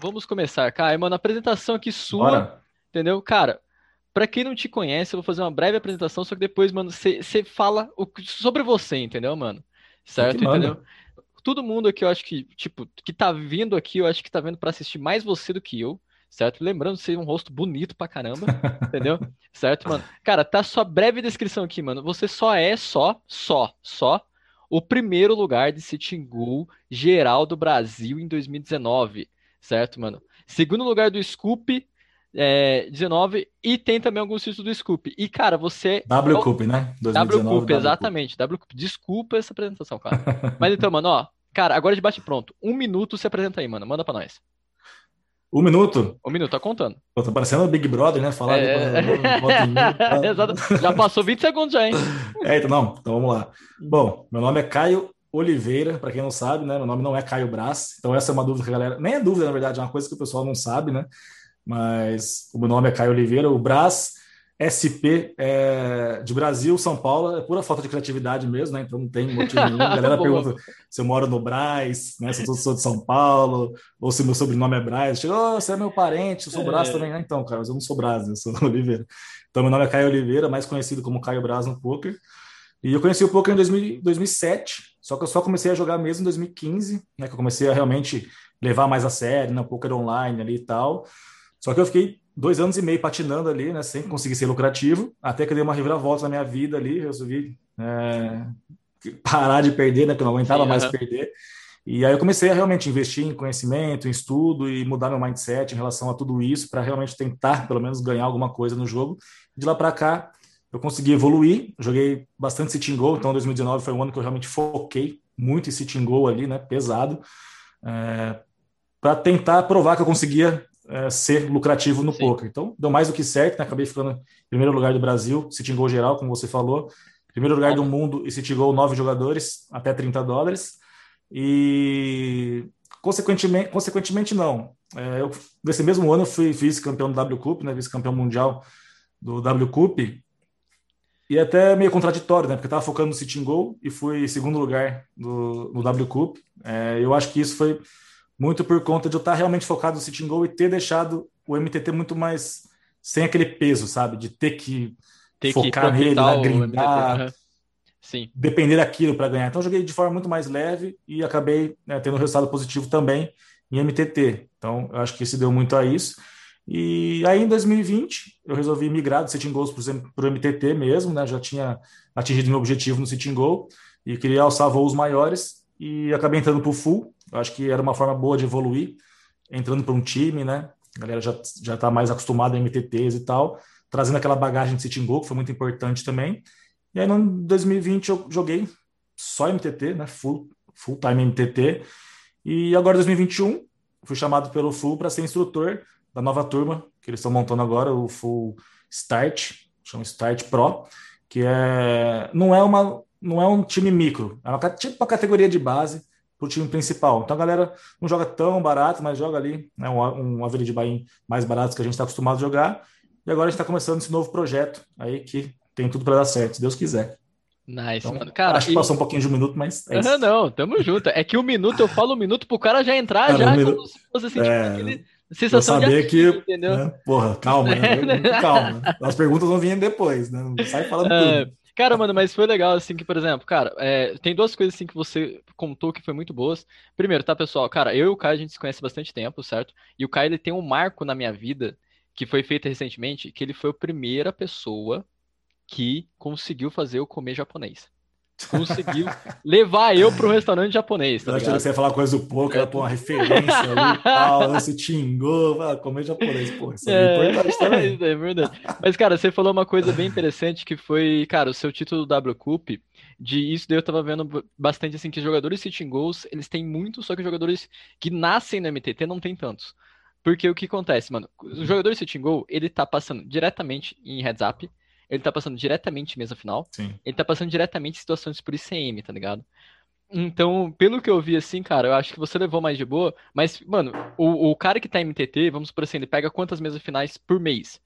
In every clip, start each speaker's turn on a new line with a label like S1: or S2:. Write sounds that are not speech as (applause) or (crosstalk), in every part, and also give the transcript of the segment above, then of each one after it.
S1: Vamos começar, cara. Mano, apresentação aqui sua, Bora. entendeu? Cara, Pra quem não te conhece, eu vou fazer uma breve apresentação, só que depois, mano, você fala o, sobre você, entendeu, mano? Certo? Entendeu? Todo mundo aqui, eu acho que, tipo, que tá vindo aqui, eu acho que tá vendo para assistir mais você do que eu, certo? Lembrando de ser um rosto bonito pra caramba, (laughs) entendeu? Certo, mano? Cara, tá sua breve descrição aqui, mano. Você só é só, só, só o primeiro lugar de Sitting Goal geral do Brasil em 2019, certo, mano? Segundo lugar do Scoop é, 19 e tem também alguns títulos do Scoop. E, cara, você.
S2: W Cup, né?
S1: 2019, w Cup, exatamente. W Cup. Desculpa essa apresentação, cara. Mas então, mano, ó. Cara, agora de bate pronto. Um minuto se apresenta aí, mano. Manda pra nós.
S2: Um minuto?
S1: Um minuto, tá contando.
S2: Pô, tá parecendo o Big Brother, né? Falar
S1: é... (laughs) Exato. Já passou 20 segundos já, hein?
S2: É, então não. Então vamos lá. Bom, meu nome é Caio Oliveira, para quem não sabe, né? Meu nome não é Caio Brás. Então essa é uma dúvida que a galera. Nem é dúvida, na verdade, é uma coisa que o pessoal não sabe, né? mas o meu nome é Caio Oliveira, o Brás SP é, de Brasil, São Paulo, é pura falta de criatividade mesmo, né? Então não tem motivo nenhum. A galera (laughs) pergunta se eu moro no Brás, né? Se eu sou de São Paulo, ou se meu sobrenome é Brás. Chega, oh, você é meu parente, eu sou Brás é. também. Ah, então, cara, mas eu não sou Brás, eu sou (laughs) Oliveira. Então, meu nome é Caio Oliveira, mais conhecido como Caio Brás no poker. E eu conheci o poker em 2000, 2007, só que eu só comecei a jogar mesmo em 2015, né? Que eu comecei a realmente levar mais a sério, né? poker online ali e tal. Só que eu fiquei dois anos e meio patinando ali, né, sem conseguir ser lucrativo, até que eu dei uma reviravolta na minha vida ali, resolvi é, parar de perder, né, que eu não aguentava Sim, mais uhum. perder. E aí eu comecei a realmente investir em conhecimento, em estudo e mudar meu mindset em relação a tudo isso para realmente tentar, pelo menos, ganhar alguma coisa no jogo. De lá para cá, eu consegui evoluir, joguei bastante sitting goal, então 2019 foi um ano que eu realmente foquei muito em sitting goal ali, né, pesado, é, para tentar provar que eu conseguia é, ser lucrativo no Sim. poker. Então, deu mais do que certo, né? acabei ficando em primeiro lugar do Brasil, City Goal geral, como você falou. Primeiro lugar do mundo e City Goal, nove jogadores, até 30 dólares. E, consequentemente, consequentemente não. É, eu, nesse mesmo ano, eu fui vice-campeão do W Cup, né? vice-campeão mundial do W Cup. E até meio contraditório, né? Porque eu estava focando no City Goal e fui segundo lugar do, no W Cup. É, eu acho que isso foi muito por conta de eu estar realmente focado no sitting goal e ter deixado o MTT muito mais sem aquele peso, sabe? De ter que ter focar que nele, né? grindar, uhum. Sim. depender daquilo para ganhar. Então, eu joguei de forma muito mais leve e acabei né, tendo um resultado positivo também em MTT. Então, eu acho que isso deu muito a isso. E aí, em 2020, eu resolvi migrar do Sitting Goals para o MTT mesmo, né? Já tinha atingido meu objetivo no Sitting Goal e queria alçar voos maiores e acabei entrando para o Full, eu acho que era uma forma boa de evoluir, entrando para um time, né? A galera já já está mais acostumada a MTTs e tal, trazendo aquela bagagem de sitting goal, que foi muito importante também. E aí, no 2020, eu joguei só MTT, né? Full, full time MTT. E agora, 2021, fui chamado pelo Full para ser instrutor da nova turma que eles estão montando agora, o Full Start, chama Start Pro, que é não é uma não é um time micro, é uma, tipo uma categoria de base para o time principal. Então a galera não joga tão barato, mas joga ali né, um, um average buy mais barato que a gente está acostumado a jogar. E agora a gente está começando esse novo projeto aí que tem tudo para dar certo, se Deus quiser.
S1: Nice, então, mano. Cara,
S2: acho que passou e... um pouquinho de um minuto, mas
S1: é. Não, não, tamo junto. É que um minuto, eu falo um minuto pro cara já entrar, cara, já um minuto... como se fosse assim, tipo, é... aquele sensação
S2: eu saber de que, entendeu? Né? Porra, calma, né? (laughs) calma. As perguntas vão vir depois, né? Não sai falando é... tudo.
S1: Cara, mano, mas foi legal, assim, que, por exemplo, cara, é, tem duas coisas, assim, que você contou que foi muito boas. Primeiro, tá, pessoal? Cara, eu e o Caio, a gente se conhece bastante tempo, certo? E o Caio, ele tem um marco na minha vida, que foi feito recentemente, que ele foi a primeira pessoa que conseguiu fazer eu comer japonês conseguiu levar eu para um restaurante japonês.
S2: Tá eu achei que você ia falar coisa do pouco, era pôr uma referência ali e tal, você tingou, ah, comer japonês, pô, isso é, é (laughs)
S1: é verdade. Mas, cara, você falou uma coisa bem interessante que foi, cara, o seu título do W Cup, de isso daí eu tava vendo bastante assim, que jogadores sitting goals, eles têm muito, só que jogadores que nascem no MTT não tem tantos. Porque o que acontece, mano? O jogador sitting goal, ele tá passando diretamente em heads up, ele tá passando diretamente mesa final.
S2: Sim.
S1: Ele tá passando diretamente situações por ICM, tá ligado? Então, pelo que eu vi, assim, cara, eu acho que você levou mais de boa. Mas, mano, o, o cara que tá em MTT, vamos por assim, ele pega quantas mesas finais por mês?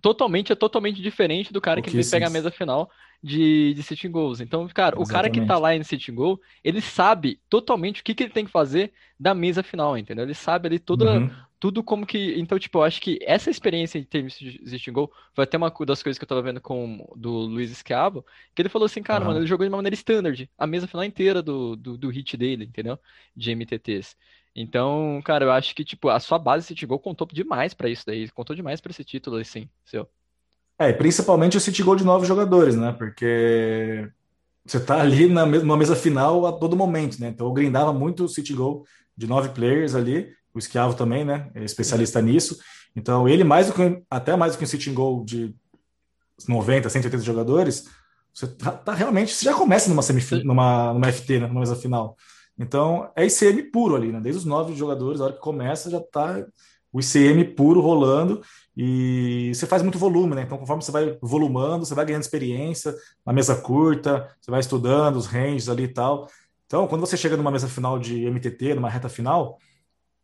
S1: totalmente é totalmente diferente do cara que vai pegar a mesa final de, de sitting goals. Então, cara, Exatamente. o cara que tá lá em sitting goal, ele sabe totalmente o que, que ele tem que fazer da mesa final, entendeu? Ele sabe ali toda, uhum. Tudo como que. Então, tipo, eu acho que essa experiência em termos de sitting goal foi até uma das coisas que eu tava vendo com do Luiz Esquiavo, que ele falou assim, cara, uhum. mano, ele jogou de uma maneira standard, a mesa final inteira do, do, do hit dele, entendeu? De MTTs. Então, cara, eu acho que, tipo, a sua base City Goal contou demais para isso daí. Contou demais para esse título, assim, seu.
S2: É, principalmente o City Goal de nove jogadores, né? Porque você tá ali na numa mesa final a todo momento, né? Então eu grindava muito o City Goal de nove players ali, o Esquiavo também, né? É especialista nisso. Então ele mais do que até mais do que um City Goal de 90, 180 jogadores, você tá, tá realmente, você já começa numa semifinal, numa, numa FT, né? numa mesa final. Então, é ICM puro ali, né? Desde os nove jogadores, a hora que começa, já está o ICM puro rolando e você faz muito volume, né? Então, conforme você vai volumando, você vai ganhando experiência na mesa curta, você vai estudando os ranges ali e tal. Então, quando você chega numa mesa final de MTT, numa reta final,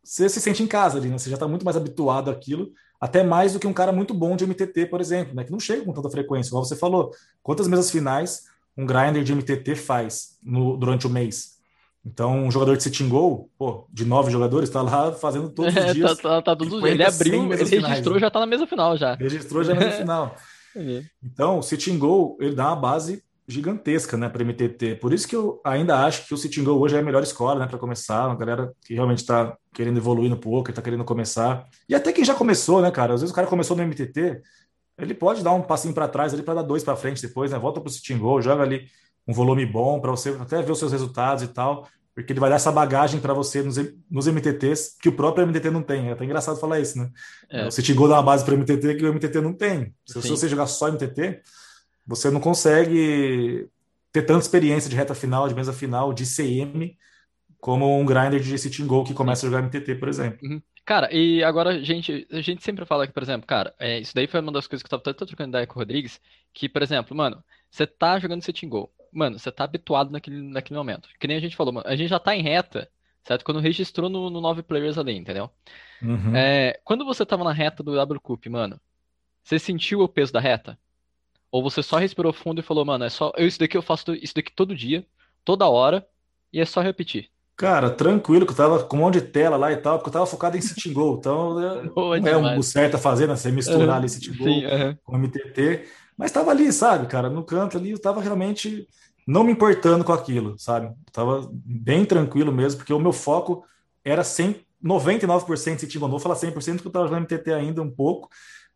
S2: você se sente em casa ali, né? Você já está muito mais habituado àquilo, até mais do que um cara muito bom de MTT, por exemplo, né? Que não chega com tanta frequência, como você falou. Quantas mesas finais um grinder de MTT faz no, durante o mês? Então, um jogador de sitting goal, pô, de nove jogadores, está lá (laughs) fazendo todos os é, dias.
S1: tá, tá, tá todos Ele abriu, ele registrou, finais, né? já está na mesa final já.
S2: Registrou já na mesa (laughs) final. Então, o sitting goal, ele dá uma base gigantesca, né, para MTT. Por isso que eu ainda acho que o sitting goal hoje é a melhor escola, né, para começar. Uma galera que realmente está querendo evoluir no poker, está querendo começar. E até quem já começou, né, cara? Às vezes o cara começou no MTT, ele pode dar um passinho para trás ali para dar dois para frente depois, né? Volta para o sitting goal, joga ali um volume bom para você até ver os seus resultados e tal, porque ele vai dar essa bagagem para você nos, nos MTTs que o próprio MTT não tem. É até engraçado falar isso, né? É. O City Go dá uma base para MTT que o MTT não tem. Se, se você jogar só MTT, você não consegue ter tanta experiência de reta final, de mesa final, de CM, como um grinder de City Go que começa a jogar MTT, por exemplo.
S1: Uhum. Cara, e agora a gente, a gente sempre fala que, por exemplo, cara, é, isso daí foi uma das coisas que eu tava tanto trocando ideia com o Rodrigues, que, por exemplo, mano, você tá jogando City Go, mano, você tá habituado naquele, naquele momento. Que nem a gente falou, mano, a gente já tá em reta, certo? Quando registrou no, no 9 players ali, entendeu? Uhum. É, quando você tava na reta do W Cup, mano, você sentiu o peso da reta? Ou você só respirou fundo e falou, mano, é só. Eu, isso daqui eu faço isso daqui todo dia, toda hora, e é só repetir.
S2: Cara, tranquilo, que eu tava com um monte de tela lá e tal, porque eu tava focado em City. Então, (laughs) Boa é um certo a fazer, né? Você misturar uhum. ali City Goal uhum. com MTT. Mas tava ali, sabe, cara, no canto ali, eu tava realmente não me importando com aquilo, sabe? Tava bem tranquilo mesmo, porque o meu foco era 100, 99% se tinha, não vou falar 100% porque eu estava jogando MTT ainda um pouco,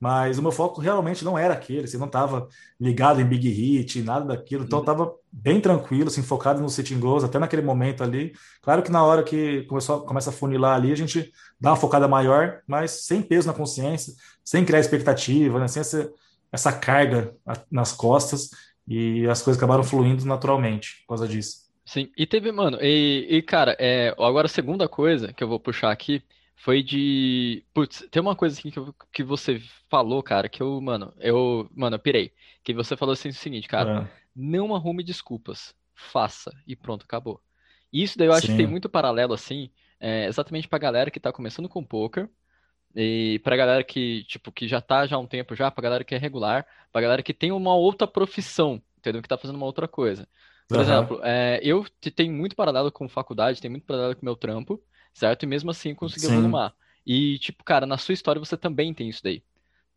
S2: mas o meu foco realmente não era aquele, assim, não estava ligado em big hit, nada daquilo, então estava bem tranquilo, assim, focado no sitting goals, até naquele momento ali. Claro que na hora que começou, começa a funilar ali, a gente dá uma focada maior, mas sem peso na consciência, sem criar expectativa, né? sem essa, essa carga nas costas, e as coisas acabaram fluindo naturalmente por causa disso.
S1: Sim, e teve, mano, e, e cara, é, agora a segunda coisa que eu vou puxar aqui foi de. Putz, tem uma coisa assim que, eu, que você falou, cara, que eu, mano, eu, mano, eu pirei. Que você falou assim o seguinte, cara, é. não arrume desculpas, faça e pronto, acabou. E isso daí eu acho Sim. que tem muito paralelo, assim, é, exatamente pra galera que tá começando com poker e pra galera que, tipo, que já tá já há um tempo já, pra galera que é regular, pra galera que tem uma outra profissão, entendeu? Que tá fazendo uma outra coisa. Por uhum. exemplo, é, eu tenho muito paralelo com faculdade, tenho muito paralelo com meu trampo, certo? E mesmo assim consegui volumar. E, tipo, cara, na sua história você também tem isso daí,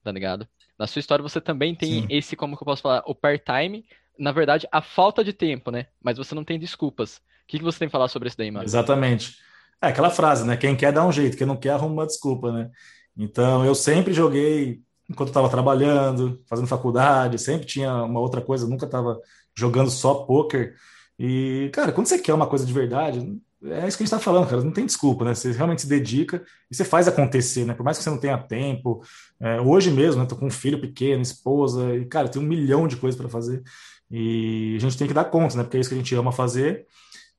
S1: tá ligado? Na sua história você também tem Sim. esse, como que eu posso falar, o part-time, na verdade, a falta de tempo, né? Mas você não tem desculpas. O que, que você tem que falar sobre isso daí, mano?
S2: Exatamente. É aquela frase, né? Quem quer dá um jeito, quem não quer arruma uma desculpa, né? Então eu sempre joguei enquanto estava trabalhando, fazendo faculdade, sempre tinha uma outra coisa, nunca estava jogando só poker. E, cara, quando você quer uma coisa de verdade, é isso que a gente está falando, cara, não tem desculpa, né? Você realmente se dedica e você faz acontecer, né? Por mais que você não tenha tempo. É, hoje mesmo, né? Tô com um filho pequeno, esposa, e, cara, tem um milhão de coisas para fazer. E a gente tem que dar conta, né? Porque é isso que a gente ama fazer.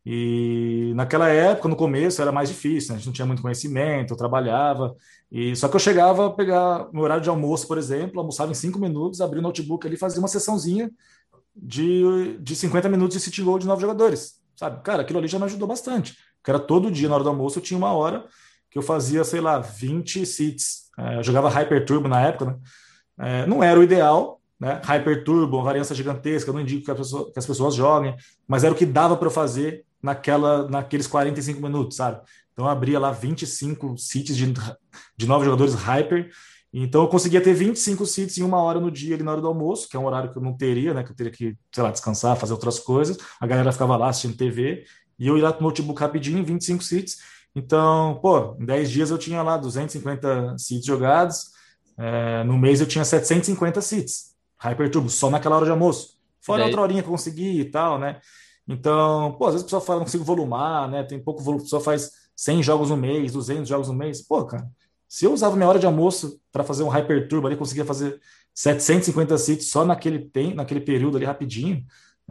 S2: E naquela época, no começo, era mais difícil, né? a gente não tinha muito conhecimento, eu trabalhava, e só que eu chegava a pegar no horário de almoço, por exemplo, almoçava em cinco minutos, abria o notebook ali, fazia uma sessãozinha de, de 50 minutos de city de nove jogadores, sabe? Cara, aquilo ali já me ajudou bastante, era todo dia, na hora do almoço, eu tinha uma hora que eu fazia, sei lá, 20 sits, é, eu jogava Hyper Turbo na época, né? É, não era o ideal, né? Hyper Turbo, uma variância gigantesca, não indico que, pessoa, que as pessoas joguem, mas era o que dava para fazer naquela, naqueles 45 minutos, sabe? Então eu abria lá 25 seats de, de nove jogadores Hyper, então eu conseguia ter 25 seats em uma hora no dia, ali na hora do almoço, que é um horário que eu não teria, né? Que eu teria que, sei lá, descansar, fazer outras coisas. A galera ficava lá assistindo TV, e eu ia lá pro notebook rapidinho, 25 seats. Então, pô, em 10 dias eu tinha lá 250 seats jogados, é, no mês eu tinha 750 seats, Hyperturbo, só naquela hora de almoço. Fora outra horinha que eu consegui e tal, né? Então, pô, às vezes a pessoa fala, não consigo volumar, né? Tem pouco volume, a pessoa faz 100 jogos no mês, 200 jogos no mês. Pô, cara, se eu usava minha hora de almoço para fazer um Hyperturbo ali, conseguia fazer 750 seats só naquele, tem, naquele período ali rapidinho,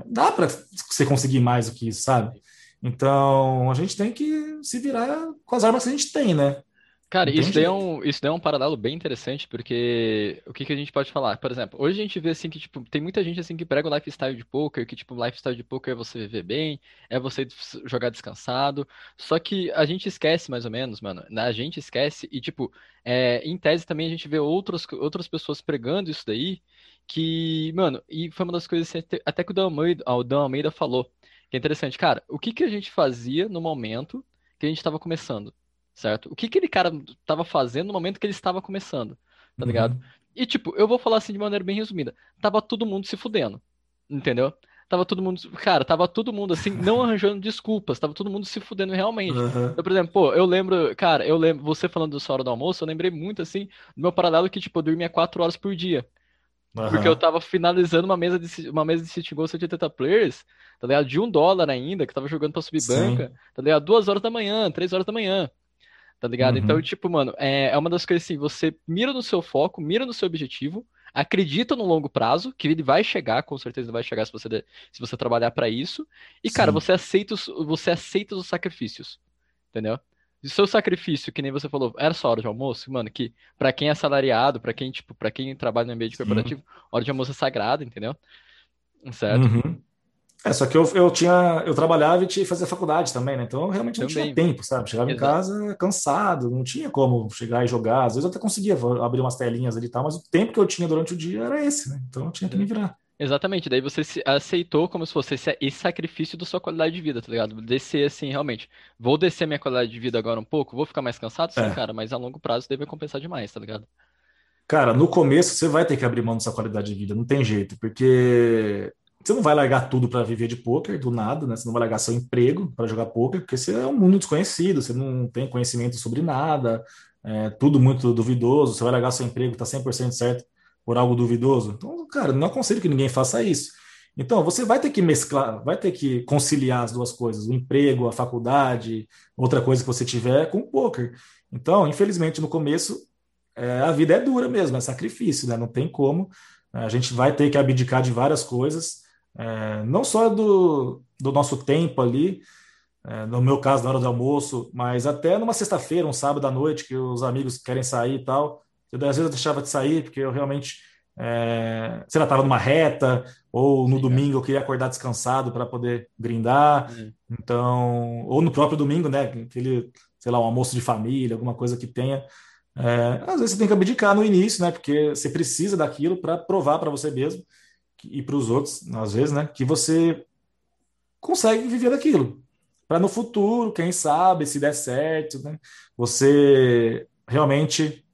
S2: dá para você conseguir mais do que isso, sabe? Então, a gente tem que se virar com as armas que a gente tem, né?
S1: Cara, isso daí, é um, isso daí é um paralelo bem interessante, porque o que, que a gente pode falar? Por exemplo, hoje a gente vê assim que, tipo, tem muita gente assim que prega o lifestyle de poker, que, tipo, o lifestyle de poker é você viver bem, é você jogar descansado. Só que a gente esquece, mais ou menos, mano. Né? A gente esquece, e, tipo, é, em tese também a gente vê outros, outras pessoas pregando isso daí, que, mano, e foi uma das coisas assim, até que o Dan Almeida, o Dan Almeida falou, que é interessante. Cara, o que, que a gente fazia no momento que a gente estava começando? Certo? O que aquele cara estava fazendo no momento que ele estava começando, tá uhum. ligado? E, tipo, eu vou falar assim de maneira bem resumida. Tava todo mundo se fudendo, entendeu? Tava todo mundo, cara, tava todo mundo assim, não (laughs) arranjando desculpas, tava todo mundo se fudendo realmente. Uhum. Então, por exemplo, pô, eu lembro, cara, eu lembro, você falando sua hora do almoço, eu lembrei muito assim do meu paralelo que, tipo, eu dormia quatro horas por dia. Uhum. Porque eu tava finalizando uma mesa de, uma mesa de City Ghost de 80 players, tá ligado? De um dólar ainda, que tava jogando pra subir Sim. banca, tá ligado? Duas horas da manhã, três horas da manhã tá ligado? Então, uhum. Então, tipo, mano, é, é uma das coisas assim, você mira no seu foco, mira no seu objetivo, acredita no longo prazo, que ele vai chegar, com certeza ele vai chegar se você, se você trabalhar para isso, e, Sim. cara, você aceita, os, você aceita os sacrifícios, entendeu? E seu sacrifício, que nem você falou, era só hora de almoço, mano, que para quem é assalariado, para quem, tipo, para quem trabalha no ambiente Sim. corporativo, hora de almoço é sagrada, entendeu? Certo?
S2: Uhum. É, só que eu, eu tinha, eu trabalhava e tinha que fazer faculdade também, né? Então eu realmente não também. tinha tempo, sabe? Chegava Exato. em casa cansado, não tinha como chegar e jogar. Às vezes eu até conseguia abrir umas telinhas ali e tal, mas o tempo que eu tinha durante o dia era esse, né? Então eu tinha que me virar.
S1: Exatamente, daí você aceitou como se fosse esse sacrifício da sua qualidade de vida, tá ligado? Descer assim, realmente, vou descer minha qualidade de vida agora um pouco, vou ficar mais cansado, sim, é. cara, mas a longo prazo deve compensar demais, tá ligado?
S2: Cara, no começo você vai ter que abrir mão dessa qualidade de vida, não tem jeito, porque você não vai largar tudo para viver de poker do nada, né? Você não vai largar seu emprego para jogar poker, porque você é um mundo desconhecido, você não tem conhecimento sobre nada, é tudo muito duvidoso. Você vai largar seu emprego, tá 100% certo por algo duvidoso. Então, cara, não aconselho que ninguém faça isso. Então, você vai ter que mesclar, vai ter que conciliar as duas coisas, o emprego, a faculdade, outra coisa que você tiver com o poker. Então, infelizmente, no começo, é, a vida é dura mesmo, é sacrifício, né? Não tem como. A gente vai ter que abdicar de várias coisas é, não só do, do nosso tempo ali, é, no meu caso, na hora do almoço, mas até numa sexta-feira, um sábado à noite, que os amigos querem sair e tal. Eu, às vezes eu deixava de sair, porque eu realmente, é, sei lá, estava numa reta, ou no Sim, domingo eu queria acordar descansado para poder brindar. Então, ou no próprio domingo, né? Aquele, sei lá, um almoço de família, alguma coisa que tenha. É, às vezes você tem que abdicar no início, né? Porque você precisa daquilo para provar para você mesmo e para os outros, às vezes, né, que você consegue viver daquilo. Para no futuro, quem sabe, se der certo, né, você realmente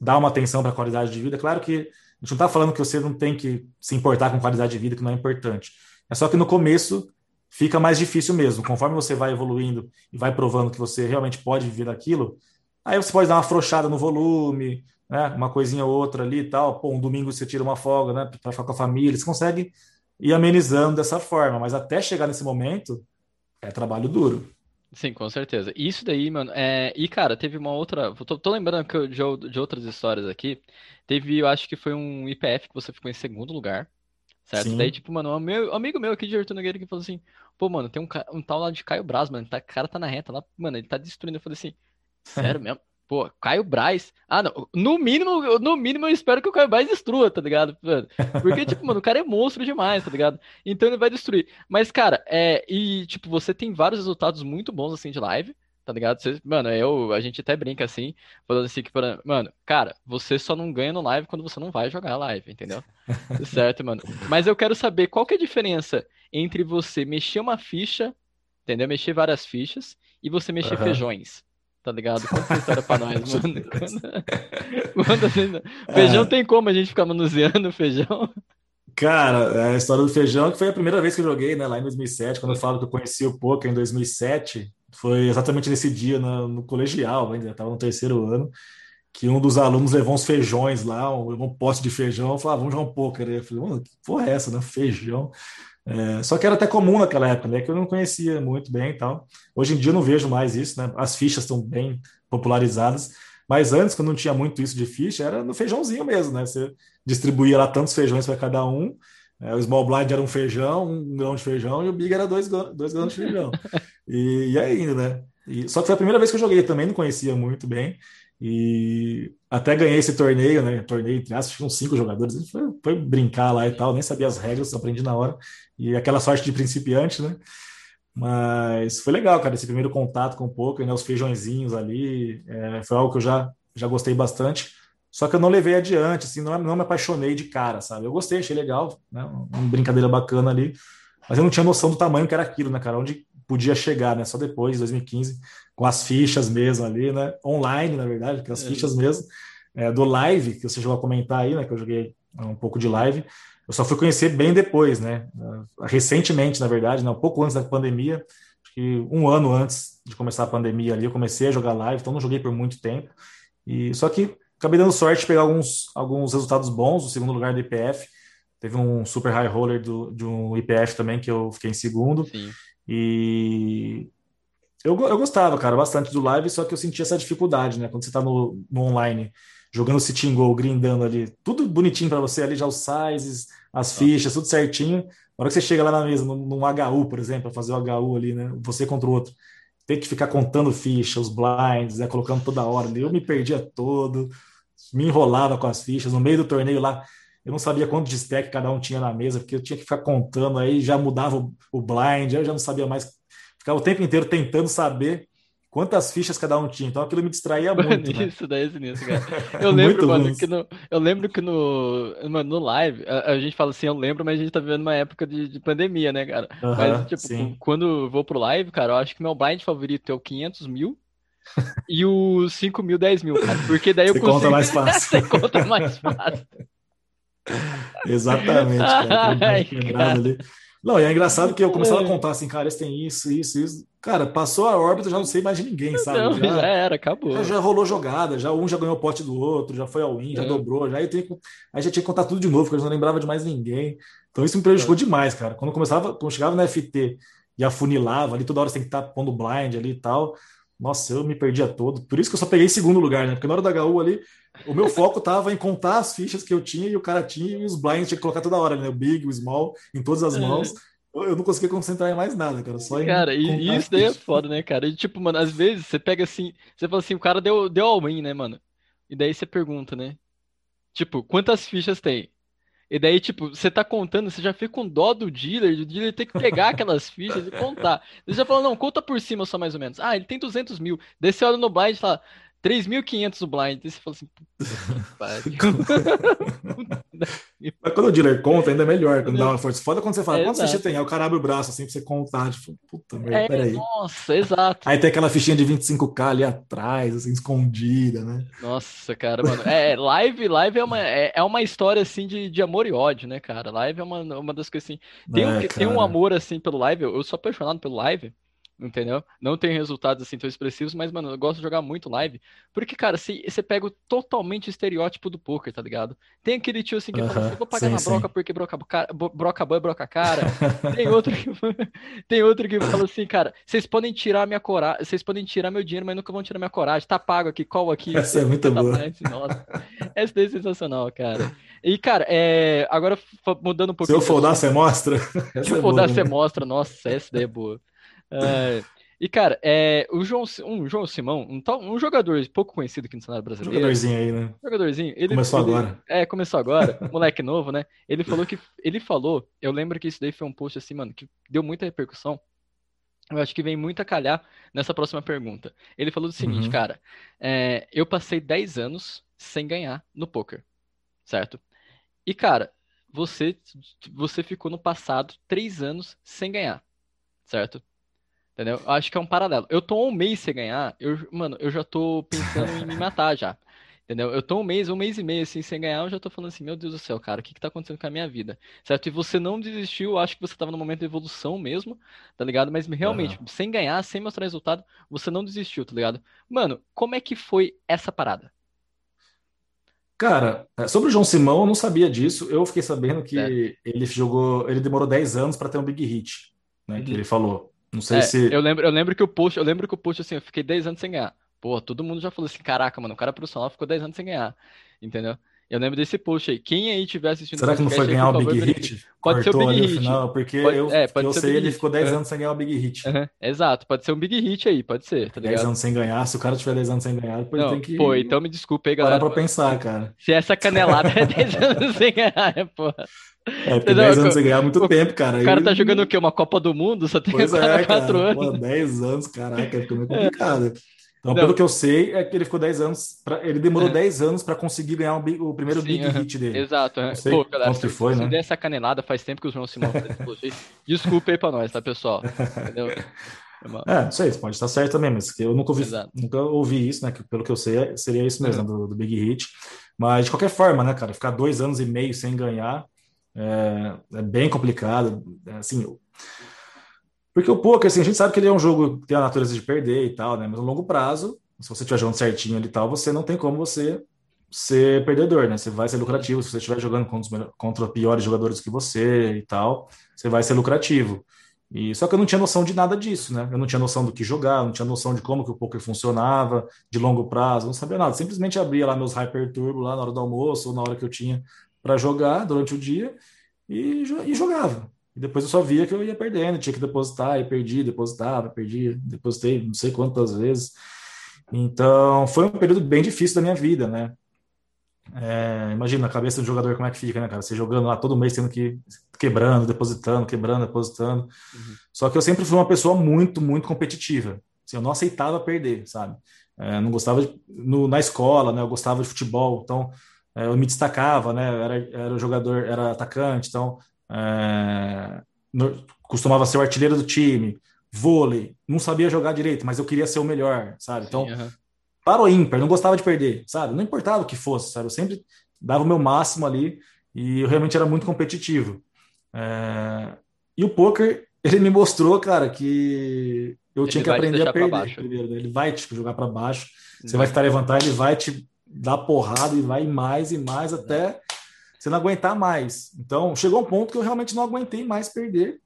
S2: dar uma atenção para a qualidade de vida. Claro que a gente não está falando que você não tem que se importar com qualidade de vida, que não é importante. É só que no começo fica mais difícil mesmo. Conforme você vai evoluindo e vai provando que você realmente pode viver daquilo, aí você pode dar uma afrouxada no volume, né? Uma coisinha ou outra ali e tal. Pô, um domingo você tira uma folga, né? Para ficar com a família. Você consegue ir amenizando dessa forma, mas até chegar nesse momento é trabalho duro.
S1: Sim, com certeza. Isso daí, mano, é... e cara, teve uma outra. Tô, tô lembrando que eu, de, de outras histórias aqui. Teve, eu acho que foi um IPF que você ficou em segundo lugar. Certo? Sim. Daí, tipo, mano, um meu, amigo meu aqui de Arthur Nogueira que falou assim: pô, mano, tem um, um tal lá de Caio Braz, mano, tá, o cara tá na reta lá, mano, ele tá destruindo. Eu falei assim: sério mesmo? Pô, Caio Braz. Ah, não. No mínimo, no mínimo, eu espero que o Caio Braz destrua, tá ligado? Porque, tipo, mano, o cara é monstro demais, tá ligado? Então ele vai destruir. Mas, cara, é. E, tipo, você tem vários resultados muito bons assim de live, tá ligado? Você, mano, eu, a gente até brinca assim, falando assim que, mano, cara, você só não ganha no live quando você não vai jogar live, entendeu? (laughs) certo, mano. Mas eu quero saber qual que é a diferença entre você mexer uma ficha, entendeu? Mexer várias fichas e você mexer uhum. feijões. Tá ligado? Conta história pra nós, mano. Assim, feijão é. tem como a gente ficar manuseando feijão?
S2: Cara, a história do feijão que foi a primeira vez que eu joguei, né, lá em 2007, quando eu falo que eu conheci o poker em 2007, foi exatamente nesse dia no, no colegial, ainda estava no terceiro ano, que um dos alunos levou uns feijões lá, um, um pote de feijão, falou, ah, vamos jogar um poker. Eu falei, mano, que porra é essa, né? Feijão. É, só que era até comum naquela época, né? Que eu não conhecia muito bem e tal. Hoje em dia eu não vejo mais isso, né? As fichas estão bem popularizadas. Mas antes, quando não tinha muito isso de ficha, era no feijãozinho mesmo, né? Você distribuía lá tantos feijões para cada um. É, o small blind era um feijão, um grão de feijão, e o big era dois, dois grãos de feijão. E, e ainda, né? E, só que foi a primeira vez que eu joguei, também não conhecia muito bem. E até ganhei esse torneio, né? Torneio entre aspas, tinham cinco jogadores. Foi, foi, brincar lá e tal, nem sabia as regras, aprendi na hora. E aquela sorte de principiante, né? Mas foi legal, cara, esse primeiro contato com o poker, né, os feijõezinhos ali, é, foi algo que eu já, já gostei bastante. Só que eu não levei adiante, assim, não, não me apaixonei de cara, sabe? Eu gostei, achei legal, né, uma brincadeira bacana ali, mas eu não tinha noção do tamanho que era aquilo, né, cara? Onde podia chegar, né? Só depois, 2015, com as fichas mesmo ali, né? Online, na verdade, com as é. fichas mesmo, é, do live, que você chegou a comentar aí, né? Que eu joguei um pouco de live. Eu só fui conhecer bem depois, né? Recentemente, na verdade, né? um pouco antes da pandemia, acho que um ano antes de começar a pandemia ali, eu comecei a jogar live, então não joguei por muito tempo. E só que acabei dando sorte de pegar alguns, alguns resultados bons, o segundo lugar do IPF. Teve um super high roller do, de um IPF também, que eu fiquei em segundo. Sim. E eu, eu gostava, cara, bastante do live, só que eu sentia essa dificuldade, né? Quando você tá no, no online, jogando sitting goal, grindando ali, tudo bonitinho para você ali, já os sizes, as fichas, tudo certinho. Na hora que você chega lá na mesa, num, num HU, por exemplo, para fazer o HU ali, né? Você contra o outro. Tem que ficar contando fichas, os blinds, né? colocando toda hora ali. Eu me perdia todo, me enrolava com as fichas. No meio do torneio lá, eu não sabia quanto de stack cada um tinha na mesa, porque eu tinha que ficar contando, aí já mudava o, o blind, eu já não sabia mais. Ficava o tempo inteiro tentando saber quantas fichas cada um tinha. Então aquilo me distraía (laughs) muito.
S1: Né? Isso daí é sinistro, cara. (laughs) Eu lembro, mano, que no, eu lembro que no, no live, a, a, gente fala assim, eu lembro, mas a gente tá vivendo uma época de, de pandemia, né, cara? Uh -huh, mas, tipo, sim. quando eu vou pro live, cara, eu acho que meu blind favorito é o 500 mil e o 5 mil, 10 mil, cara. Porque daí eu
S2: Você consigo... (laughs) conta mais fácil.
S1: Você conta mais fácil.
S2: Exatamente, cara. Ai, cara. Ali. Não, e é engraçado que eu começava a é. contar assim, cara, esse tem isso, isso, isso. Cara, passou a órbita, já não sei mais de ninguém, sabe?
S1: Não, já, (laughs) já, era, acabou.
S2: Já, já, rolou jogada, já um já ganhou o pote do outro, já foi ao win, já é. dobrou, já aí, tenho, aí já tinha que contar tudo de novo, porque eu não lembrava de mais ninguém. Então isso me prejudicou é. demais, cara. Quando começava, quando chegava no FT e afunilava ali, toda hora você tem que estar pondo blind ali e tal. Nossa, eu me perdia todo. Por isso que eu só peguei segundo lugar, né? Porque na hora da HU ali, o meu foco tava em contar as fichas que eu tinha e o cara tinha e os blinds tinha que colocar toda hora, né? O big, o small, em todas as é. mãos. Eu, eu não conseguia concentrar em mais nada, cara. Só
S1: cara, e isso daí é foda, né, cara? E tipo, mano, às vezes você pega assim, você fala assim, o cara deu, deu all-in, né, mano? E daí você pergunta, né? Tipo, quantas fichas tem? E daí, tipo, você tá contando, você já fica com dó do dealer, do dealer ter que pegar (laughs) aquelas fichas e contar. Você já fala, não, conta por cima só mais ou menos. Ah, ele tem 200 mil. Daí você olha no blind e fala, 3.500 o blind. E você fala assim, (laughs)
S2: Mas quando o dealer conta, ainda é melhor, quando dá uma força. Foda quando você fala, é, quantas fichas tem? Aí o cara abre o braço assim pra você contar. Tipo, puta merda, é, peraí.
S1: Nossa, exato.
S2: Aí tem aquela fichinha de 25k ali atrás, assim, escondida, né?
S1: Nossa, cara, mano. É, live, live é uma, é, é uma história assim de, de amor e ódio, né, cara? Live é uma, uma das coisas assim. Tem, é, um, tem um amor assim pelo live, eu, eu sou apaixonado pelo live entendeu? Não tem resultados assim tão expressivos, mas, mano, eu gosto de jogar muito live. Porque, cara, você pega o totalmente estereótipo do poker, tá ligado? Tem aquele tio assim que uh -huh. fala assim, vou pagar sim, na broca sim. porque broca, broca boa, broca cara. tem outro que (laughs) tem outro que fala assim, cara, vocês podem tirar minha coragem, vocês podem tirar meu dinheiro, mas nunca vão tirar minha coragem. Tá pago aqui, qual aqui.
S2: Essa é muito
S1: tá
S2: boa.
S1: Nossa, essa daí é sensacional, cara. E, cara, é... agora mudando um pouquinho.
S2: Se eu foldar, você mostra?
S1: Se eu é foldar, você mostra. Nossa, essa daí é boa. É... E, cara, é, o João, um João Simão, um, um jogador pouco conhecido aqui no cenário brasileiro.
S2: Jogadorzinho aí, né?
S1: Jogadorzinho. Ele,
S2: começou
S1: ele,
S2: agora.
S1: É, começou agora. (laughs) moleque novo, né? Ele falou que. Ele falou, eu lembro que isso daí foi um post assim, mano, que deu muita repercussão. eu acho que vem muito a calhar nessa próxima pergunta. Ele falou o seguinte, uhum. cara, é, eu passei 10 anos sem ganhar no poker, certo? E, cara, você, você ficou no passado 3 anos sem ganhar, certo? Entendeu? Eu acho que é um paralelo. Eu tô um mês sem ganhar, eu, mano, eu já tô pensando em me matar já. Entendeu? Eu tô um mês, um mês e meio assim sem ganhar, eu já tô falando assim, meu Deus do céu, cara, o que que tá acontecendo com a minha vida? Certo? E você não desistiu, eu acho que você tava no momento de evolução mesmo, tá ligado? Mas realmente, uhum. sem ganhar, sem mostrar resultado, você não desistiu, tá ligado? Mano, como é que foi essa parada?
S2: Cara, é, sobre o João Simão, eu não sabia disso. Eu fiquei sabendo que é. ele jogou, ele demorou 10 anos para ter um big hit, né? Uhum. Que ele falou. Não sei
S1: é,
S2: se.
S1: Eu lembro, eu lembro que o post, eu lembro que o post assim, eu fiquei 10 anos sem ganhar. Pô, todo mundo já falou assim, caraca, mano, o cara profissional ficou 10 anos sem ganhar, entendeu? Eu lembro desse post aí. Quem aí tiver assistindo
S2: Será que não foi ganhar o Big Hit?
S1: Pode ser o Big Hit.
S2: Final, porque pode, eu, é, pode eu sei, ele ficou 10 uhum. anos sem ganhar o Big Hit.
S1: Uhum. Exato, pode ser um Big Hit aí, pode ser, tá
S2: 10 anos sem ganhar, se o cara tiver 10 anos sem ganhar, depois não, tem que.
S1: Pô, então me desculpa aí, galera.
S2: Para pra pensar, cara.
S1: Se essa canelada é 10 (laughs) anos sem ganhar, é porra.
S2: É, porque 10 anos sem ganhar é muito o, tempo, cara.
S1: O cara tá jogando o quê? Uma Copa do Mundo? Só tem
S2: pois (laughs) 4, é, 4 anos. Pô, 10 anos, caraca, fica meio é. complicado. É. Então, não. pelo que eu sei, é que ele ficou 10 anos. Pra, ele demorou é. 10 anos para conseguir ganhar um, o primeiro Sim, big uh -huh. hit dele.
S1: Exato.
S2: Não sei Pô, galera, quanto que foi, né?
S1: essa canelada faz tempo que o João Simão Desculpa aí para nós, tá, pessoal? Entendeu? (laughs)
S2: É, não sei, pode estar certo também, mas eu nunca ouvi, nunca ouvi isso, né? Que, pelo que eu sei, seria isso mesmo, uhum. do, do, Big Hit. Mas de qualquer forma, né, cara, ficar dois anos e meio sem ganhar é, é bem complicado. É, assim, porque o poker, assim, a gente sabe que ele é um jogo que tem a natureza de perder e tal, né? Mas no longo prazo, se você estiver jogando certinho ali e tal, você não tem como você ser perdedor, né? Você vai ser lucrativo. Se você estiver jogando contra, contra piores jogadores que você e tal, você vai ser lucrativo. E só que eu não tinha noção de nada disso, né? Eu não tinha noção do que jogar, não tinha noção de como que o poker funcionava, de longo prazo, não sabia nada. Simplesmente abria lá meus Hyper Turbo lá na hora do almoço ou na hora que eu tinha para jogar durante o dia e, e jogava. E depois eu só via que eu ia perdendo, tinha que depositar, e perdi, depositava, perdi, depositei não sei quantas vezes. Então, foi um período bem difícil da minha vida, né? É, imagina a cabeça do jogador como é que fica, né, cara? Você jogando lá todo mês, tendo que quebrando, depositando, quebrando, depositando. Uhum. Só que eu sempre fui uma pessoa muito, muito competitiva. Assim, eu não aceitava perder, sabe? É, não gostava de, no, na escola, né? Eu gostava de futebol, então é, eu me destacava, né? Era, era jogador, era atacante, então é, no, costumava ser o artilheiro do time, vôlei, não sabia jogar direito, mas eu queria ser o melhor, sabe? Então, Sim, uhum. para o ímpar, não gostava de perder, sabe? Não importava o que fosse, sabe? Eu sempre dava o meu máximo ali e eu realmente era muito competitivo. É, e o poker, (laughs) ele me mostrou, cara, que eu ele tinha que aprender a perder primeiro. Né? Ele vai te jogar para baixo, você vai tentar levantar, ele vai te dar porrada e vai mais e mais até você não aguentar mais. Então, chegou um ponto que eu realmente não aguentei mais perder.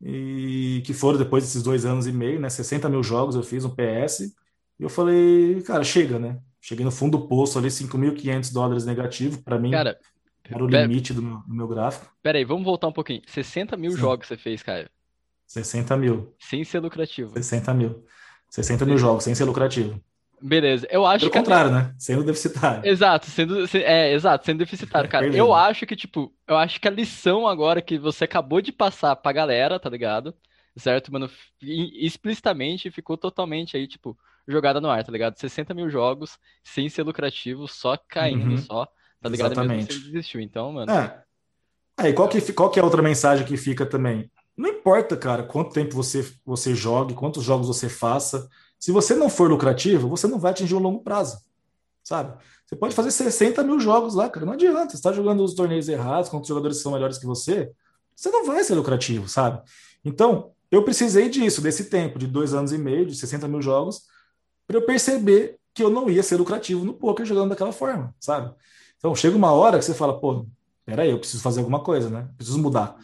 S2: E que foram depois desses dois anos e meio, né? 60 mil jogos eu fiz um PS. E eu falei, cara, chega, né? Cheguei no fundo do poço ali, 5.500 dólares negativo. Para mim, cara, era o limite do meu, do meu gráfico.
S1: Peraí, vamos voltar um pouquinho. 60 mil Sim. jogos você fez, cara?
S2: 60 mil.
S1: Sem ser lucrativo.
S2: 60 mil. 60 mil jogos, sem ser lucrativo.
S1: Beleza, eu acho
S2: Pelo
S1: que.
S2: contrário, né? Sendo deficitário.
S1: Exato, sendo, é, exato, sendo deficitário, cara. eu acho que, tipo, eu acho que a lição agora que você acabou de passar pra galera, tá ligado? Certo, mano? Explicitamente ficou totalmente aí, tipo, jogada no ar, tá ligado? 60 mil jogos sem ser lucrativo, só caindo uhum. só, tá ligado?
S2: Exatamente.
S1: Mesmo você desistiu, então, mano.
S2: É. Aí, qual que, qual que é a outra mensagem que fica também? Não importa, cara, quanto tempo você, você jogue, quantos jogos você faça se você não for lucrativo, você não vai atingir um longo prazo, sabe? Você pode fazer 60 mil jogos lá, cara. Não adianta. Você está jogando os torneios errados contra os jogadores que são melhores que você, você não vai ser lucrativo, sabe? Então, eu precisei disso, desse tempo, de dois anos e meio, de 60 mil jogos, para eu perceber que eu não ia ser lucrativo no poker jogando daquela forma, sabe? Então, chega uma hora que você fala, pô, peraí, eu preciso fazer alguma coisa, né? Preciso mudar.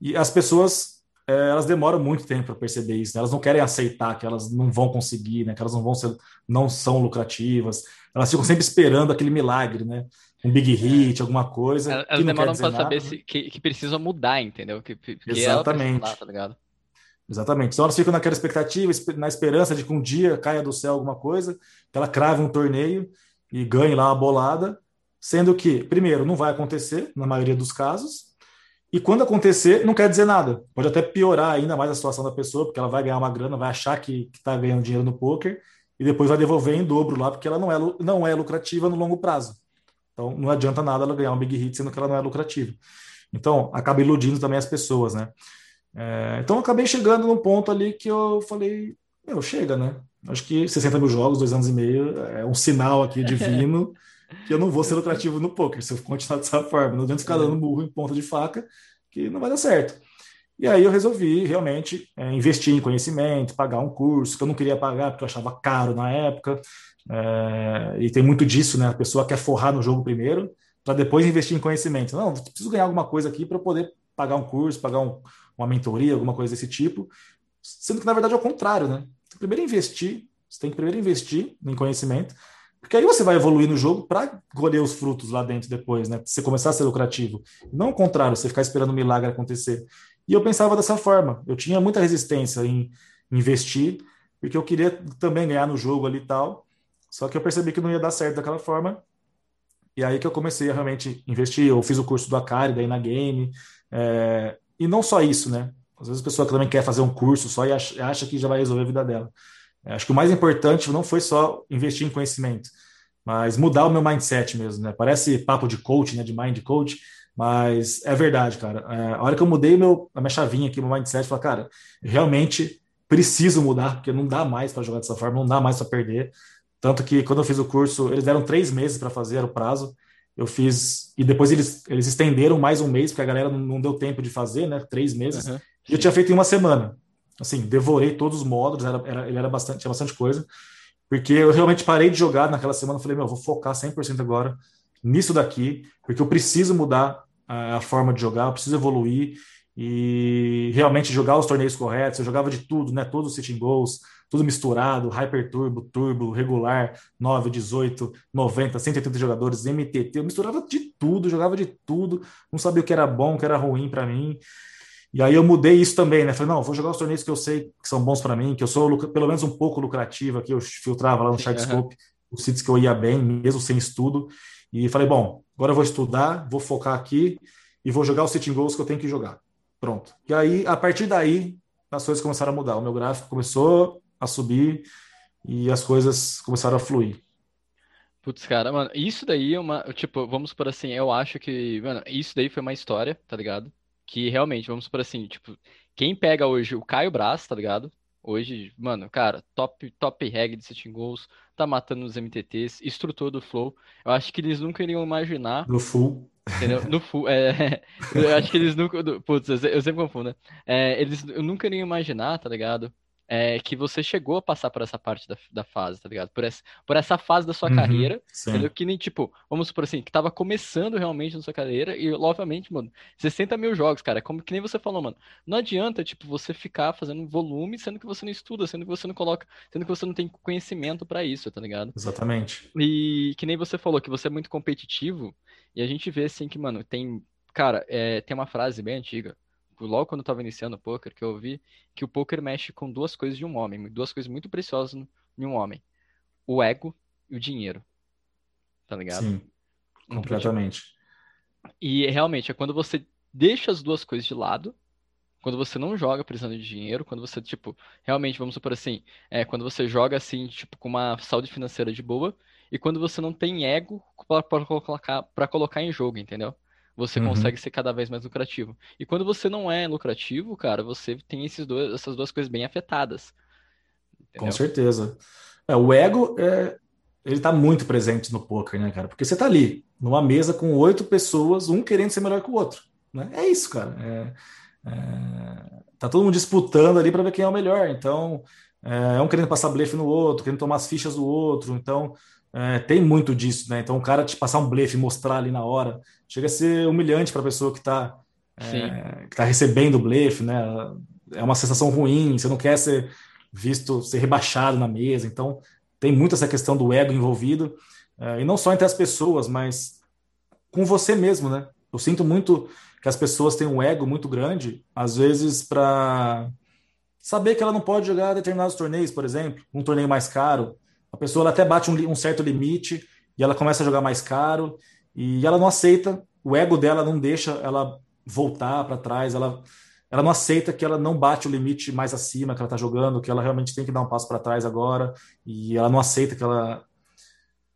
S2: E as pessoas é, elas demoram muito tempo para perceber isso. Né? Elas não querem aceitar que elas não vão conseguir, né? Que elas não vão ser, não são lucrativas. Elas ficam sempre esperando aquele milagre, né? Um big hit, é. alguma coisa.
S1: Elas, elas demoram para saber se, que, que precisam mudar, entendeu? Que, que
S2: Exatamente. Lá, tá ligado? Exatamente. Então elas ficam naquela expectativa, na esperança de que um dia caia do céu alguma coisa, que ela crave um torneio e ganhe lá uma bolada, sendo que, primeiro, não vai acontecer na maioria dos casos, E quando acontecer, não quer dizer nada. Pode até piorar ainda mais a situação da pessoa, porque ela vai ganhar uma grana, vai achar que está ganhando dinheiro no poker e depois vai devolver em dobro lá, porque ela não é, não é lucrativa no longo prazo. Então não adianta nada ela ganhar um big hit sendo que ela não é lucrativa. Então acaba iludindo também as pessoas, né? É, então acabei chegando num ponto ali que eu falei, meu, chega, né? Acho que 60 mil jogos, dois anos e meio, é um sinal aqui (laughs) divino que eu não vou ser lucrativo no poker se eu continuar dessa forma. Não adianta ficar dando burro em ponta de faca, que não vai dar certo. E aí eu resolvi realmente é, investir em conhecimento, pagar um curso que eu não queria pagar porque eu achava caro na época. É, e tem muito disso, né? A pessoa quer forrar no jogo primeiro para depois investir em conhecimento. Não, preciso ganhar alguma coisa aqui para poder pagar um curso, pagar um, uma mentoria, alguma coisa desse tipo. Sendo que na verdade é o contrário, né? Primeiro investir, você tem que primeiro investir em conhecimento porque aí você vai evoluir no jogo para colher os frutos lá dentro depois, né? Você começar a ser lucrativo. Não o contrário, você ficar esperando um milagre acontecer. E eu pensava dessa forma. Eu tinha muita resistência em investir, porque eu queria também ganhar no jogo ali e tal. Só que eu percebi que não ia dar certo daquela forma. E aí que eu comecei a realmente investir. Eu fiz o curso do Akari, daí na game. É... E não só isso, né? Às vezes a pessoa também quer fazer um curso só e acha que já vai resolver a vida dela. Acho que o mais importante não foi só investir em conhecimento, mas mudar o meu mindset mesmo, né? Parece papo de coach, né? De mind coach, mas é verdade, cara. É, a hora que eu mudei meu, a minha chavinha aqui, meu mindset, falei, cara, realmente preciso mudar, porque não dá mais para jogar dessa forma, não dá mais para perder. Tanto que quando eu fiz o curso, eles deram três meses para fazer, era o prazo. Eu fiz, e depois eles, eles estenderam mais um mês, porque a galera não, não deu tempo de fazer, né? Três meses. Uhum. E eu tinha feito em uma semana assim, devorei todos os módulos, era, era, ele era bastante, tinha bastante coisa, porque eu realmente parei de jogar naquela semana, falei, meu, vou focar 100% agora nisso daqui, porque eu preciso mudar a, a, forma de jogar, eu preciso evoluir e realmente jogar os torneios corretos, eu jogava de tudo, né, todos os sitting goals, tudo misturado, Hyper Turbo, Turbo, regular, 9, 18, 90, 180 jogadores, MTT, eu misturava de tudo, jogava de tudo, não sabia o que era bom, o que era ruim para mim, e aí eu mudei isso também, né? Falei, não, vou jogar os torneios que eu sei que são bons para mim, que eu sou pelo menos um pouco lucrativo aqui, eu filtrava lá no Sharkscope uhum. os sítios que eu ia bem, mesmo sem estudo. E falei, bom, agora eu vou estudar, vou focar aqui e vou jogar os sitting goals que eu tenho que jogar. Pronto. E aí, a partir daí, as coisas começaram a mudar. O meu gráfico começou a subir e as coisas começaram a fluir.
S1: Putz, cara, mano, isso daí é uma. Tipo, vamos por assim, eu acho que, mano, isso daí foi uma história, tá ligado? Que realmente, vamos por assim, tipo, quem pega hoje o Caio Braz, tá ligado? Hoje, mano, cara, top, top reg de setting goals, tá matando os MTTs, instrutor do Flow. Eu acho que eles nunca iriam imaginar.
S2: No full.
S1: Entendeu? No full, é, (laughs) eu acho que eles nunca. Putz, eu sempre confundo, né? É, eles eu nunca iriam imaginar, tá ligado? É, que você chegou a passar por essa parte da, da fase, tá ligado? Por essa, por essa fase da sua uhum, carreira, entendeu? Que nem, tipo, vamos supor assim, que tava começando realmente na sua carreira e, obviamente, mano, 60 mil jogos, cara, como que nem você falou, mano. Não adianta, tipo, você ficar fazendo volume sendo que você não estuda, sendo que você não coloca, sendo que você não tem conhecimento para isso, tá ligado?
S2: Exatamente.
S1: E que nem você falou, que você é muito competitivo e a gente vê, assim, que, mano, tem, cara, é, tem uma frase bem antiga, logo quando eu tava iniciando o poker, que eu ouvi que o poker mexe com duas coisas de um homem, duas coisas muito preciosas em um homem: o ego e o dinheiro. Tá ligado?
S2: Sim, completamente.
S1: E realmente é quando você deixa as duas coisas de lado, quando você não joga precisando de dinheiro, quando você, tipo, realmente, vamos supor assim, é quando você joga assim, tipo, com uma saúde financeira de boa, e quando você não tem ego para colocar, pra colocar em jogo, entendeu? Você uhum. consegue ser cada vez mais lucrativo. E quando você não é lucrativo, cara, você tem esses dois, essas duas coisas bem afetadas.
S2: Entendeu? Com certeza. É, o ego, é, ele tá muito presente no poker, né, cara? Porque você tá ali, numa mesa com oito pessoas, um querendo ser melhor que o outro. Né? É isso, cara. É, é, tá todo mundo disputando ali para ver quem é o melhor. Então, é, um querendo passar blefe no outro, querendo tomar as fichas do outro. Então, é, tem muito disso, né? Então, o cara te passar um blefe e mostrar ali na hora chega a ser humilhante para a pessoa que está é, que tá recebendo o blefe, né? É uma sensação ruim, você não quer ser visto, ser rebaixado na mesa. Então, tem muito essa questão do ego envolvido, é, e não só entre as pessoas, mas com você mesmo, né? Eu sinto muito que as pessoas têm um ego muito grande, às vezes, para saber que ela não pode jogar determinados torneios, por exemplo, um torneio mais caro, a pessoa até bate um, um, certo limite e ela começa a jogar mais caro e ela não aceita, o ego dela não deixa ela voltar para trás, ela, ela não aceita que ela não bate o limite mais acima que ela está jogando, que ela realmente tem que dar um passo para trás agora, e ela não aceita que ela,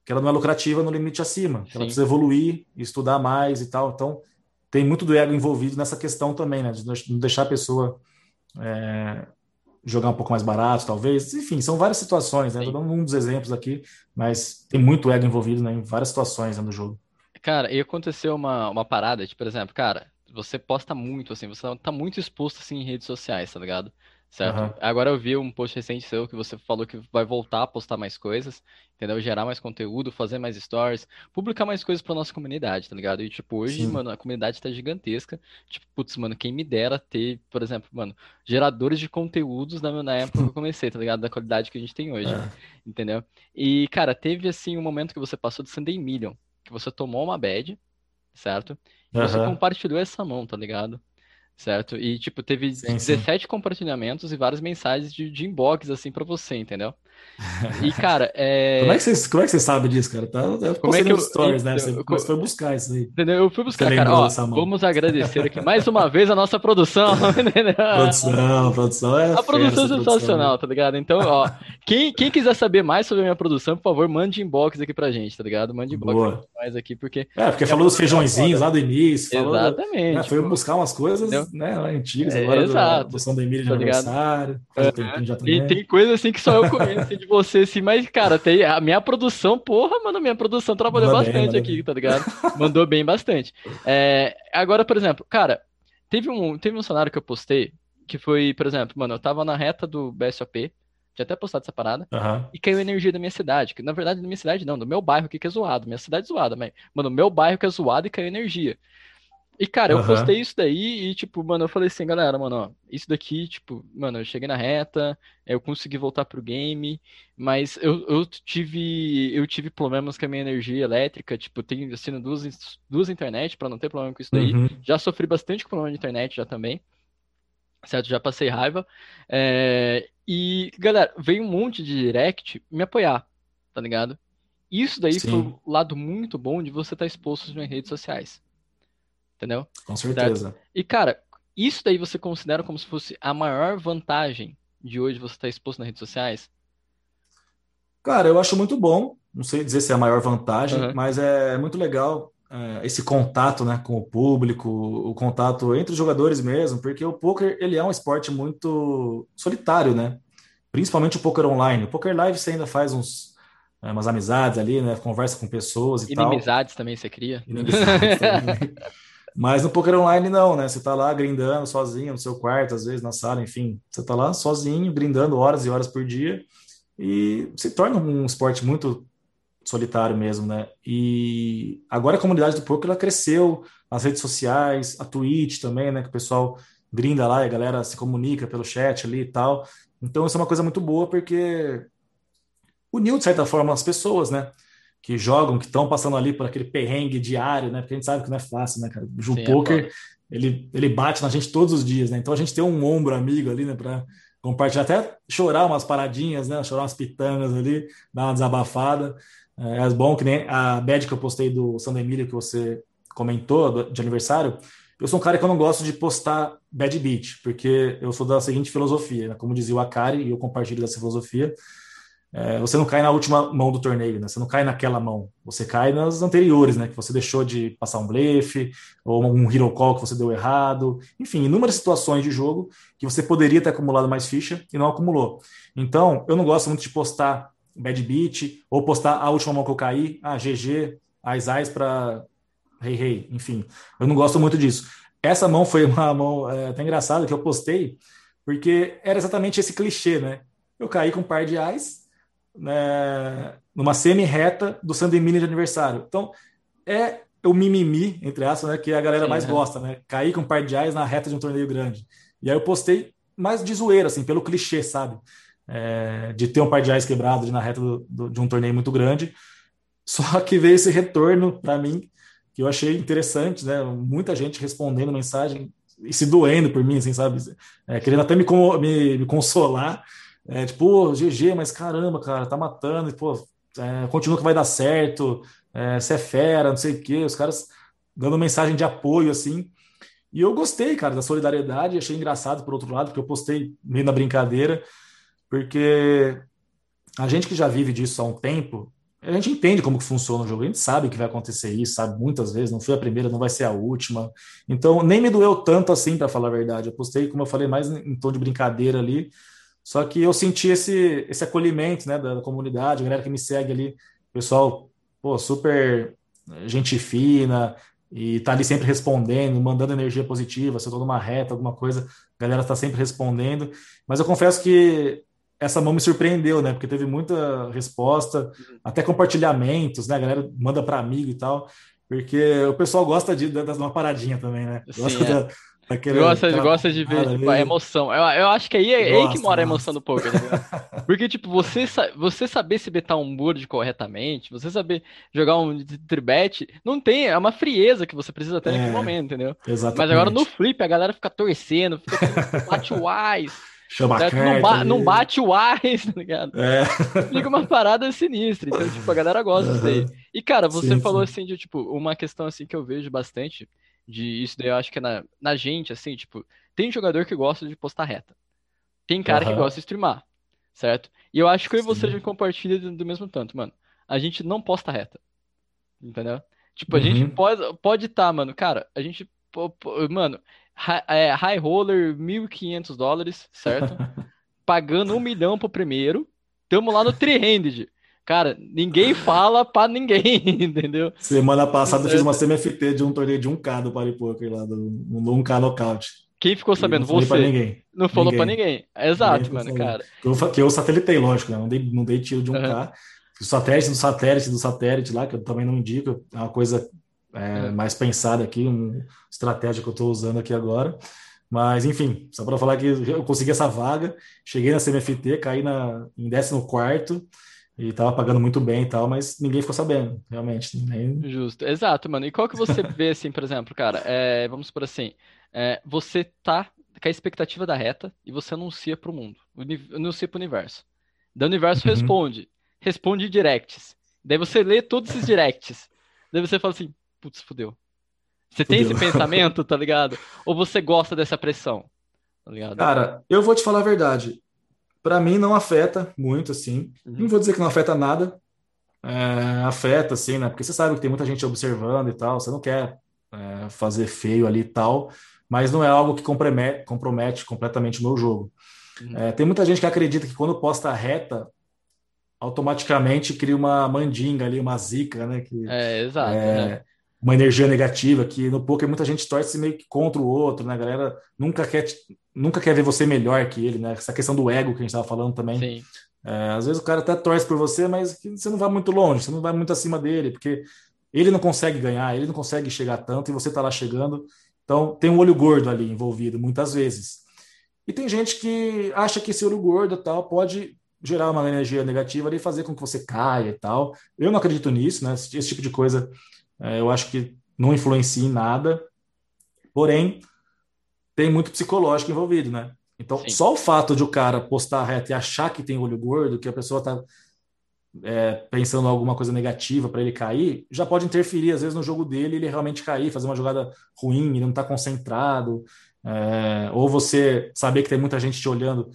S2: que ela não é lucrativa no limite acima, que ela precisa evoluir, estudar mais e tal. Então, tem muito do ego envolvido nessa questão também, né? De não deixar a pessoa é, jogar um pouco mais barato, talvez. Enfim, são várias situações, né? Estou dando um dos exemplos aqui, mas tem muito ego envolvido né, em várias situações né, no jogo.
S1: Cara, e aconteceu uma, uma parada, tipo, por exemplo, cara, você posta muito, assim, você tá muito exposto, assim, em redes sociais, tá ligado? Certo? Uhum. Agora eu vi um post recente seu que você falou que vai voltar a postar mais coisas, entendeu? Gerar mais conteúdo, fazer mais stories, publicar mais coisas pra nossa comunidade, tá ligado? E, tipo, hoje, Sim. mano, a comunidade tá gigantesca. Tipo, putz, mano, quem me dera ter, por exemplo, mano, geradores de conteúdos na, na época que eu comecei, tá ligado? Da qualidade que a gente tem hoje, é. entendeu? E, cara, teve, assim, um momento que você passou de Sunday Million, que você tomou uma bad, certo? E uhum. você compartilhou essa mão, tá ligado? Certo? E, tipo, teve sim, 17 sim. compartilhamentos e várias mensagens de, de inbox, assim, pra você, entendeu? E, cara, é...
S2: Como é que você, como é que você sabe disso, cara? Tá, eu como é que eu... stories, né? Você eu... foi buscar isso aí.
S1: Entendeu? Eu fui buscar, cara. Ó, vamos agradecer aqui mais uma vez a nossa produção. (laughs) (laughs)
S2: produção, produção é
S1: A produção é sensacional, produção, tá ligado? Então, ó, quem, quem quiser saber mais sobre a minha produção, por favor, mande inbox aqui pra gente, tá ligado? Mande inbox mais aqui, porque...
S2: É, porque falou dos feijõezinhos lá do início. Falou, Exatamente. Né, foi tipo... buscar umas coisas, né, antigas, é, agora exato. do, do São Emílio de tá aniversário.
S1: É, e tem coisa assim que só eu conheço de você, assim, mas, cara, tem a minha produção, porra, mano, minha produção trabalhou Mandou bastante bem, aqui, bem. tá ligado? Mandou bem bastante. É, agora, por exemplo, cara, teve um, teve um cenário que eu postei, que foi, por exemplo, mano, eu tava na reta do BSOP, tinha até postado essa parada, uhum. e caiu energia da minha cidade, que na verdade da minha cidade não, do meu bairro aqui que é zoado, minha cidade é zoada, mas, mano, meu bairro que é zoado e caiu energia. E, cara, eu uhum. postei isso daí e, tipo, mano, eu falei assim, galera, mano, ó, isso daqui, tipo, mano, eu cheguei na reta, eu consegui voltar pro game, mas eu, eu tive eu tive problemas com a minha energia elétrica, tipo, tenho assim duas, duas internet para não ter problema com isso daí. Uhum. Já sofri bastante com problema de internet já também. Certo? Já passei raiva. É... E, galera, veio um monte de direct me apoiar, tá ligado? Isso daí Sim. foi um lado muito bom de você estar tá exposto nas redes sociais. Entendeu?
S2: Com certeza. Certo?
S1: E, cara, isso daí você considera como se fosse a maior vantagem de hoje você estar tá exposto nas redes sociais?
S2: Cara, eu acho muito bom. Não sei dizer se é a maior vantagem, uhum. mas é muito legal é, esse contato né, com o público, o contato entre os jogadores mesmo, porque o poker ele é um esporte muito solitário, né? Principalmente o poker online. O poker live você ainda faz uns, é, umas amizades ali, né? Conversa com pessoas e
S1: Inimizades tal. Inimizades também você cria. Inimizades
S2: também. (laughs) Mas no poker online não, né? Você tá lá grindando sozinho no seu quarto, às vezes na sala, enfim. Você tá lá sozinho, grindando horas e horas por dia e se torna um esporte muito solitário mesmo, né? E agora a comunidade do poker ela cresceu, as redes sociais, a Twitch também, né? Que o pessoal grinda lá e a galera se comunica pelo chat ali e tal. Então isso é uma coisa muito boa porque uniu de certa forma as pessoas, né? Que jogam, que estão passando ali por aquele perrengue diário, né? Porque a gente sabe que não é fácil, né, cara? O é Poker, ele, ele bate na gente todos os dias, né? Então a gente tem um ombro amigo ali, né, para compartilhar, até chorar umas paradinhas, né? Chorar umas pitangas ali, dar uma desabafada. É, é bom que nem a bad que eu postei do São Emílio que você comentou de aniversário. Eu sou um cara que eu não gosto de postar bad beat, porque eu sou da seguinte filosofia, né? como dizia o Akari, e eu compartilho dessa filosofia é, você não cai na última mão do torneio, né? Você não cai naquela mão, você cai nas anteriores, né? Que você deixou de passar um blefe, ou um hero call que você deu errado, enfim, inúmeras situações de jogo que você poderia ter acumulado mais ficha e não acumulou. Então, eu não gosto muito de postar bad beat, ou postar a última mão que eu caí, ah, GG, as eyes para rei rei, enfim. Eu não gosto muito disso. Essa mão foi (laughs) uma mão é, até engraçada que eu postei, porque era exatamente esse clichê, né? Eu caí com um par de eyes, né, numa semi-reta do Sandemini de aniversário. Então, é o mimimi, entre aspas, né, que a galera Sim, mais é. gosta, né? Cair com um par de ais na reta de um torneio grande. E aí eu postei mais de zoeira, assim, pelo clichê, sabe? É, de ter um par de ais quebrado na reta do, do, de um torneio muito grande. Só que veio esse retorno para mim, que eu achei interessante, né? Muita gente respondendo mensagem e se doendo por mim, assim, sabe? É, querendo até me, me, me consolar é, tipo, GG, mas caramba, cara, tá matando, e, pô, é, continua que vai dar certo, é, você é fera, não sei o quê, os caras dando mensagem de apoio, assim. E eu gostei, cara, da solidariedade, achei engraçado por outro lado, porque eu postei meio na brincadeira, porque a gente que já vive disso há um tempo, a gente entende como que funciona o jogo, a gente sabe que vai acontecer isso, sabe? Muitas vezes, não foi a primeira, não vai ser a última. Então, nem me doeu tanto assim, para falar a verdade. Eu postei, como eu falei, mais em tom de brincadeira ali. Só que eu senti esse, esse acolhimento, né, da, da comunidade, a galera que me segue ali, pessoal, pô, super gente fina, e tá ali sempre respondendo, mandando energia positiva, se eu tô numa reta, alguma coisa, a galera tá sempre respondendo. Mas eu confesso que essa mão me surpreendeu, né? Porque teve muita resposta, uhum. até compartilhamentos, né? A galera manda para amigo e tal, porque o pessoal gosta de dar uma paradinha também, né?
S1: Gosta Sim, é. da, gosta, gosta de ver tipo, a emoção. Eu, eu acho que aí é, gosta, aí que mora a emoção do poker. Né? (laughs) porque, tipo, você, você saber se betar um board corretamente, você saber jogar um tribet, não tem, é uma frieza que você precisa ter é, naquele momento, entendeu?
S2: Exatamente.
S1: Mas agora no flip a galera fica torcendo, fica (laughs) bate wise.
S2: Chama certo?
S1: Não, ba não, bate o Ais, tá ligado? É. Fica uma parada sinistra. Então, tipo, a galera gosta uhum. disso aí. E, cara, você sim, falou sim. assim de, tipo, uma questão assim que eu vejo bastante, de isso daí eu acho que é na, na gente, assim, tipo, tem jogador que gosta de postar reta. Tem cara uhum. que gosta de streamar, certo? E eu acho que eu e você já compartilha do, do mesmo tanto, mano. A gente não posta reta. Entendeu? Tipo, a uhum. gente pode pode tá, mano. Cara, a gente mano, é, high roller, 1.500 dólares, certo? (laughs) Pagando um milhão pro primeiro. Tamo lá no three-handed. Cara, ninguém fala pra ninguém, (laughs) entendeu?
S2: Semana passada eu fiz uma CMFT de um torneio de 1K do Paripoker lá, do, um 1K nocaute.
S1: Quem ficou sabendo?
S2: não
S1: Você.
S2: Pra ninguém.
S1: Não falou ninguém. pra ninguém. Exato, ninguém mano, cara.
S2: Que eu, que eu satélitei, lógico, né? Não dei, não dei tiro de 1K. Uhum. O satélite do satélite do satélite lá, que eu também não indico, é uma coisa é, é. mais pensada aqui, uma estratégia que eu estou usando aqui agora. Mas, enfim, só para falar que eu consegui essa vaga, cheguei na CMFT, caí na, em 14 e estava pagando muito bem e tal, mas ninguém ficou sabendo, realmente. Nem...
S1: Justo, exato, mano. E qual que você (laughs) vê, assim, por exemplo, cara, é, vamos por assim, é, você tá com a expectativa da reta e você anuncia para o mundo, anuncia para o universo. Daí o universo uhum. responde, responde directs. Daí você lê todos esses directs. Daí você fala assim, putz, fudeu. Você tem esse pensamento, tá ligado? (laughs) Ou você gosta dessa pressão? Tá ligado?
S2: Cara, eu vou te falar a verdade. Para mim não afeta muito, assim. Uhum. Não vou dizer que não afeta nada. É, afeta, assim, né? Porque você sabe que tem muita gente observando e tal. Você não quer é, fazer feio ali e tal. Mas não é algo que compromete, compromete completamente o meu jogo. Uhum. É, tem muita gente que acredita que quando posta reta, automaticamente cria uma mandinga ali, uma zica, né? Que,
S1: é, exato. É, né?
S2: Uma energia negativa, que no poker muita gente torce meio que contra o outro, né? A galera nunca quer, nunca quer ver você melhor que ele, né? Essa questão do ego que a gente estava falando também. Sim. É, às vezes o cara até torce por você, mas você não vai muito longe, você não vai muito acima dele, porque ele não consegue ganhar, ele não consegue chegar tanto e você está lá chegando. Então tem um olho gordo ali envolvido, muitas vezes. E tem gente que acha que esse olho gordo tal pode gerar uma energia negativa e fazer com que você caia e tal. Eu não acredito nisso, né? Esse, tipo de coisa eu acho que não influencia em nada, porém, tem muito psicológico envolvido, né? Então, Sim. só o fato de o cara postar reto e achar que tem olho gordo, que a pessoa tá é, pensando alguma coisa negativa para ele cair, já pode interferir, às vezes, no jogo dele, ele realmente cair, fazer uma jogada ruim, ele não tá concentrado, é, ou você saber que tem muita gente te olhando,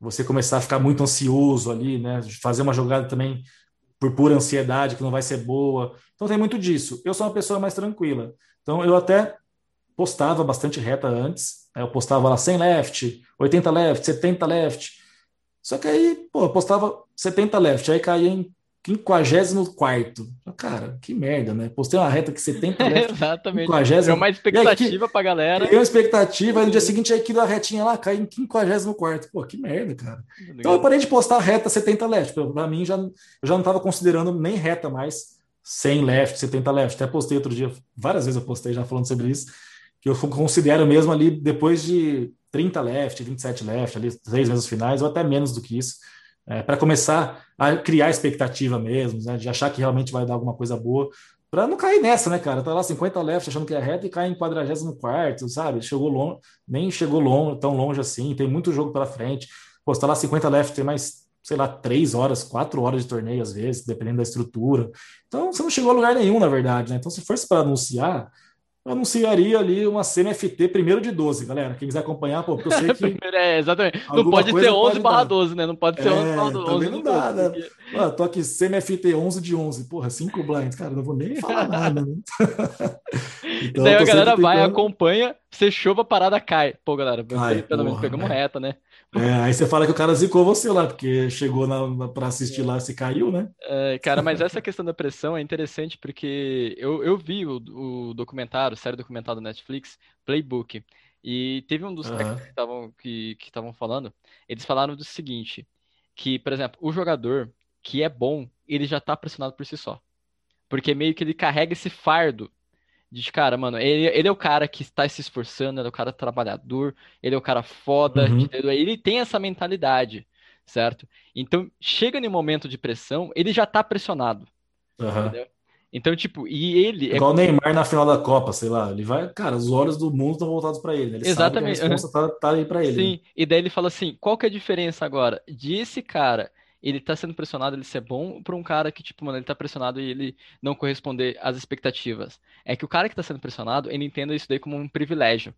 S2: você começar a ficar muito ansioso ali, né? Fazer uma jogada também por pura ansiedade, que não vai ser boa. Então tem muito disso. Eu sou uma pessoa mais tranquila. Então eu até postava bastante reta antes. Né? Eu postava lá 100 left, 80 left, 70 left. Só que aí, pô, eu postava 70 left, aí caía em 54. Cara, que merda, né? Postei uma reta (laughs) que 70 left.
S1: Exatamente. 50. Deu uma expectativa aí, pra galera.
S2: Deu uma expectativa, no dia seguinte aí aquilo a retinha lá cai em 54. Pô, que merda, cara. Então eu parei de postar reta 70 left. Pra mim, já, eu já não tava considerando nem reta mais 100 left, 70 left. Até postei outro dia, várias vezes eu postei já falando sobre isso, que eu considero mesmo ali depois de 30 left, 27 left, ali, três vezes finais, ou até menos do que isso é, para começar a criar expectativa mesmo, né, de achar que realmente vai dar alguma coisa boa, para não cair nessa, né, cara? Tá lá 50 left achando que é reto e cai em 44, sabe? Chegou longe, nem chegou longe, tão longe assim, tem muito jogo pela frente. Pô, tá lá 50 left, tem mais, sei lá, 3 horas, 4 horas de torneio às vezes, dependendo da estrutura. Então você não chegou a lugar nenhum, na verdade, né? Então se fosse para anunciar, anunciaria ali uma CNFT primeiro de 12, galera. Quem quiser acompanhar, pô, porque eu sei (laughs) que.
S1: é, exatamente. Não pode ser 11 barra 12, né? Não pode ser
S2: é,
S1: 11 barra
S2: 12. Também não dá, né? Porque... tô aqui CNFT 11 de 11. Porra, 5 blinds. Cara, não vou nem (laughs) falar nada, né? (laughs)
S1: então, Daí a galera vai, acompanha, você chova, a parada cai. Pô, galera, cai, pelo menos pegamos né? reta, né?
S2: É, aí você fala que o cara zicou você lá, porque chegou para assistir lá, se caiu, né?
S1: É, cara, mas essa questão da pressão é interessante porque eu, eu vi o, o documentário, série documentário da Netflix, Playbook, e teve um dos uhum. técnicos que estavam que, que falando, eles falaram do seguinte, que, por exemplo, o jogador que é bom, ele já tá pressionado por si só. Porque meio que ele carrega esse fardo de cara, mano, ele, ele é o cara que está se esforçando, ele é o cara trabalhador, ele é o cara foda, uhum. ele tem essa mentalidade, certo? Então, chega no momento de pressão, ele já tá pressionado, uhum. entendeu? Então, tipo, e ele.
S2: É Igual o Neymar na final da Copa, sei lá. Ele vai. Cara, os olhos do mundo estão voltados para ele. Né? Ele
S1: Exatamente.
S2: sabe que a resposta tá, tá aí para ele.
S1: Sim, né? e daí ele fala assim: qual que é a diferença agora de esse cara ele tá sendo pressionado ele ser bom para um cara que, tipo, mano, ele tá pressionado e ele não corresponder às expectativas. É que o cara que tá sendo pressionado, ele entenda isso daí como um privilégio.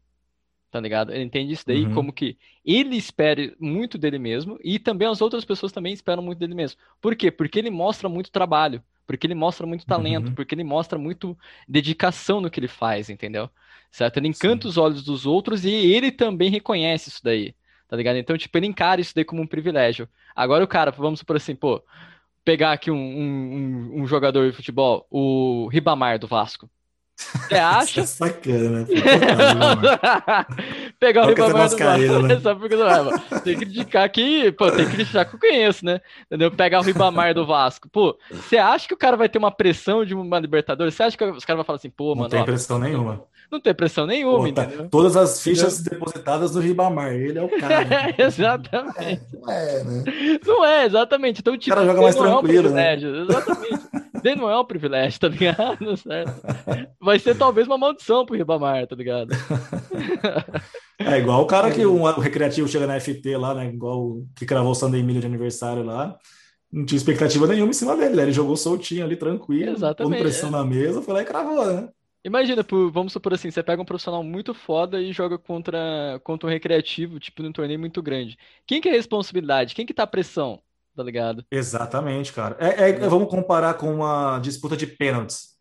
S1: Tá ligado? Ele entende isso daí uhum. como que ele espere muito dele mesmo e também as outras pessoas também esperam muito dele mesmo. Por quê? Porque ele mostra muito trabalho, porque ele mostra muito talento, uhum. porque ele mostra muito dedicação no que ele faz, entendeu? Certo? Ele encanta Sim. os olhos dos outros e ele também reconhece isso daí tá ligado? Então, tipo, ele encara isso daí como um privilégio. Agora o cara, vamos supor assim, pô, pegar aqui um, um, um jogador de futebol, o Ribamar do Vasco. Você (laughs) acha?
S2: é sacana, né? (laughs)
S1: Pegar o Ribamar do Vasco, né? (laughs) só porque não é, Tem que criticar que, pô, tem que criticar que eu conheço, né? Entendeu? Pegar o Ribamar do Vasco. Pô, você acha que o cara vai ter uma pressão de uma Libertadores? Você acha que os caras vão falar assim, pô, mano.
S2: Não tem ó, pressão nenhuma
S1: não tem pressão nenhuma, Pô, tá,
S2: Todas as fichas entendeu? depositadas no Ribamar, ele é o cara.
S1: Né? (laughs) exatamente.
S2: Não é, né?
S1: Não é, exatamente. Então, tipo,
S2: o cara joga mais tranquilo,
S1: é um
S2: né?
S1: Exatamente. Ele não é um privilégio, tá ligado? (laughs) Certo? Vai ser talvez uma maldição pro Ribamar, tá ligado? (laughs)
S2: É igual o cara que um, o recreativo chega na FT lá, né? Igual o que cravou o Sunday Emílio de aniversário lá. Não tinha expectativa nenhuma em cima dele, né? Ele jogou soltinho ali, tranquilo,
S1: Exatamente.
S2: pondo pressão na mesa, foi lá e cravou, né?
S1: Imagina, vamos supor assim, você pega um profissional muito foda e joga contra, contra um recreativo, tipo, num torneio muito grande. Quem que é a responsabilidade? Quem que tá a pressão? Tá ligado?
S2: Exatamente, cara. É, é, vamos comparar com uma disputa de pênaltis.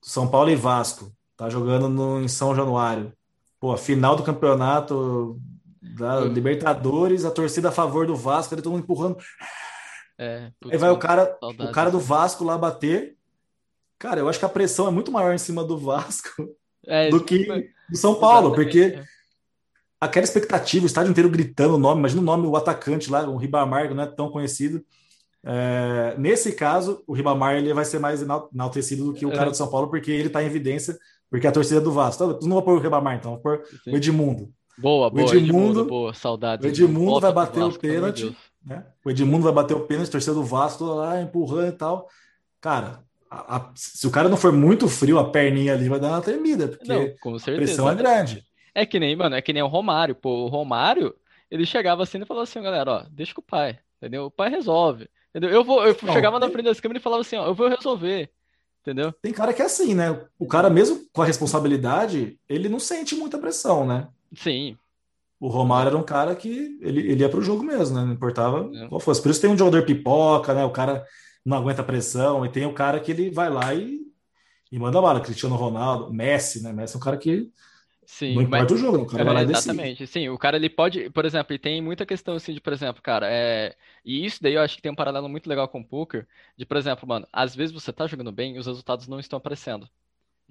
S2: São Paulo e Vasco. Tá jogando no, em São Januário. Pô, final do campeonato da Libertadores, a torcida a favor do Vasco, eles estão empurrando.
S1: É, putz,
S2: Aí vai o cara, o cara do Vasco lá bater, Cara, eu acho que a pressão é muito maior em cima do Vasco (laughs) é, do que do São Paulo, porque é. aquela expectativa, o estádio inteiro gritando o nome, imagina o nome, o atacante lá, o Ribamar, não é tão conhecido. É, nesse caso, o Ribamar ele vai ser mais enaltecido do que o cara do São Paulo, porque ele está em evidência, porque a torcida é do Vasco. Então, não vou pôr o Ribamar, então, vou pôr Sim. o Edmundo.
S1: Boa, boa,
S2: o Edmundo,
S1: boa, saudades.
S2: O Edmundo vai bater Vasco, o pênalti, né? O Edmundo vai bater o pênalti, torcida do Vasco lá empurrando e tal. Cara, a, a, se o cara não for muito frio, a perninha ali vai dar uma tremida, porque não, certeza. a pressão é grande.
S1: É que nem, mano, é que nem o Romário. Pô, o Romário, ele chegava assim e falava assim, galera, ó, deixa com o pai, entendeu? O pai resolve. Entendeu? Eu vou, eu não, chegava tem... na frente das câmeras e falava assim, ó, eu vou resolver. Entendeu?
S2: Tem cara que é assim, né? O cara, mesmo com a responsabilidade, ele não sente muita pressão, né?
S1: Sim.
S2: O Romário era um cara que ele, ele ia pro jogo mesmo, né? Não importava é. qual fosse. Por isso tem um jogador pipoca, né? O cara não aguenta pressão, e tem o cara que ele vai lá e, e manda bala, Cristiano Ronaldo, Messi, né? Messi é um cara que
S1: Sim,
S2: não importa mas... o jogo, o cara é, vai lá
S1: Exatamente, sim, o cara ele pode, por exemplo, e tem muita questão assim de, por exemplo, cara, é... e isso daí eu acho que tem um paralelo muito legal com o poker, de, por exemplo, mano, às vezes você tá jogando bem e os resultados não estão aparecendo.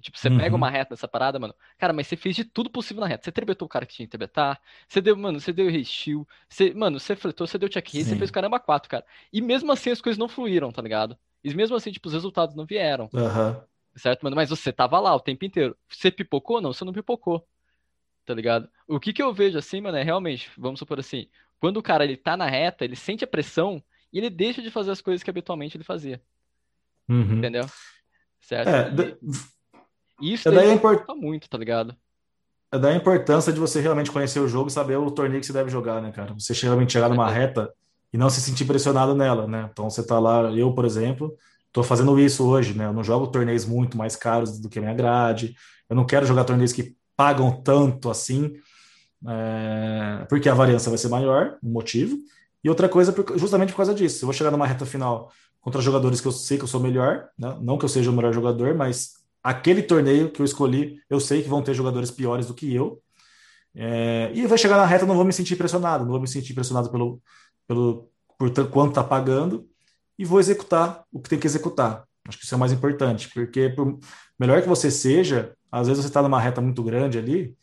S1: Tipo, você uhum. pega uma reta nessa parada, mano. Cara, mas você fez de tudo possível na reta. Você trebetou o cara que tinha que trebetar. Você deu, mano, você deu restil. Você, mano, você fletou, você deu check você fez caramba 4, cara. E mesmo assim as coisas não fluíram, tá ligado? E mesmo assim, tipo, os resultados não vieram.
S2: Uhum.
S1: Certo, mano? Mas você tava lá o tempo inteiro. Você pipocou? Não, você não pipocou. Tá ligado? O que que eu vejo assim, mano, é realmente, vamos supor assim, quando o cara ele tá na reta, ele sente a pressão e ele deixa de fazer as coisas que habitualmente ele fazia.
S2: Uhum.
S1: Entendeu? Certo?
S2: É,
S1: e isso é daí importa muito, tá ligado?
S2: É da importância de você realmente conhecer o jogo e saber o torneio que você deve jogar, né, cara? Você realmente chegar numa reta e não se sentir pressionado nela, né? Então você tá lá, eu, por exemplo, tô fazendo isso hoje, né? Eu não jogo torneios muito mais caros do que a minha grade. Eu não quero jogar torneios que pagam tanto assim, é, porque a variância vai ser maior, um motivo. E outra coisa, justamente por causa disso. Eu vou chegar numa reta final contra jogadores que eu sei que eu sou melhor, né? não que eu seja o melhor jogador, mas aquele torneio que eu escolhi, eu sei que vão ter jogadores piores do que eu. É, e vai chegar na reta, não vou me sentir pressionado, não vou me sentir pressionado pelo, pelo por quanto está pagando e vou executar o que tem que executar. Acho que isso é o mais importante, porque por melhor que você seja, às vezes você está numa reta muito grande ali,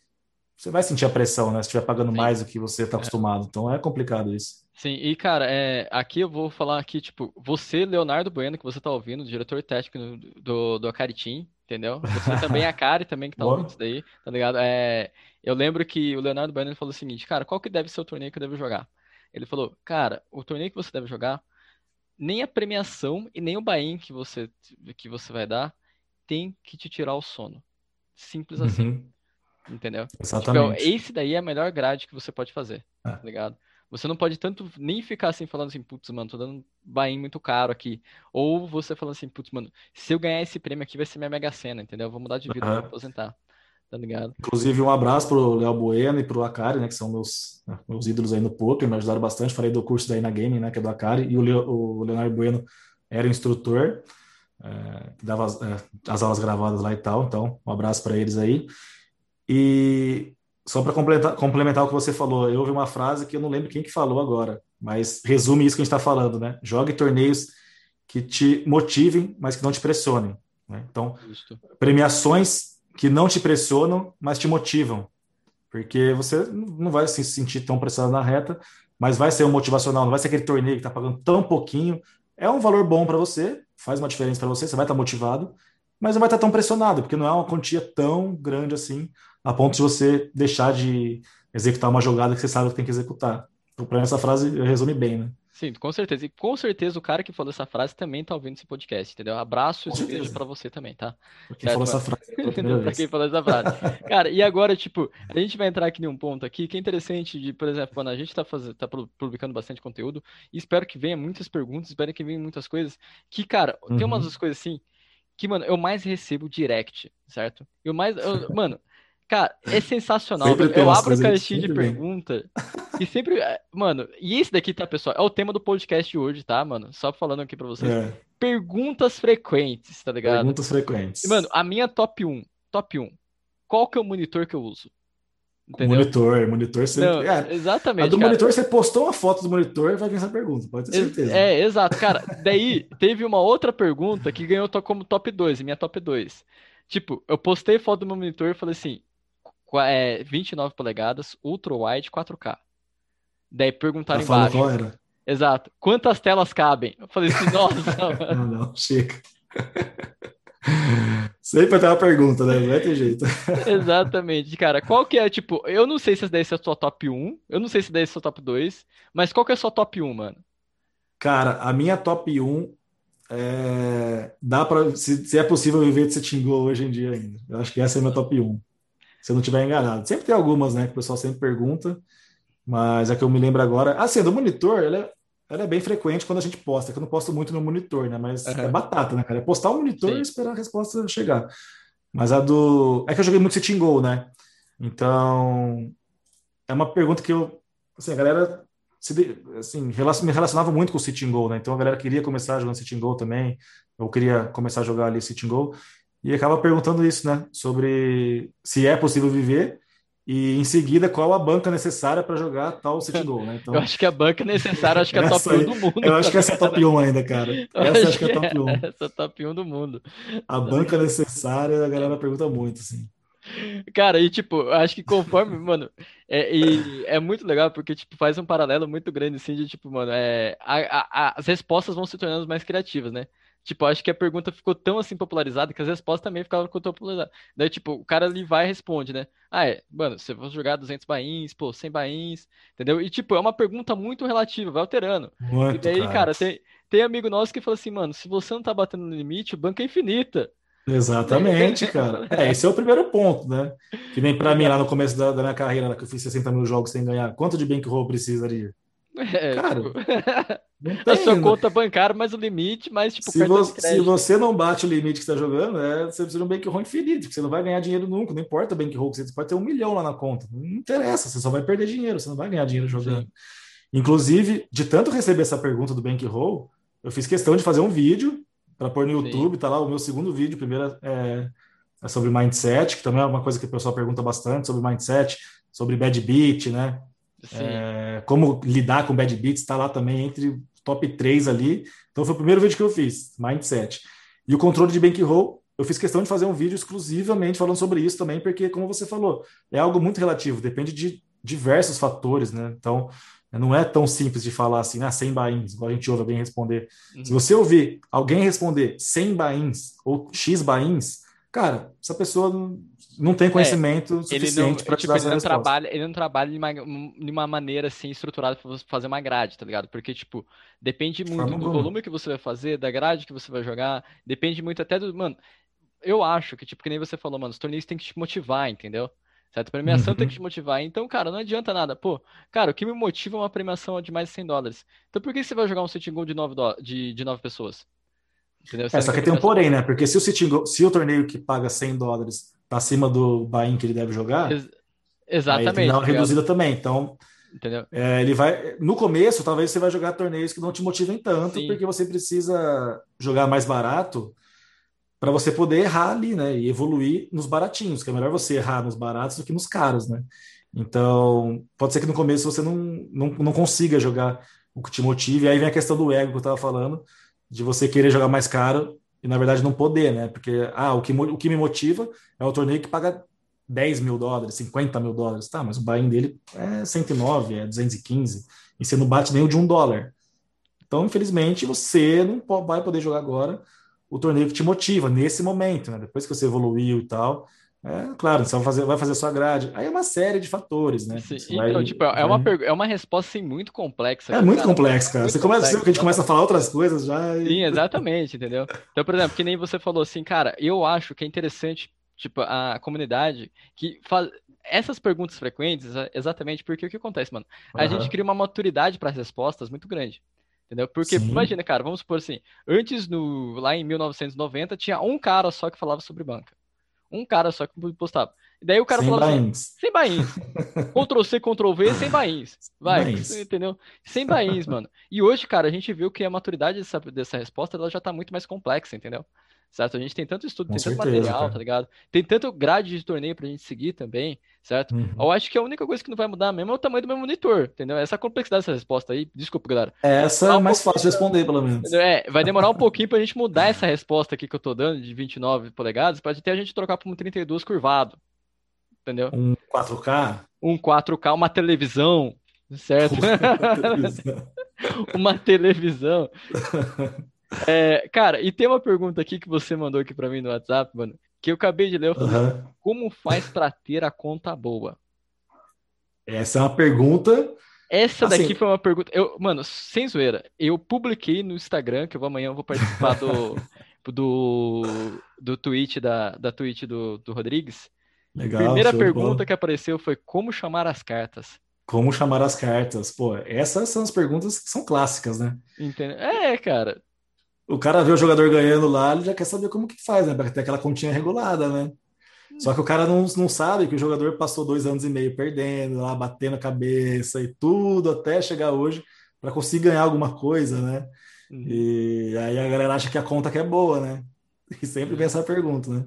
S2: você vai sentir a pressão, né? Se estiver pagando Sim. mais do que você está é. acostumado. Então é complicado isso.
S1: Sim, e cara, é, aqui eu vou falar aqui, tipo, você, Leonardo Bueno, que você está ouvindo, diretor técnico do, do Acari Team, entendeu? Você também é a Cari também que tá ouvindo isso daí, tá ligado? É, eu lembro que o Leonardo Bueno falou o seguinte, cara, qual que deve ser o torneio que eu devo jogar? Ele falou, cara, o torneio que você deve jogar, nem a premiação e nem o buy que você, que você vai dar tem que te tirar o sono. Simples assim. Uhum. Entendeu?
S2: Exatamente.
S1: Tipo, esse daí é a melhor grade que você pode fazer, é. tá ligado? Você não pode tanto nem ficar assim falando assim, putz, mano, tô dando buy muito caro aqui. Ou você falando assim, putz, mano, se eu ganhar esse prêmio aqui vai ser minha mega cena, entendeu? Eu vou mudar de vida, uhum. vou aposentar. Tá ligado?
S2: Inclusive, um abraço pro Léo Bueno e pro Akari, né? Que são meus, né, meus ídolos aí no poker, me ajudaram bastante. Falei do curso da Ina Gaming, né? Que é do Akari, e o, Leo, o Leonardo Bueno era instrutor, é, que dava as, é, as aulas gravadas lá e tal. Então, um abraço para eles aí. E só para complementar, complementar o que você falou, eu ouvi uma frase que eu não lembro quem que falou agora, mas resume isso que a gente está falando, né? Jogue torneios que te motivem, mas que não te pressionem. Né? Então, Justo. premiações que não te pressionam, mas te motivam. Porque você não vai se sentir tão pressionado na reta, mas vai ser um motivacional, não vai ser aquele torneio que está pagando tão pouquinho. É um valor bom para você, faz uma diferença para você, você vai estar tá motivado, mas não vai estar tá tão pressionado, porque não é uma quantia tão grande assim a ponto de você deixar de executar uma jogada que você sabe que tem que executar. Então, para essa frase, resume bem, né?
S1: Sim, com certeza. E com certeza o cara que falou essa frase também tá ouvindo esse podcast, entendeu? Abraço e beijo pra você também, tá?
S2: Pra quem certo, falou essa frase. (laughs)
S1: pra quem falou essa frase. Cara, e agora, tipo, a gente vai entrar aqui em um ponto aqui que é interessante de, por exemplo, quando a gente tá, fazendo, tá publicando bastante conteúdo, e espero que venha muitas perguntas, espero que venham muitas coisas, que, cara, uhum. tem umas coisas assim, que, mano, eu mais recebo direct, certo? Eu mais, eu, mano... Cara, é sensacional. Eu abro a caixinha de pergunta e sempre. É, mano, e esse daqui, tá, pessoal? É o tema do podcast de hoje, tá, mano? Só falando aqui pra vocês. É. Perguntas frequentes, tá ligado?
S2: Perguntas frequentes.
S1: E, mano, a minha top 1. Top 1. Qual que é o monitor que eu uso?
S2: Entendeu? Monitor, monitor sempre. Não,
S1: é, exatamente. A
S2: do cara. monitor, você postou uma foto do monitor e vai vir essa pergunta, pode ter certeza.
S1: É, exato. Cara, daí teve uma outra pergunta que ganhou como top 2, minha top 2. Tipo, eu postei foto do meu monitor e falei assim: é, 29 polegadas, ultra wide 4K. Daí perguntaram Já embaixo. Qual era? Exato. Quantas telas cabem? Eu falei assim, (laughs) nossa.
S2: não, não, chega. Sempre tem uma pergunta, né? Não vai ter jeito. (laughs)
S1: Exatamente, cara. Qual que é, tipo, eu não sei se essa daí é a sua top 1, eu não sei se daí é a sua top 2, mas qual que é a sua top 1, mano?
S2: Cara, a minha top 1 é... dá para se, se, é possível viver de Setting Go hoje em dia ainda. Eu acho que essa é a minha top 1 se eu não estiver enganado. Sempre tem algumas, né, que o pessoal sempre pergunta, mas é que eu me lembro agora. Assim, do monitor, ela é, ela é bem frequente quando a gente posta, que eu não posto muito no monitor, né, mas uhum. é batata, né, cara? É postar o monitor Sim. e esperar a resposta chegar. Mas a do. É que eu joguei muito Sitting Go, né? Então, é uma pergunta que eu. Assim, a galera se, assim, me relacionava muito com o Sitting Go, né? Então a galera queria começar jogando Sitting Go também, eu queria começar a jogar ali Sitting Go e acaba perguntando isso, né? Sobre se é possível viver e em seguida qual a banca necessária para jogar tal City Goal, né?
S1: Então, (laughs) eu acho que a banca necessária acho que é a (laughs) top 1 do mundo.
S2: Eu acho que essa é a top 1 ainda, cara. Essa acho, acho que é a top 1.
S1: Essa é a top 1 do mundo.
S2: A banca necessária, a galera pergunta muito, assim.
S1: Cara, e tipo, acho que conforme, mano, é, e é muito legal porque, tipo, faz um paralelo muito grande, assim, de tipo, mano, é, a, a, as respostas vão se tornando mais criativas, né? Tipo, acho que a pergunta ficou tão assim popularizada que as respostas também ficaram tão popularizadas. Daí, tipo, o cara ali vai e responde, né? Ah, é, mano, você vai jogar 200 bains, pô, 100 bains, entendeu? E, tipo, é uma pergunta muito relativa, vai alterando. Muito, e daí, cara, cara tem, tem amigo nosso que fala assim, mano, se você não tá batendo no limite, o banco é infinita.
S2: Exatamente, (laughs) cara. É, esse é o primeiro ponto, né? Que nem para mim lá no começo da, da minha carreira, que eu fiz 60 mil jogos sem ganhar. Quanto de bankroll precisaria? (laughs)
S1: É, cara, tipo... a (laughs) sua conta bancária, mais o limite, mas tipo,
S2: se você, se você não bate o limite que está jogando, é, você precisa de um bankroll infinito, você não vai ganhar dinheiro nunca, não importa o bankroll que você pode ter um milhão lá na conta, não interessa, você só vai perder dinheiro, você não vai ganhar dinheiro jogando. Sim. Inclusive, de tanto receber essa pergunta do bankroll, eu fiz questão de fazer um vídeo para pôr no YouTube, Sim. tá lá o meu segundo vídeo, primeiro é, é, sobre mindset, que também é uma coisa que o pessoal pergunta bastante sobre mindset, sobre bad beat, né? É, como lidar com bad beats, está lá também entre top 3 ali. Então foi o primeiro vídeo que eu fiz, mindset. E o controle de bankroll, eu fiz questão de fazer um vídeo exclusivamente falando sobre isso também, porque, como você falou, é algo muito relativo, depende de diversos fatores, né? Então, não é tão simples de falar assim, ah, 100 bains, igual a gente ouve alguém responder. Uhum. Se você ouvir alguém responder 100 bains ou X bains, cara, essa pessoa não, tem é, conhecimento é, suficiente para te tipo, dar essa
S1: ele não trabalha Ele não trabalha de uma, de uma maneira assim estruturada para fazer uma grade, tá ligado? Porque, tipo, depende muito do volume que você vai fazer, da grade que você vai jogar, depende muito até do. Mano, eu acho que, tipo, que nem você falou, mano, os torneios tem que te motivar, entendeu? Certo? A premiação uhum. tem que te motivar. Então, cara, não adianta nada. Pô, cara, o que me motiva é uma premiação de mais de 100 dólares. Então, por que você vai jogar um sitting goal de 9, do... de, de 9 pessoas?
S2: Entendeu? É, só que tem um porém, né? Porque se o sitting goal, se o torneio que paga 100 dólares acima do buy que ele deve jogar, Ex
S1: exatamente. Aí
S2: tem uma reduzida também. Então, Entendeu? É, ele vai. No começo, talvez você vai jogar torneios que não te motivem tanto, Sim. porque você precisa jogar mais barato para você poder errar ali, né? E evoluir nos baratinhos, que é melhor você errar nos baratos do que nos caros, né? Então, pode ser que no começo você não, não, não consiga jogar o que te motive. E aí vem a questão do ego que eu estava falando, de você querer jogar mais caro e, na verdade, não poder, né? Porque, ah, o que, o que me motiva é o torneio que paga 10 mil dólares, 50 mil dólares. Tá, mas o buy-in dele é 109, é 215. E você não bate nem o de um dólar. Então, infelizmente, você não vai poder jogar agora o torneio que te motiva nesse momento, né? Depois que você evoluiu e tal. É, claro, você vai fazer, vai fazer a sua grade. Aí é uma série de fatores, né?
S1: Sim, então, vai, tipo, é, uma, é uma resposta assim, muito complexa.
S2: É muito cara, complexo, cara. Muito você começa, complexo, a gente começa a falar outras coisas já.
S1: E... Sim, exatamente, entendeu? Então, por exemplo, que nem você falou assim, cara, eu acho que é interessante, tipo, a comunidade que faz essas perguntas frequentes, exatamente porque o que acontece, mano? A uhum. gente cria uma maturidade para as respostas muito grande. Entendeu? Porque, Sim. imagina, cara, vamos supor assim, antes, no, lá em 1990, tinha um cara só que falava sobre banca. Um cara só que postava. E daí o cara sem falava assim, bains. assim, sem bains. (laughs) Ctrl C, Ctrl V, sem bains. Vai, bains. (laughs) entendeu? Sem bains, mano. E hoje, cara, a gente viu que a maturidade dessa, dessa resposta, ela já tá muito mais complexa, entendeu? certo? A gente tem tanto estudo, Com tem certeza, tanto material, cara. tá ligado? Tem tanto grade de torneio pra gente seguir também, certo? Uhum. Eu acho que a única coisa que não vai mudar mesmo é o tamanho do meu monitor, entendeu? Essa complexidade dessa resposta aí, desculpa, galera.
S2: Essa é mais fácil de responder, pelo menos.
S1: É, vai demorar um pouquinho pra gente mudar essa resposta aqui que eu tô dando, de 29 polegadas, pra até a gente trocar pra um 32 curvado, entendeu?
S2: Um 4K?
S1: Um 4K, uma televisão, certo? (laughs) Uma televisão. (laughs) uma televisão. (laughs) É, cara, e tem uma pergunta aqui que você mandou aqui para mim no WhatsApp, mano, que eu acabei de ler. Eu falei, uhum. como faz para ter a conta boa?
S2: Essa é uma pergunta.
S1: Essa assim... daqui foi uma pergunta. Eu, mano, sem zoeira, eu publiquei no Instagram, que eu vou, amanhã eu vou participar do, (laughs) do, do tweet da, da tweet do, do Rodrigues. Legal. Primeira pergunta que apareceu foi como chamar as cartas.
S2: Como chamar as cartas? Pô, essas são as perguntas que são clássicas, né?
S1: Entendeu? É, cara
S2: o cara vê o jogador ganhando lá, ele já quer saber como que faz, né? Para ter aquela continha regulada, né? Só que o cara não, não sabe que o jogador passou dois anos e meio perdendo, lá batendo a cabeça e tudo até chegar hoje para conseguir ganhar alguma coisa, né? Uhum. E aí a galera acha que a conta que é boa, né? (laughs) E sempre vem essa pergunta, né?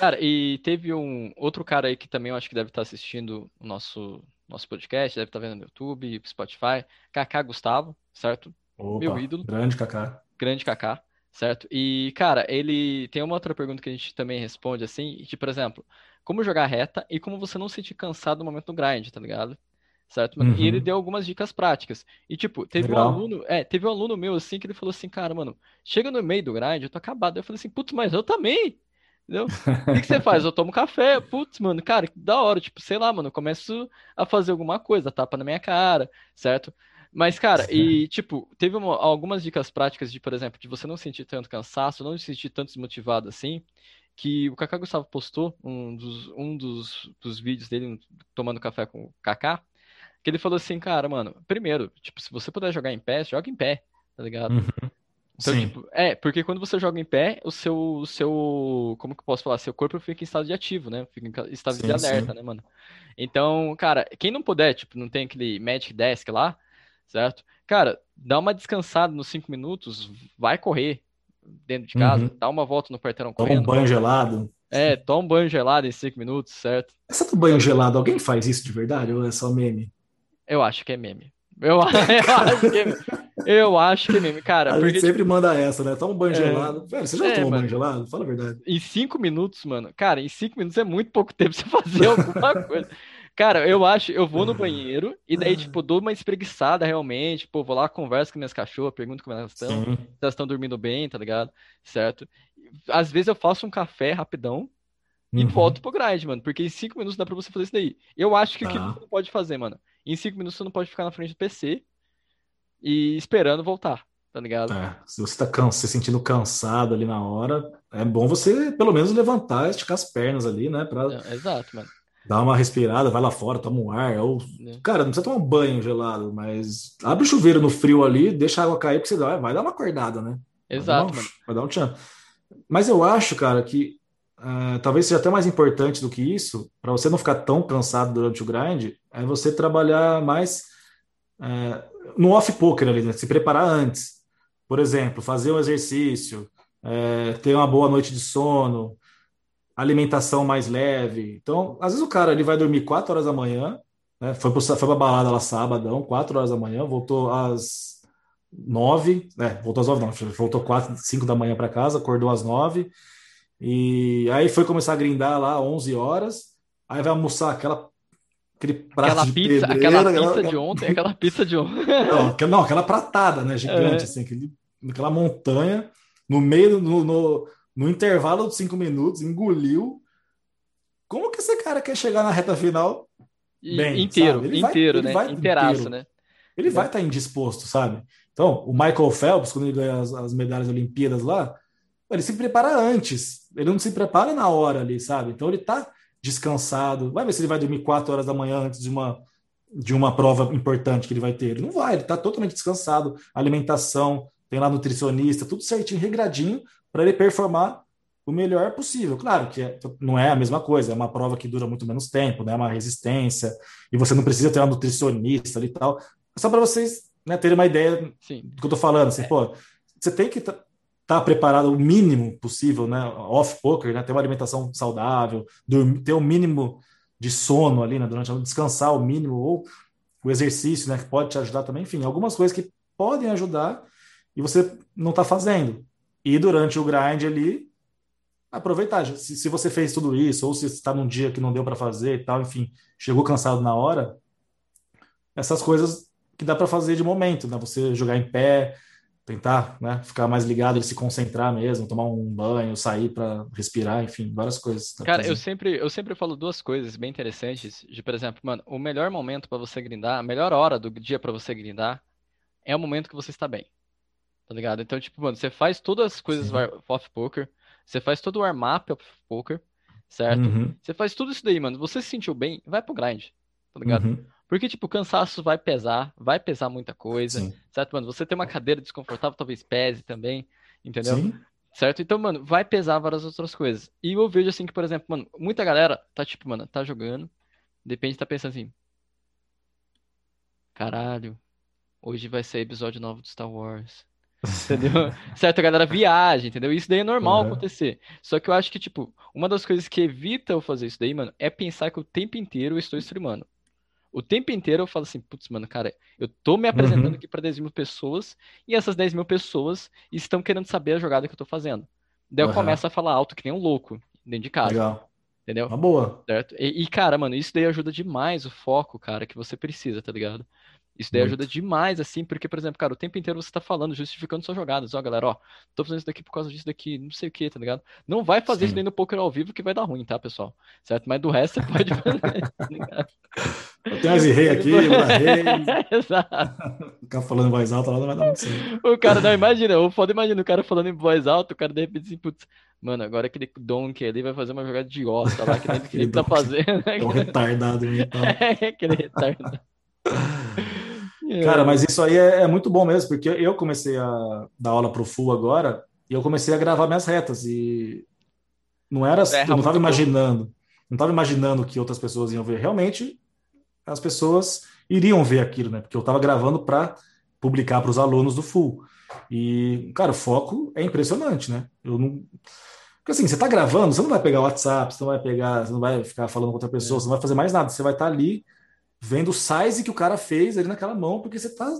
S1: Cara, e teve um outro cara aí que também eu acho que deve estar assistindo o nosso, nosso podcast, deve estar vendo no YouTube, Spotify, Kaká Gustavo, certo?
S2: Opa, Meu ídolo. Grande Kaká
S1: grande Kaká, certo? E, cara, ele tem uma outra pergunta que a gente também responde assim, de, por exemplo, como jogar reta e como você não se sentir cansado no momento do grind, tá ligado? Certo? Uhum. E ele deu algumas dicas práticas. E, tipo, teve Legal. um aluno, é, teve um aluno meu, assim, que ele falou assim, cara, mano, chega no meio do grind, eu tô acabado. Eu falei assim, putz, mas eu também. Entendeu? O que, que, você faz? Eu tomo café, putz, mano, cara, que da hora, tipo, sei lá, mano, eu começo a fazer alguma coisa, tapa na minha cara, certo? Mas, cara, (laughs) e tipo, teve uma, algumas dicas práticas de, por exemplo, de você não sentir tanto cansaço, não se sentir tanto desmotivado assim, que o Kaká Gustavo postou um dos, um dos, dos vídeos dele tomando café com o Kaká, Que ele falou assim, cara, mano, primeiro, tipo, se você puder jogar em pé, joga em pé, tá ligado? Uhum. Então, Sim. tipo, é, porque quando você joga em pé, o seu, o seu, como que eu posso falar? Seu corpo fica em estado de ativo, né? Fica em estado sim, de alerta, sim. né, mano? Então, cara, quem não puder, tipo, não tem aquele Magic Desk lá, certo? Cara, dá uma descansada nos 5 minutos, vai correr dentro de casa, uhum. dá uma volta no quarteirão
S2: Toma correndo. Toma um banho gelado.
S1: É, toma um banho gelado em 5 minutos, certo?
S2: Essa do banho gelado, alguém faz isso de verdade ou é só meme?
S1: Eu acho que é meme. Eu, eu, (laughs) acho que é, eu acho que é meme, cara.
S2: A porque, gente sempre tipo, manda essa, né? Toma um banho é, gelado. Velho, você já é, tomou banho gelado? Fala a verdade.
S1: Em cinco minutos, mano. Cara, em cinco minutos é muito pouco tempo pra você fazer (laughs) alguma coisa. Cara, eu acho, eu vou no (laughs) banheiro e daí, tipo, dou uma espreguiçada realmente, pô, vou lá, converso com minhas cachorras, pergunto como elas estão, se elas estão dormindo bem, tá ligado? Certo? Às vezes eu faço um café rapidão e uhum. volto pro grind, mano, porque em cinco minutos dá pra você fazer isso daí. Eu acho que o que tá. você não pode fazer, mano, em cinco minutos você não pode ficar na frente do PC e esperando voltar, tá ligado?
S2: É, se você tá cansa, se sentindo cansado ali na hora, é bom você pelo menos levantar, esticar as pernas ali, né? Pra...
S1: É, exato, mano
S2: dá uma respirada, vai lá fora, toma um ar. Ou, é. cara, não precisa tomar um banho gelado, mas abre o chuveiro no frio ali, deixa a água cair, porque você dá, vai dar uma acordada, né?
S1: Exato,
S2: vai dar um, Vai dar um tchan. Mas eu acho, cara, que uh, talvez seja até mais importante do que isso, para você não ficar tão cansado durante o grind, é você trabalhar mais uh, no off-poker ali, né? Se preparar antes. Por exemplo, fazer um exercício, uh, ter uma boa noite de sono, alimentação mais leve. Então, às vezes o cara ele vai dormir 4 horas da manhã, né? Foi, pro, foi pra balada lá sábado, 4 horas da manhã, voltou às 9, né? Voltou às 9, não, voltou 4, 5 da manhã para casa, acordou às 9. E aí foi começar a grindar lá 11 horas. Aí vai almoçar aquela aquele prato
S1: aquela
S2: de
S1: pizza,
S2: pedreira,
S1: aquela pizza aquela... de ontem, aquela (laughs) pizza de ontem.
S2: Não, aquela, não, aquela pratada, né? Gigante, é. assim, aquele, aquela montanha no meio, no, no no intervalo de cinco minutos, engoliu. Como que esse cara quer chegar na reta final
S1: bem, inteiro, inteiro, vai, né? Vai Inteiraço, inteiro. né?
S2: Ele vai estar tá indisposto, sabe? Então, o Michael Phelps, quando ele ganha as, as medalhas Olimpíadas lá, ele se prepara antes. Ele não se prepara na hora ali, sabe? Então ele tá descansado. Vai ver se ele vai dormir quatro horas da manhã antes de uma de uma prova importante que ele vai ter. Ele não vai, ele tá totalmente descansado. Alimentação, tem lá nutricionista, tudo certinho, regradinho, para ele performar o melhor possível. Claro que é, não é a mesma coisa, é uma prova que dura muito menos tempo, né? É uma resistência, e você não precisa ter uma nutricionista ali e tal. Só para vocês né, terem uma ideia Sim. do que eu tô falando. Assim, é. pô, você tem que estar tá preparado o mínimo possível, né? Off poker, né? Ter uma alimentação saudável, dormir, ter o um mínimo de sono ali, né? Durante a noite, descansar o mínimo, ou o exercício, né? Que pode te ajudar também. Enfim, algumas coisas que podem ajudar e você não está fazendo. E durante o grind ali, aproveitar. Se, se você fez tudo isso, ou se está num dia que não deu para fazer e tal, enfim, chegou cansado na hora, essas coisas que dá para fazer de momento, né? Você jogar em pé, tentar né, ficar mais ligado, se concentrar mesmo, tomar um banho, sair para respirar, enfim, várias coisas.
S1: Cara, eu sempre, eu sempre falo duas coisas bem interessantes. De, por exemplo, mano, o melhor momento para você grindar, a melhor hora do dia para você grindar é o momento que você está bem. Tá ligado? Então, tipo, mano, você faz todas as coisas off poker, você faz todo o warm-up off poker, certo? Uhum. Você faz tudo isso daí, mano. Você se sentiu bem, vai pro grind, tá ligado? Uhum. Porque, tipo, o cansaço vai pesar, vai pesar muita coisa, Sim. certo, mano? Você tem uma cadeira desconfortável, talvez pese também, entendeu? Sim. Certo? Então, mano, vai pesar várias outras coisas. E eu vejo assim que, por exemplo, mano, muita galera tá, tipo, mano, tá jogando, depende, tá pensando assim. Caralho, hoje vai ser episódio novo do Star Wars. Entendeu? (laughs) certo, a galera viaja, entendeu? Isso daí é normal uhum. acontecer. Só que eu acho que, tipo, uma das coisas que evita eu fazer isso daí, mano, é pensar que o tempo inteiro eu estou streamando. O tempo inteiro eu falo assim, putz, mano, cara, eu tô me apresentando uhum. aqui para 10 mil pessoas e essas 10 mil pessoas estão querendo saber a jogada que eu tô fazendo. Daí eu uhum. começo a falar alto que nem um louco dentro de casa. Legal. Entendeu?
S2: Uma boa.
S1: Certo? E, e, cara, mano, isso daí ajuda demais o foco, cara, que você precisa, tá ligado? Isso daí Muito. ajuda demais, assim, porque, por exemplo, cara, o tempo inteiro você tá falando, justificando suas jogadas. Ó, galera, ó, tô fazendo isso daqui por causa disso daqui, não sei o que, tá ligado? Não vai fazer Sim. isso daí no poker ao vivo que vai dar ruim, tá, pessoal? Certo? Mas do resto você (laughs) pode fazer, tá ligado?
S2: Eu tenho as rei aqui, (laughs) rei. (laughs) Exato. Ficar falando em voz alta lá não vai dar muito certo.
S1: O cara, não, imagina, o foda imagina o cara falando em voz alta, o cara de repente assim, putz, mano, agora aquele Donk ali vai fazer uma jogada de osta lá, que nem ele tá fazendo. Né?
S2: É um retardado mental.
S1: É, aquele retardado.
S2: Cara, mas isso aí é, é, muito bom mesmo, porque eu comecei a dar aula pro Full agora e eu comecei a gravar minhas retas e não era, eu não estava imaginando, não estava imaginando que outras pessoas iam ver. Realmente, as pessoas iriam ver aquilo, né? Porque eu estava gravando para publicar para os alunos do Full. E, cara, o foco é impressionante, né? Eu não. Porque assim, você está gravando, você não vai pegar o WhatsApp, você não vai pegar, você não vai ficar falando com outra pessoa, é. você não vai fazer mais nada. Você vai estar tá ali vendo o size que o cara fez ali naquela mão, porque você está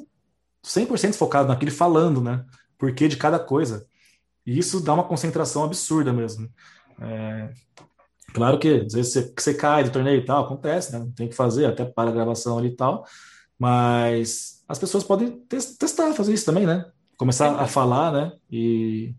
S2: 100% focado naquele falando, né? Porquê de cada coisa. E isso dá uma concentração absurda mesmo. É, claro que às vezes você, você cai do torneio e tal, acontece, né? Tem que fazer até para a gravação ali e tal. Mas as pessoas podem testar, fazer isso também, né? Começar a falar, né? E,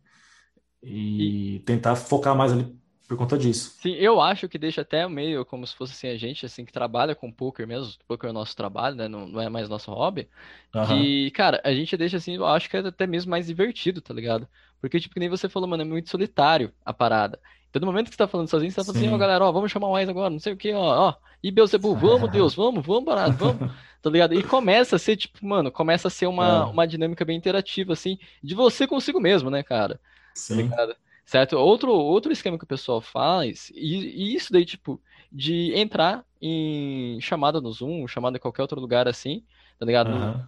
S2: e, e tentar focar mais ali por conta disso.
S1: Sim, eu acho que deixa até meio como se fosse assim, a gente assim que trabalha com poker mesmo, poker é o nosso trabalho, né? Não, não é mais nosso hobby. Uhum. Que, cara, a gente deixa assim, eu acho que é até mesmo mais divertido, tá ligado? Porque, tipo, que nem você falou, mano, é muito solitário a parada. Então, no momento que você tá falando sozinho, você tá falando Sim. assim, ó, galera, ó, vamos chamar mais agora, não sei o que, ó, ó. E Beuzebu, vamos, Deus, vamos, vamos, barato, vamos. (laughs) tá ligado? E começa a ser, tipo, mano, começa a ser uma, é. uma dinâmica bem interativa, assim, de você consigo mesmo, né, cara? Tá
S2: Sim. Tá
S1: certo? Outro, outro esquema que o pessoal faz, e, e, isso daí, tipo, de entrar em chamada no Zoom, chamada em qualquer outro lugar assim, tá ligado? Uhum.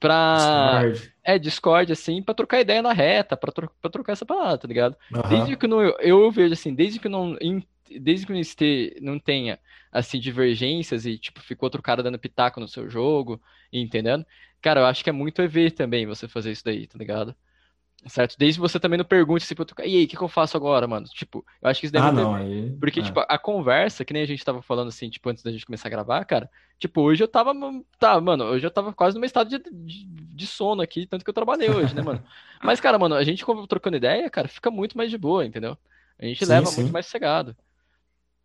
S1: Pra. Discord. É, Discord, assim, pra trocar ideia na reta, pra, tro pra trocar essa parada, tá ligado? Uhum. Desde que não, eu vejo assim, desde que não. Desde que não, este, não tenha, assim, divergências e, tipo, ficou outro cara dando pitaco no seu jogo, entendendo? Cara, eu acho que é muito EV também você fazer isso daí, tá ligado? Certo? Desde você também não pergunte assim, e aí, o que, que, eu faço agora, mano? Tipo, eu acho que isso deve
S2: ah, não, aí...
S1: Porque, é. tipo, a conversa, que nem a gente tava falando assim, tipo, antes da gente começar a gravar, cara, tipo, hoje eu tava, tá, mano, hoje eu tava quase meu estado de, de, de sono aqui, tanto que eu trabalhei hoje, né, mano? (laughs) Mas, cara, mano, a gente trocando ideia, cara, fica muito mais de boa, entendeu? A gente sim, leva sim. muito mais sossegado.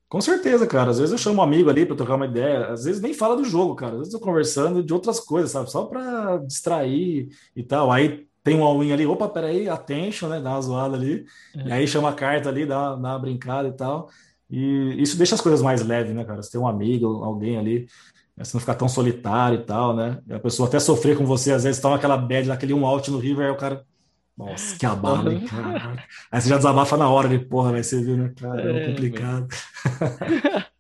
S2: Com certeza, cara. Às vezes eu chamo um amigo ali para trocar uma ideia. Às vezes nem fala do jogo, cara. Às vezes eu tô conversando de outras coisas, sabe? Só para distrair e tal. Aí tem um all-in ali, opa, peraí, attention, né? Dá uma zoada ali. É. E aí chama a carta ali, dá, dá uma brincada e tal. E isso deixa as coisas mais leves, né, cara? Você tem um amigo, alguém ali, né? você não ficar tão solitário e tal, né? E a pessoa até sofrer com você, às vezes toma aquela bad, naquele um out no river, aí o cara. Nossa, que abalo, hein, cara. Aí você já desabafa na hora de porra, vai ser, viu, né? Cara, é, é complicado. (laughs)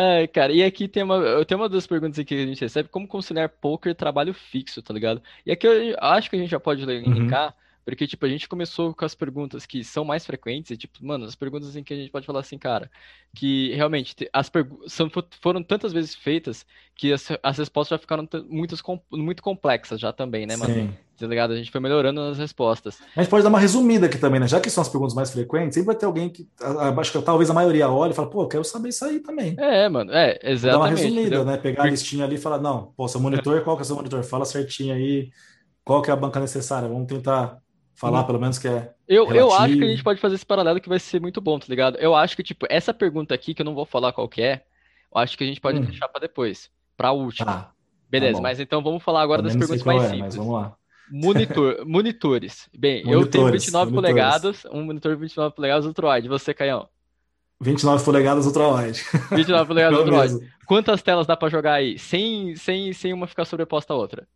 S1: É, cara, e aqui tem uma, tem uma das perguntas aqui que a gente recebe, como conciliar poker e trabalho fixo, tá ligado? E aqui eu acho que a gente já pode linkar, uhum. Porque, tipo, a gente começou com as perguntas que são mais frequentes, e, tipo, mano, as perguntas em que a gente pode falar assim, cara, que realmente as são, foram tantas vezes feitas que as, as respostas já ficaram muitas, muito complexas já também, né, mano? Sim tá ligado? A gente foi melhorando nas respostas.
S2: A gente pode dar uma resumida aqui também, né? Já que são as perguntas mais frequentes, sempre vai ter alguém que, acho que talvez a maioria olhe e fala, pô, quero saber isso aí também.
S1: É, mano, é, exatamente. Dar
S2: uma resumida, entendeu? né? Pegar a listinha ali e falar, não, pô, seu monitor, qual que é seu monitor? Fala certinho aí, qual que é a banca necessária? Vamos tentar falar, hum. pelo menos, que é.
S1: Eu, eu acho que a gente pode fazer esse paralelo que vai ser muito bom, tá ligado? Eu acho que, tipo, essa pergunta aqui, que eu não vou falar qual que é, eu acho que a gente pode hum. deixar para depois, para a última. Ah, Beleza, tá mas então vamos falar agora das perguntas mais é, simples.
S2: vamos lá.
S1: Monitor, (laughs) monitores. Bem, monitores, eu tenho 29 monitores. polegadas, um monitor de 29 polegadas ultra-wide. Você, Caião?
S2: 29 polegadas ultra-wide.
S1: 29 polegadas (laughs) ultra-wide. Quantas telas dá para jogar aí? Sem, sem, sem uma ficar sobreposta à outra?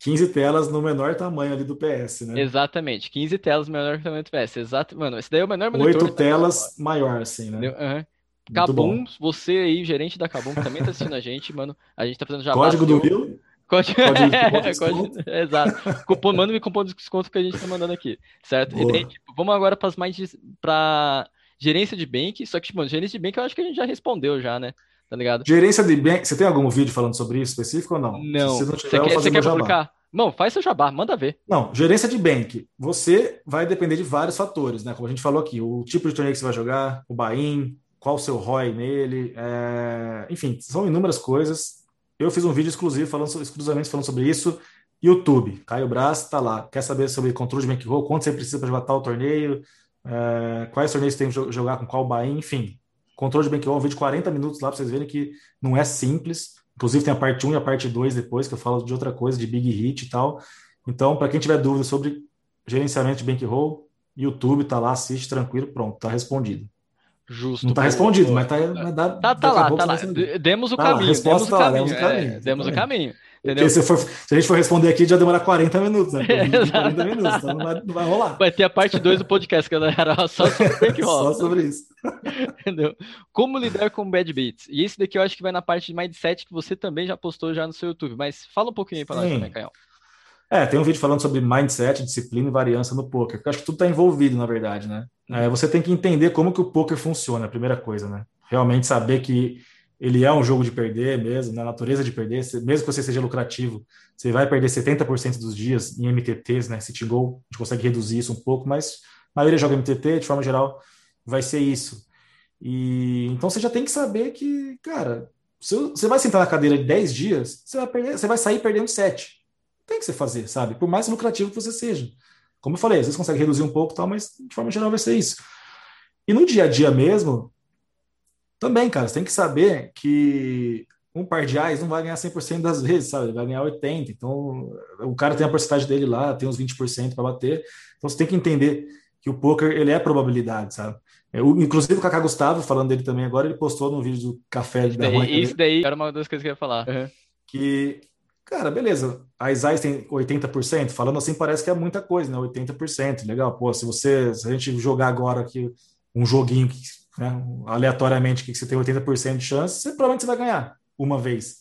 S2: 15 telas no menor tamanho ali do PS, né?
S1: Exatamente, 15 telas no menor tamanho do PS. Exato, mano, esse daí é o menor monitor.
S2: 8 telas maior, assim, né?
S1: Uhum. Cabum, você aí, gerente da Cabum, que também tá assistindo a gente, mano. A gente tá fazendo já.
S2: Código do Rio?
S1: Código, código de (laughs) código, (laughs) exato. Cupom, manda-me cupom de desconto que a gente tá mandando aqui, certo? E daí, tipo, vamos agora para as mais para gerência de bank, só que, tipo, gerência de bank eu acho que a gente já respondeu já, né? Tá ligado?
S2: Gerência de bank, você tem algum vídeo falando sobre isso específico ou não?
S1: Não. Se você, não tiver, você quer, você quer publicar? Não, faz seu jabá, manda ver.
S2: Não, gerência de bank. Você vai depender de vários fatores, né? Como a gente falou aqui, o tipo de torneio que você vai jogar, o buy-in, qual o seu ROI nele, é... enfim, são inúmeras coisas. Eu fiz um vídeo exclusivo falando exclusivamente falando sobre isso. YouTube, Caio Braz tá lá. Quer saber sobre controle de bankroll, quanto você precisa para jogar tal torneio, é, quais torneios você tem que jogar com qual buy enfim. Controle de bankroll, um vídeo de 40 minutos lá para vocês verem que não é simples. Inclusive tem a parte 1 e a parte 2 depois, que eu falo de outra coisa, de big hit e tal. Então, para quem tiver dúvida sobre gerenciamento de bankroll, YouTube tá lá, assiste tranquilo, pronto, tá respondido.
S1: Justo.
S2: Não tá respondido, mas tá, mas dá,
S1: tá, tá lá, tá lá. Demos o tá caminho. Demos o caminho. Demos o caminho. É, demos o caminho.
S2: Entendeu? Se, for, se, a gente for responder aqui, já demora 40 minutos, né? (laughs) 40 minutos, então não vai, não vai rolar.
S1: Vai ter a parte 2 do podcast, galera, só sobre (laughs)
S2: Só sobre isso. (laughs)
S1: Entendeu? Como lidar com bad beats. E esse daqui eu acho que vai na parte de mindset que você também já postou já no seu YouTube. Mas fala um pouquinho aí pra Sim. nós também, Caio.
S2: É, tem um vídeo falando sobre mindset, disciplina e variância no poker. Eu acho que tudo está envolvido, na verdade, né? É, você tem que entender como que o poker funciona, a primeira coisa, né? Realmente saber que ele é um jogo de perder mesmo, na natureza de perder, mesmo que você seja lucrativo, você vai perder 70% dos dias em MTTs, né? Sitting goal, a gente consegue reduzir isso um pouco, mas a maioria joga MTT, de forma geral, vai ser isso. E então você já tem que saber que, cara, se você vai sentar na cadeira de 10 dias, você vai perder, você vai sair perdendo 7. Tem que você fazer, sabe? Por mais lucrativo que você seja. Como eu falei, às vezes consegue reduzir um pouco, tal, mas de forma geral vai ser isso. E no dia a dia mesmo, também, cara, você tem que saber que um par de reais não vai ganhar 100% das vezes, sabe? Ele vai ganhar 80%. Então, o cara tem a porcentagem dele lá, tem uns 20% para bater. Então, você tem que entender que o poker ele é probabilidade, sabe? Eu, inclusive o Kaká Gustavo, falando dele também agora, ele postou no vídeo do café
S1: da rua. Isso daí era uma das coisas que eu ia falar. Uhum.
S2: Que, cara, beleza, a Isais tem 80%, falando assim parece que é muita coisa, né? 80%, legal. Pô, se você, se a gente jogar agora aqui um joguinho que né, aleatoriamente que você tem 80% de chance, você provavelmente você vai ganhar uma vez.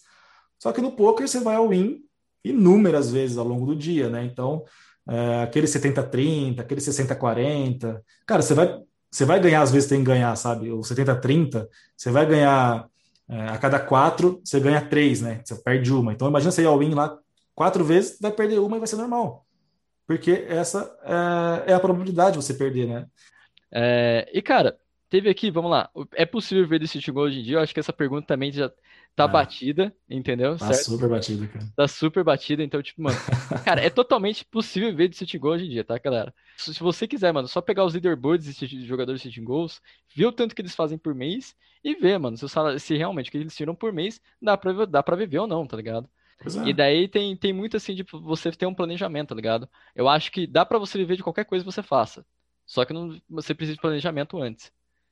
S2: Só que no poker você vai ao win inúmeras vezes ao longo do dia, né? Então, é, aquele 70-30, aquele 60-40, cara, você vai, você vai ganhar, às vezes tem que ganhar, sabe? O 70-30, você vai ganhar é, a cada quatro, você ganha três, né? Você perde uma. Então, imagina você ir ao win lá quatro vezes, vai perder uma e vai ser normal. Porque essa é, é a probabilidade de você perder, né?
S1: É, e, cara, Teve aqui, vamos lá. É possível ver desse Gol hoje em dia? Eu acho que essa pergunta também já tá ah, batida, entendeu?
S2: Tá certo? super batida, cara.
S1: Tá super batida, então, tipo, mano, (laughs) cara, é totalmente possível ver de Gol hoje em dia, tá, galera? Se você quiser, mano, só pegar os leaderboards de jogadores de goals, ver o tanto que eles fazem por mês e ver, mano, se, salário, se realmente o que eles tiram por mês dá pra, dá pra viver ou não, tá ligado? É. E daí tem, tem muito assim de você ter um planejamento, tá ligado? Eu acho que dá para você viver de qualquer coisa que você faça. Só que não, você precisa de planejamento antes.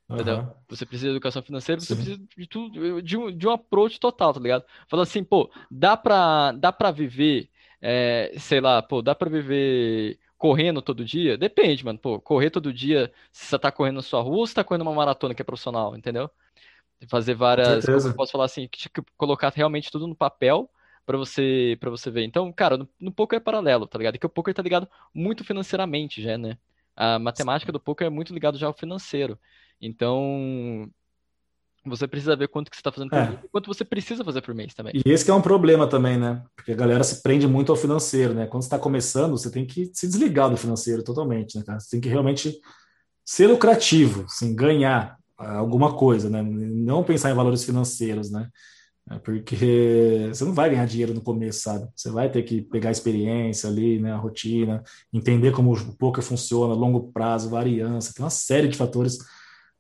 S1: Entendeu? Você precisa de educação financeira, você Sim. precisa de tudo, de um, de um approach total, tá ligado? Fala assim, pô, dá pra, dá pra viver, é, sei lá, pô, dá pra viver correndo todo dia? Depende, mano. Pô, correr todo dia, se você tá correndo na sua rua ou você tá correndo uma maratona que é profissional, entendeu? Fazer várias. Como eu posso falar assim, colocar realmente tudo no papel para você para você ver. Então, cara, no, no poker é paralelo, tá ligado? Que o poker tá ligado muito financeiramente já, né? A matemática do poker é muito ligado já ao financeiro. Então, você precisa ver quanto que você está fazendo por é. mês e quanto você precisa fazer por mês também.
S2: E esse é um problema também, né? Porque a galera se prende muito ao financeiro, né? Quando você está começando, você tem que se desligar do financeiro totalmente, né, cara? Você tem que realmente ser lucrativo, assim, ganhar alguma coisa, né? Não pensar em valores financeiros, né? É porque você não vai ganhar dinheiro no começo, sabe? Você vai ter que pegar a experiência ali, né, a rotina, entender como o poker funciona, longo prazo, variância, tem uma série de fatores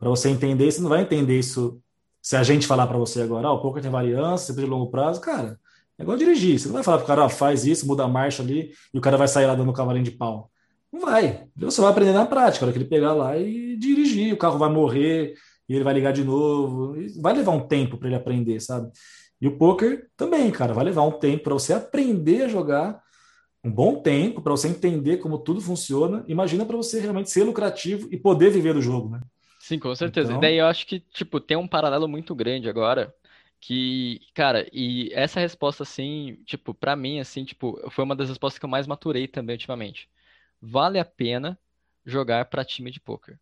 S2: para você entender, você não vai entender isso se a gente falar para você agora, ah, o poker tem variância, sempre de longo prazo, cara, é igual dirigir. Você não vai falar para o cara, ah, faz isso, muda a marcha ali, e o cara vai sair lá dando cavalinho de pau. Não vai. Você vai aprender na prática, a hora que ele pegar lá e dirigir, o carro vai morrer, e ele vai ligar de novo. Vai levar um tempo para ele aprender, sabe? E o poker também, cara, vai levar um tempo para você aprender a jogar, um bom tempo para você entender como tudo funciona. Imagina para você realmente ser lucrativo e poder viver do jogo, né?
S1: Sim, com certeza. Então... E daí eu acho que, tipo, tem um paralelo muito grande agora, que, cara, e essa resposta, assim, tipo, pra mim, assim, tipo, foi uma das respostas que eu mais maturei também ultimamente. Vale a pena jogar pra time de poker.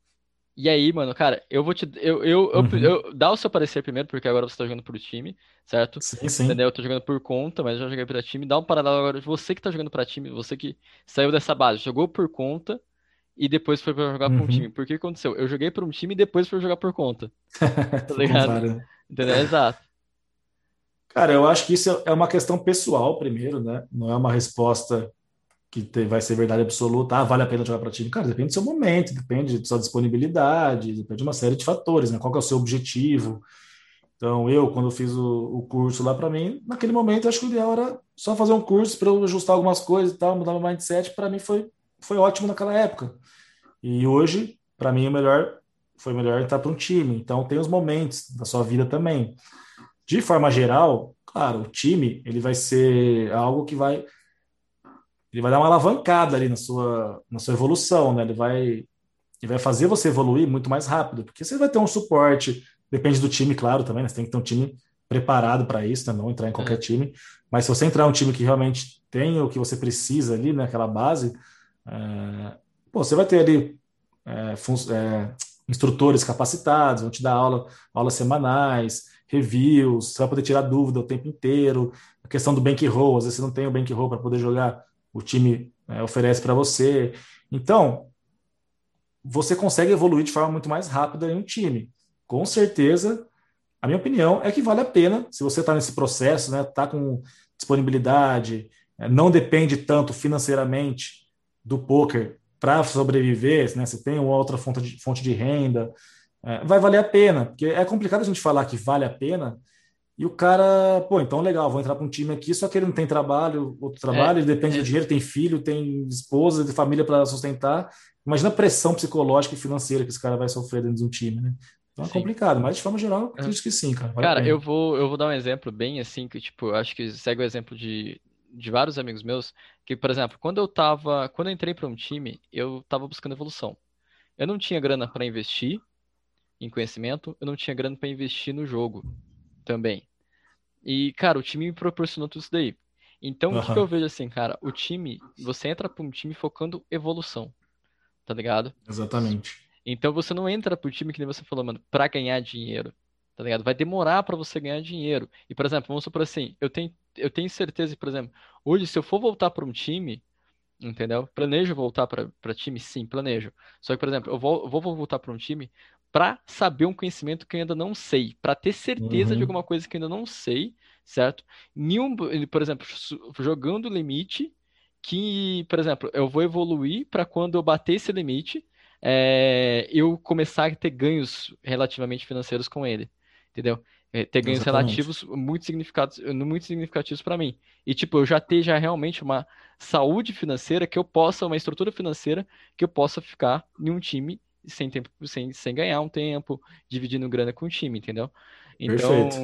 S1: E aí, mano, cara, eu vou te. Eu, eu, uhum. eu, eu, dá o seu parecer primeiro, porque agora você tá jogando pro time, certo?
S2: Sim, sim.
S1: Entendeu? Eu tô jogando por conta, mas eu já joguei pra time. Dá um paralelo agora de você que tá jogando pra time, você que saiu dessa base, jogou por conta e depois foi para jogar uhum. para um time. Por que aconteceu? Eu joguei por um time e depois fui jogar por conta. (laughs) Tá ligado? Entendeu? Exato.
S2: Cara, eu acho que isso é uma questão pessoal, primeiro, né? Não é uma resposta que vai ser verdade absoluta. Ah, vale a pena jogar para time. Cara, depende do seu momento, depende da sua disponibilidade, depende de uma série de fatores, né? Qual é o seu objetivo? Então, eu, quando fiz o, o curso lá para mim, naquele momento, eu acho que o ideal era só fazer um curso para eu ajustar algumas coisas e tal, mudar meu mindset. Para mim, foi, foi ótimo naquela época. E hoje, para mim, o melhor foi melhor entrar para um time. Então tem os momentos da sua vida também. De forma geral, claro, o time ele vai ser algo que vai ele vai dar uma alavancada ali na sua na sua evolução, né? Ele vai ele vai fazer você evoluir muito mais rápido, porque você vai ter um suporte, depende do time, claro, também, né? Você tem que ter um time preparado para isso, né? não entrar em qualquer é. time. Mas se você entrar em um time que realmente tem o que você precisa ali, né? Aquela base, Pô, você vai ter ali é, é, instrutores capacitados, vão te dar aula, aulas semanais, reviews, você vai poder tirar dúvida o tempo inteiro. A questão do bankroll, às vezes você não tem o bankroll para poder jogar, o time é, oferece para você. Então, você consegue evoluir de forma muito mais rápida em um time. Com certeza, a minha opinião é que vale a pena, se você está nesse processo, né, está com disponibilidade, é, não depende tanto financeiramente do poker para sobreviver, né? Você tem outra fonte de, fonte de renda, é, vai valer a pena, porque é complicado a gente falar que vale a pena e o cara, pô, então legal, vou entrar para um time aqui, só que ele não tem trabalho, outro trabalho, é, ele depende é. do dinheiro, tem filho, tem esposa, tem família para sustentar. Imagina a pressão psicológica e financeira que esse cara vai sofrer dentro de um time, né? Então é sim. complicado, mas de forma geral, é. acredito que sim, cara.
S1: Vale cara, eu vou, eu vou dar um exemplo bem assim, que tipo, acho que segue o exemplo de, de vários amigos meus que, por exemplo, quando eu tava, quando eu entrei para um time, eu tava buscando evolução. Eu não tinha grana para investir em conhecimento, eu não tinha grana para investir no jogo também. E, cara, o time me proporcionou tudo isso daí. Então, uhum. o que eu vejo assim, cara, o time, você entra para um time focando evolução, tá ligado?
S2: Exatamente.
S1: Então você não entra pro time que nem você falou, mano, para ganhar dinheiro tá ligado? Vai demorar para você ganhar dinheiro. E, por exemplo, vamos supor assim, eu tenho, eu tenho certeza, por exemplo, hoje se eu for voltar para um time, entendeu? Planejo voltar para time? Sim, planejo. Só que, por exemplo, eu vou, vou voltar para um time para saber um conhecimento que eu ainda não sei, para ter certeza uhum. de alguma coisa que eu ainda não sei, certo? Nenhum, por exemplo, jogando limite que, por exemplo, eu vou evoluir para quando eu bater esse limite, é, eu começar a ter ganhos relativamente financeiros com ele entendeu? É, ter ganhos Exatamente. relativos muito significativos, muito significativos para mim. E, tipo, eu já ter já realmente uma saúde financeira que eu possa, uma estrutura financeira que eu possa ficar em um time sem tempo, sem, sem ganhar um tempo, dividindo grana com o time, entendeu? Então, Perfeito.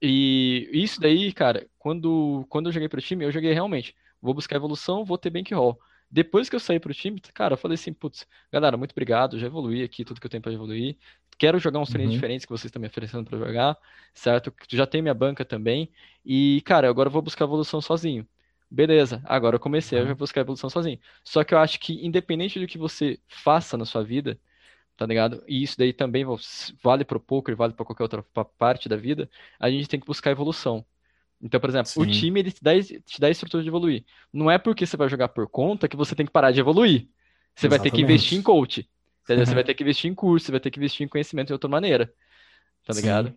S1: e isso daí, cara, quando, quando eu joguei pro time, eu joguei realmente, vou buscar evolução, vou ter bankroll. Depois que eu saí pro time, cara, eu falei assim, putz, galera, muito obrigado, já evoluí aqui tudo que eu tenho para evoluir quero jogar uns treinos uhum. diferentes que vocês estão me oferecendo para jogar, certo? Já tem minha banca também. E, cara, agora eu vou buscar evolução sozinho. Beleza, agora eu comecei uhum. a buscar evolução sozinho. Só que eu acho que, independente do que você faça na sua vida, tá ligado? E isso daí também vale pro poker, vale para qualquer outra parte da vida, a gente tem que buscar evolução. Então, por exemplo, Sim. o time ele te dá, te dá a estrutura de evoluir. Não é porque você vai jogar por conta que você tem que parar de evoluir. Você Exatamente. vai ter que investir em coach. Entendeu? Você (laughs) vai ter que investir em curso, você vai ter que investir em conhecimento de outra maneira. Tá ligado? Sim.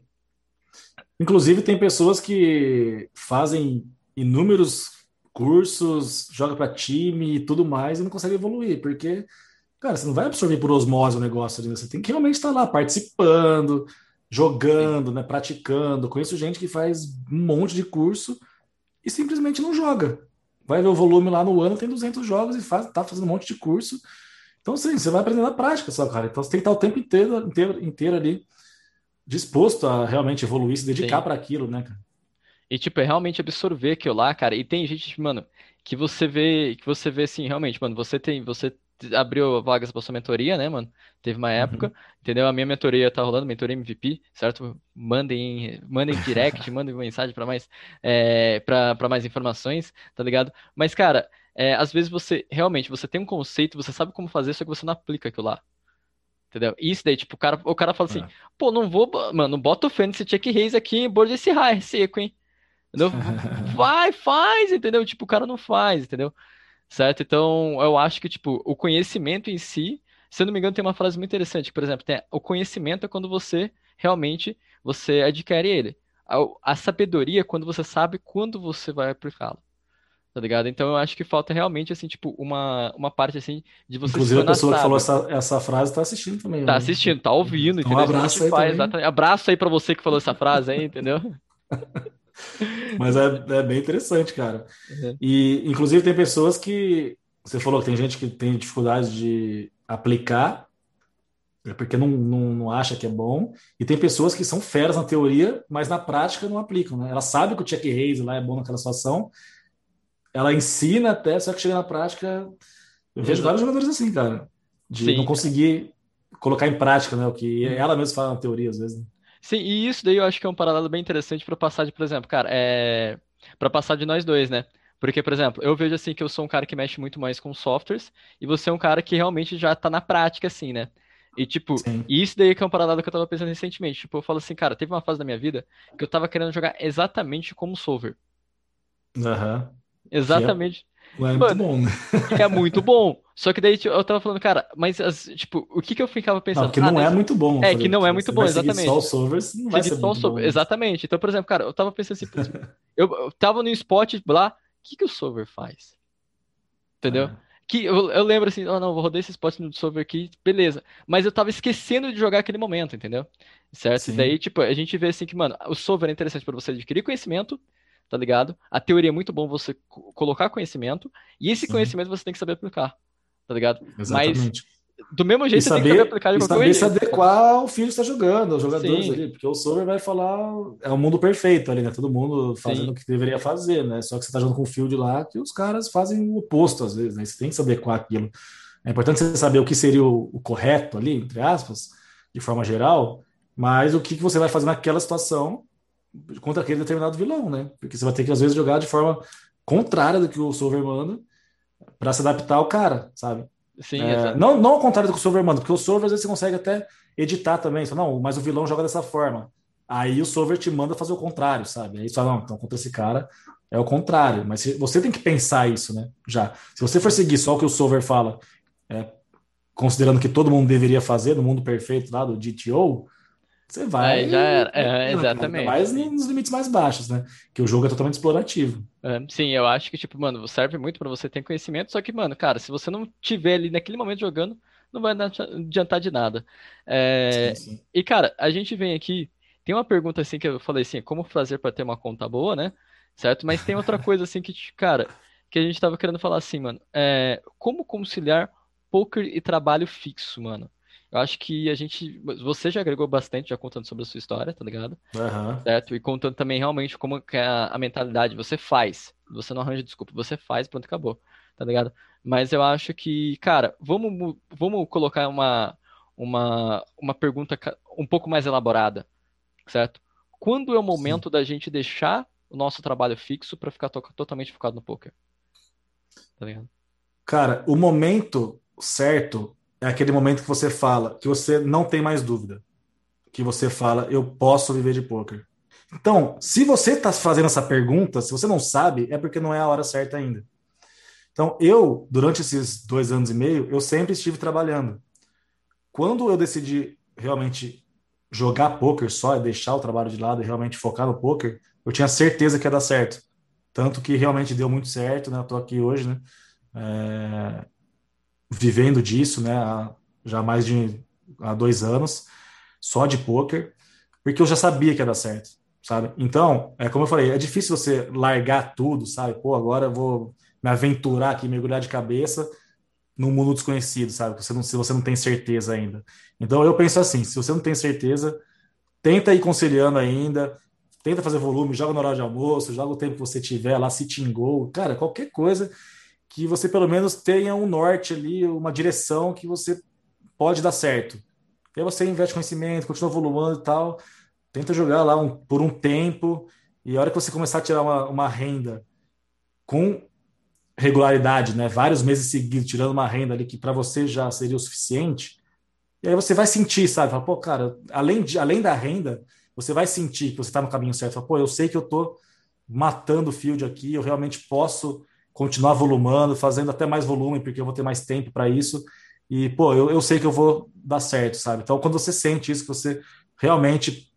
S2: Inclusive, tem pessoas que fazem inúmeros cursos, joga para time e tudo mais e não consegue evoluir, porque, cara, você não vai absorver por osmose o negócio ali, né? você tem que realmente estar lá participando, jogando, né, praticando. Conheço gente que faz um monte de curso e simplesmente não joga. Vai ver o volume lá no ano, tem 200 jogos e faz, tá fazendo um monte de curso então, sim, você vai aprender na prática só, cara. Então, você tem que estar o tempo inteiro, inteiro, inteiro ali disposto a realmente evoluir, se dedicar para aquilo, né, cara?
S1: E, tipo, é realmente absorver aquilo lá, cara. E tem gente, mano, que você vê, que você vê assim, realmente, mano, você tem, você abriu vagas para sua mentoria, né, mano? Teve uma época, uhum. entendeu? A minha mentoria tá rolando, mentoria MVP, certo? Mandem, mandem direct, (laughs) mandem mensagem para mais, é, para mais informações, tá ligado? Mas, cara, é, às vezes você realmente você tem um conceito, você sabe como fazer, só que você não aplica aquilo lá. Entendeu? Isso daí, tipo, o cara, o cara fala assim, é. pô, não vou, mano, bota o Fantasy Check Raise aqui em board desse high seco, hein? Entendeu? (laughs) Vai, faz, entendeu? Tipo, o cara não faz, entendeu? Certo? Então, eu acho que, tipo, o conhecimento em si, se eu não me engano, tem uma frase muito interessante, por exemplo, tem, o conhecimento é quando você realmente você adquire ele. A, a sabedoria é quando você sabe quando você vai aplicá-lo tá ligado? Então eu acho que falta realmente, assim, tipo, uma, uma parte, assim, de você
S2: Inclusive a pessoa que falou essa, essa frase tá assistindo também.
S1: Tá né? assistindo, tá ouvindo, então,
S2: entendeu? Um abraço aí faz,
S1: Abraço aí pra você que falou essa frase aí, entendeu? (laughs)
S2: Mas é, é bem interessante, cara. Uhum. E, inclusive, tem pessoas que... Você falou que tem gente que tem dificuldade de aplicar É porque não, não, não acha que é bom. E tem pessoas que são feras na teoria, mas na prática não aplicam, né? Ela sabe que o check raise lá é bom naquela situação, ela ensina até, só que chega na prática. Eu vejo vários jogadores assim, cara, de Sim. não conseguir colocar em prática, né? O que ela mesma fala na teoria, às vezes. Né?
S1: Sim, e isso daí eu acho que é um paralelo bem interessante para passar de, por exemplo, cara, é para passar de nós dois, né? Porque, por exemplo, eu vejo assim que eu sou um cara que mexe muito mais com softwares e você é um cara que realmente já tá na prática, assim, né? E, tipo, e isso daí que é um paralelo que eu tava pensando recentemente. Tipo, eu falo assim, cara, teve uma fase da minha vida que eu tava querendo jogar exatamente como solver.
S2: Aham. Uhum.
S1: Exatamente.
S2: É, é muito bom, né?
S1: É muito bom. Só que daí tipo, eu tava falando, cara, mas as, tipo, o que que eu ficava pensando?
S2: Não, que não ah, é muito bom.
S1: É, que não é muito bom, exatamente. Só
S2: não vai ser muito bom.
S1: Exatamente. Então, por exemplo, cara, eu tava pensando assim, eu, eu tava no spot lá, o que que o solver faz? Entendeu? Ah. Que eu, eu, lembro assim, oh, não, vou rodar esse spot no solver aqui, beleza. Mas eu tava esquecendo de jogar aquele momento, entendeu? Certo? Sim. Daí, tipo, a gente vê assim que, mano, o solver é interessante para você adquirir conhecimento, tá ligado? A teoria é muito bom você colocar conhecimento, e esse conhecimento você tem que saber aplicar, tá ligado?
S2: Exatamente.
S1: Mas do mesmo jeito,
S2: e saber, você tem que saber aplicar de qualquer saber se adequar ao filho que está jogando, aos jogadores Sim. ali, porque o Sober vai falar, é o mundo perfeito ali, né? Todo mundo fazendo Sim. o que deveria fazer, né? Só que você está jogando com o field lá, que os caras fazem o oposto às vezes, né? Você tem que se adequar aquilo. É importante você saber o que seria o, o correto ali, entre aspas, de forma geral, mas o que, que você vai fazer naquela situação contra aquele determinado vilão, né? Porque você vai ter que, às vezes, jogar de forma contrária do que o Solver manda para se adaptar ao cara, sabe?
S1: Sim,
S2: é, não, não ao contrário do que o Solver manda, porque o Solver às vezes você consegue até editar também. Só, não, mas o vilão joga dessa forma. Aí o Solver te manda fazer o contrário, sabe? Aí só não, então contra esse cara é o contrário. Mas você tem que pensar isso, né? Já. Se você for seguir só o que o Solver fala, é, considerando que todo mundo deveria fazer no mundo perfeito lá do GTO, você vai.
S1: É, já era. É, exatamente.
S2: Mais nos limites mais baixos, né? Que o jogo é totalmente explorativo.
S1: É, sim, eu acho que, tipo, mano, serve muito para você ter conhecimento, só que, mano, cara, se você não tiver ali naquele momento jogando, não vai adiantar de nada. É... Sim, sim. E, cara, a gente vem aqui. Tem uma pergunta assim que eu falei assim, como fazer para ter uma conta boa, né? Certo? Mas tem outra coisa assim que, (laughs) cara, que a gente tava querendo falar assim, mano. É... Como conciliar poker e trabalho fixo, mano? Eu acho que a gente. Você já agregou bastante, já contando sobre a sua história, tá ligado?
S2: Uhum.
S1: Certo? E contando também realmente como que é a, a mentalidade. Você faz. Você não arranja desculpa. Você faz, pronto, acabou. Tá ligado? Mas eu acho que, cara, vamos, vamos colocar uma, uma, uma pergunta um pouco mais elaborada, certo? Quando é o momento Sim. da gente deixar o nosso trabalho fixo para ficar to totalmente focado no poker? Tá ligado?
S2: Cara, o momento certo é aquele momento que você fala, que você não tem mais dúvida. Que você fala, eu posso viver de poker. Então, se você está fazendo essa pergunta, se você não sabe, é porque não é a hora certa ainda. Então, eu, durante esses dois anos e meio, eu sempre estive trabalhando. Quando eu decidi realmente jogar poker só, deixar o trabalho de lado e realmente focar no poker, eu tinha certeza que ia dar certo. Tanto que realmente deu muito certo, né? Eu tô aqui hoje, né? É vivendo disso, né, há já mais de há dois anos, só de poker, porque eu já sabia que ia dar certo, sabe? Então, é como eu falei, é difícil você largar tudo, sabe? Pô, agora eu vou me aventurar aqui, mergulhar de cabeça num mundo desconhecido, sabe? Você não, se você não tem certeza ainda. Então, eu penso assim, se você não tem certeza, tenta ir conciliando ainda, tenta fazer volume, joga no horário de almoço, joga o tempo que você tiver lá, se tingou, cara, qualquer coisa que você pelo menos tenha um norte ali, uma direção que você pode dar certo. E aí você investe conhecimento, continua volumando e tal, tenta jogar lá um, por um tempo, e a hora que você começar a tirar uma, uma renda com regularidade, né, vários meses seguidos, tirando uma renda ali que para você já seria o suficiente, e aí você vai sentir, sabe? Fala, pô, cara, além, de, além da renda, você vai sentir que você está no caminho certo. Fala, pô, eu sei que eu tô matando o field aqui, eu realmente posso continuar volumando, fazendo até mais volume, porque eu vou ter mais tempo para isso. E, pô, eu, eu sei que eu vou dar certo, sabe? Então, quando você sente isso, que você realmente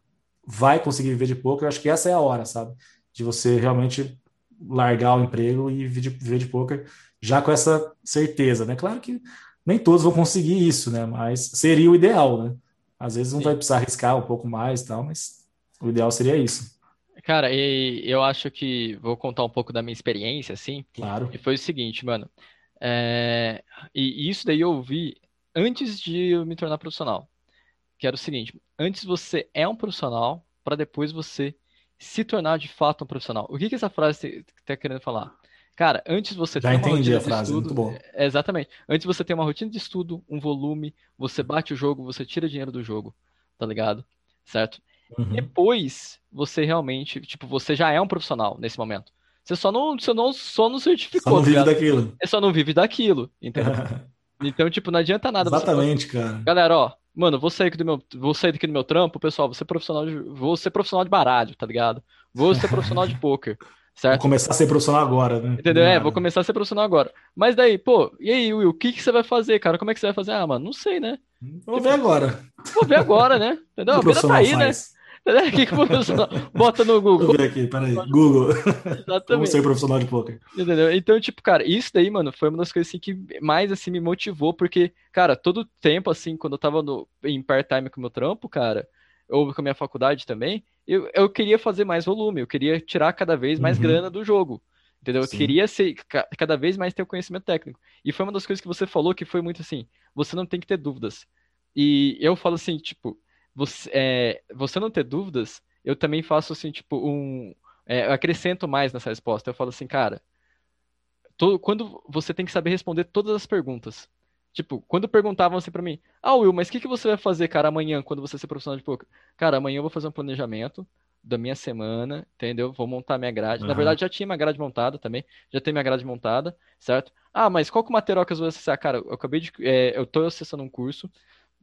S2: vai conseguir viver de pouco, eu acho que essa é a hora, sabe? De você realmente largar o emprego e viver de, poker já com essa certeza, né? Claro que nem todos vão conseguir isso, né? Mas seria o ideal, né? Às vezes Sim. vai precisar arriscar um pouco mais e tal, mas o ideal seria isso.
S1: Cara, e eu acho que vou contar um pouco da minha experiência, assim.
S2: Claro.
S1: E foi o seguinte, mano. É... E isso daí eu vi antes de eu me tornar profissional, que era o seguinte: antes você é um profissional para depois você se tornar de fato um profissional. O que, que essa frase está querendo falar? Cara, antes você
S2: Já
S1: tem
S2: uma rotina a frase, de estudo, muito bom.
S1: É, exatamente. Antes você tem uma rotina de estudo, um volume, você bate o jogo, você tira dinheiro do jogo, tá ligado? Certo? Uhum. Depois você realmente, tipo, você já é um profissional nesse momento. Você só não, você não, só não certificou. Só
S2: não tá vive daquilo.
S1: Você só não vive daquilo, entendeu? (laughs) então, tipo, não adianta nada.
S2: Exatamente, você... cara.
S1: Galera, ó, mano, vou sair, aqui do meu, vou sair daqui do meu trampo, pessoal, vou ser profissional de, vou ser profissional de baralho, tá ligado? Vou ser profissional de (laughs) poker. Certo?
S2: Vou começar a ser profissional agora, né?
S1: Entendeu? É, vou começar a ser profissional agora. Mas daí, pô, e aí, Will, o que, que você vai fazer, cara? Como é que você vai fazer? Ah, mano, não sei, né?
S2: Vou ver agora.
S1: Vou ver agora, né? (laughs) Entendeu? A vida tá aí, né? faz? né? O que, que profissional? Bota no Google.
S2: Vou ver aqui, peraí. Google. Exatamente. Como ser profissional de poker.
S1: Entendeu? Então, tipo, cara, isso daí, mano, foi uma das coisas assim, que mais assim me motivou, porque, cara, todo tempo, assim, quando eu tava no, em part-time com o meu trampo, cara, ou com a minha faculdade também, eu, eu queria fazer mais volume, eu queria tirar cada vez mais uhum. grana do jogo. Entendeu? Sim. Eu queria ser cada vez mais ter o conhecimento técnico. E foi uma das coisas que você falou que foi muito assim: você não tem que ter dúvidas. E eu falo assim, tipo, você, é, você não ter dúvidas, eu também faço assim, tipo, um. É, eu acrescento mais nessa resposta. Eu falo assim, cara, quando você tem que saber responder todas as perguntas. Tipo, quando perguntavam assim pra mim, ah, Will, mas o que, que você vai fazer, cara, amanhã, quando você ser profissional de poker? Cara, amanhã eu vou fazer um planejamento da minha semana, entendeu? Vou montar minha grade. Uhum. Na verdade, já tinha minha grade montada também, já tem minha grade montada, certo? Ah, mas qual que o material que eu vou acessar? Cara, eu acabei de. É, eu tô acessando um curso,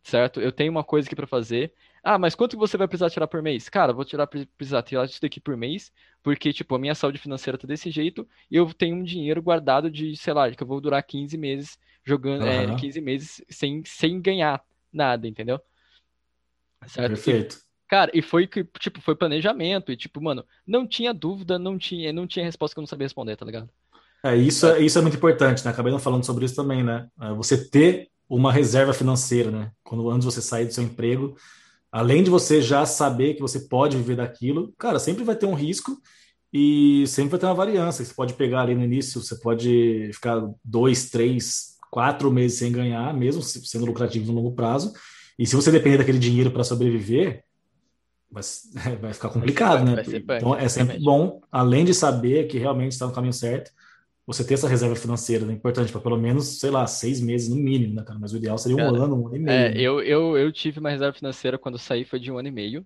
S1: certo? Eu tenho uma coisa aqui para fazer. Ah, mas quanto você vai precisar tirar por mês? Cara, vou tirar, precisar tirar isso daqui por mês, porque, tipo, a minha saúde financeira tá desse jeito e eu tenho um dinheiro guardado de, sei lá, que eu vou durar 15 meses jogando, uhum. é, 15 meses sem, sem ganhar nada, entendeu?
S2: Certo? Perfeito.
S1: E, cara, e foi que, tipo, foi planejamento e, tipo, mano, não tinha dúvida, não tinha, não tinha resposta que eu não sabia responder, tá ligado?
S2: É, isso, é, isso é muito importante, né? Acabei não falando sobre isso também, né? É, você ter uma reserva financeira, né? Quando antes você sair do seu emprego, além de você já saber que você pode viver daquilo, cara, sempre vai ter um risco e sempre vai ter uma variância. Você pode pegar ali no início, você pode ficar dois, três, quatro meses sem ganhar, mesmo sendo lucrativo no longo prazo. E se você depender daquele dinheiro para sobreviver, vai, (laughs) vai ficar complicado, né? Então é sempre bom, além de saber que realmente está no caminho certo, você ter essa reserva financeira, né? Importante para pelo menos, sei lá, seis meses no mínimo, né, cara? Mas o ideal seria um cara, ano, um ano e meio.
S1: É, né? eu, eu, eu tive uma reserva financeira quando saí, foi de um ano e meio.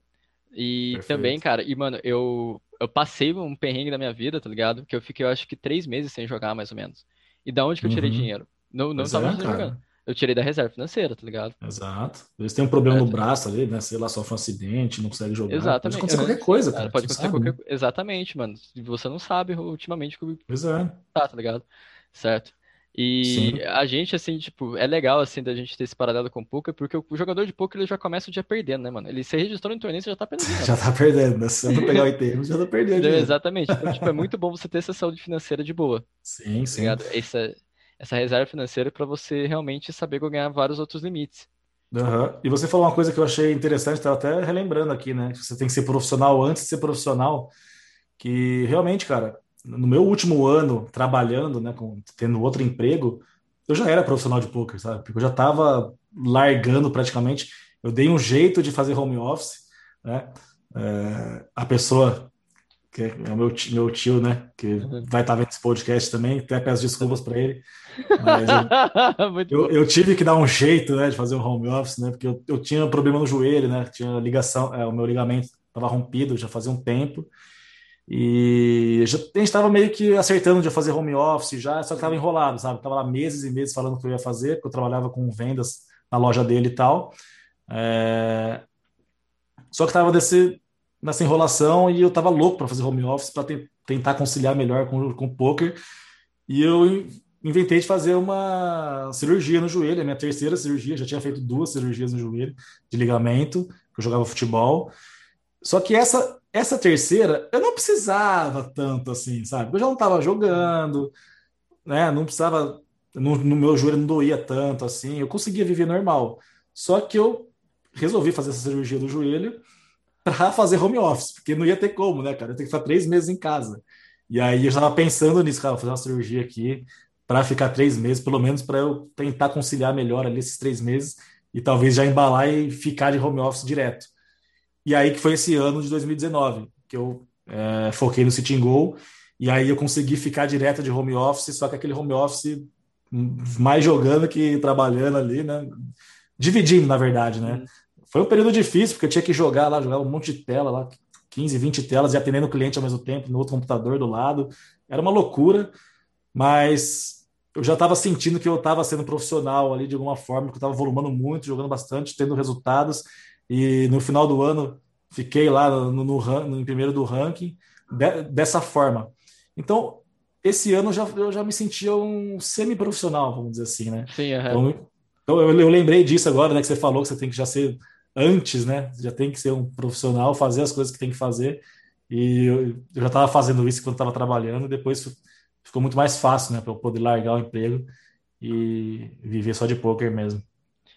S1: E Perfeito. também, cara, e mano, eu, eu passei um perrengue da minha vida, tá ligado? Que eu fiquei, eu acho que três meses sem jogar, mais ou menos. E da onde que eu tirei uhum. dinheiro? Não, não tava é, jogando. Eu tirei da reserva financeira, tá ligado?
S2: Exato. Eles têm um problema é, no braço ali, né? Sei lá, sofre um acidente, não consegue jogar. Exatamente. Pode acontecer qualquer coisa, cara.
S1: Pode acontecer qualquer coisa. Exatamente, mano. Você não sabe ultimamente o que
S2: pois é.
S1: tá, tá ligado? certo? E Sim. a gente, assim, tipo, é legal, assim, da gente ter esse paralelo com o poker, porque o jogador de poker ele já começa o dia perdendo, né, mano? Ele se registrou no torneio, você já tá perdendo. (laughs)
S2: já tá perdendo, né? Se eu não pegar o ITM, já tá perdendo.
S1: Exatamente. Então, tipo, é muito bom você ter essa saúde financeira de boa.
S2: Sim,
S1: tá
S2: sim.
S1: Essa, essa reserva financeira para você realmente saber ganhar vários outros limites.
S2: Uhum. E você falou uma coisa que eu achei interessante, estava até relembrando aqui, né? Você tem que ser profissional antes de ser profissional, que realmente, cara, no meu último ano trabalhando, né, com, tendo outro emprego, eu já era profissional de poker, sabe? Porque eu já estava largando praticamente. Eu dei um jeito de fazer home office, né? É, a pessoa que é o meu tio, meu tio né, que uhum. vai estar tá vendo esse podcast também, até peço desculpas para ele. Eu, (laughs) eu, eu, tive que dar um jeito, né, de fazer um home office, né, porque eu, eu tinha um problema no joelho, né, tinha ligação, é, o meu ligamento estava rompido já fazia um tempo. E já, a gente estava meio que acertando de fazer home office já, só que estava enrolado, sabe? Tava lá meses e meses falando o que eu ia fazer, porque eu trabalhava com vendas na loja dele e tal. É... Só que estava nessa enrolação e eu estava louco para fazer home office, para te, tentar conciliar melhor com, com o poker. E eu inventei de fazer uma cirurgia no joelho, a minha terceira cirurgia, já tinha feito duas cirurgias no joelho de ligamento, que eu jogava futebol. Só que essa essa terceira, eu não precisava tanto assim, sabe? Eu já não estava jogando, né? Não precisava, no, no, meu joelho não doía tanto assim, eu conseguia viver normal. Só que eu resolvi fazer essa cirurgia do joelho para fazer home office, porque não ia ter como, né, cara? Eu tenho que ficar três meses em casa. E aí eu estava pensando nisso, cara, vou fazer uma cirurgia aqui para ficar três meses, pelo menos para eu tentar conciliar melhor ali esses três meses e talvez já embalar e ficar de home office direto. E aí que foi esse ano de 2019 que eu é, foquei no Sitting Goal e aí eu consegui ficar direto de home office, só que aquele home office mais jogando que trabalhando ali, né? Dividindo, na verdade, né? Foi um período difícil, porque eu tinha que jogar lá, jogar um monte de tela lá, 15, 20 telas e atendendo o cliente ao mesmo tempo, no outro computador do lado. Era uma loucura, mas eu já estava sentindo que eu estava sendo profissional ali de alguma forma, que eu estava volumando muito, jogando bastante, tendo resultados. E no final do ano fiquei lá no, no, no, no primeiro do ranking de, dessa forma. Então, esse ano eu já, eu já me sentia um semi-profissional, vamos dizer assim, né?
S1: Sim, uhum.
S2: então, então eu, eu, lembrei disso agora, né? Que você falou que você tem que já ser antes, né? Já tem que ser um profissional, fazer as coisas que tem que fazer. E eu, eu já estava fazendo isso quando estava trabalhando, depois ficou muito mais fácil, né? Para eu poder largar o emprego e viver só de poker mesmo.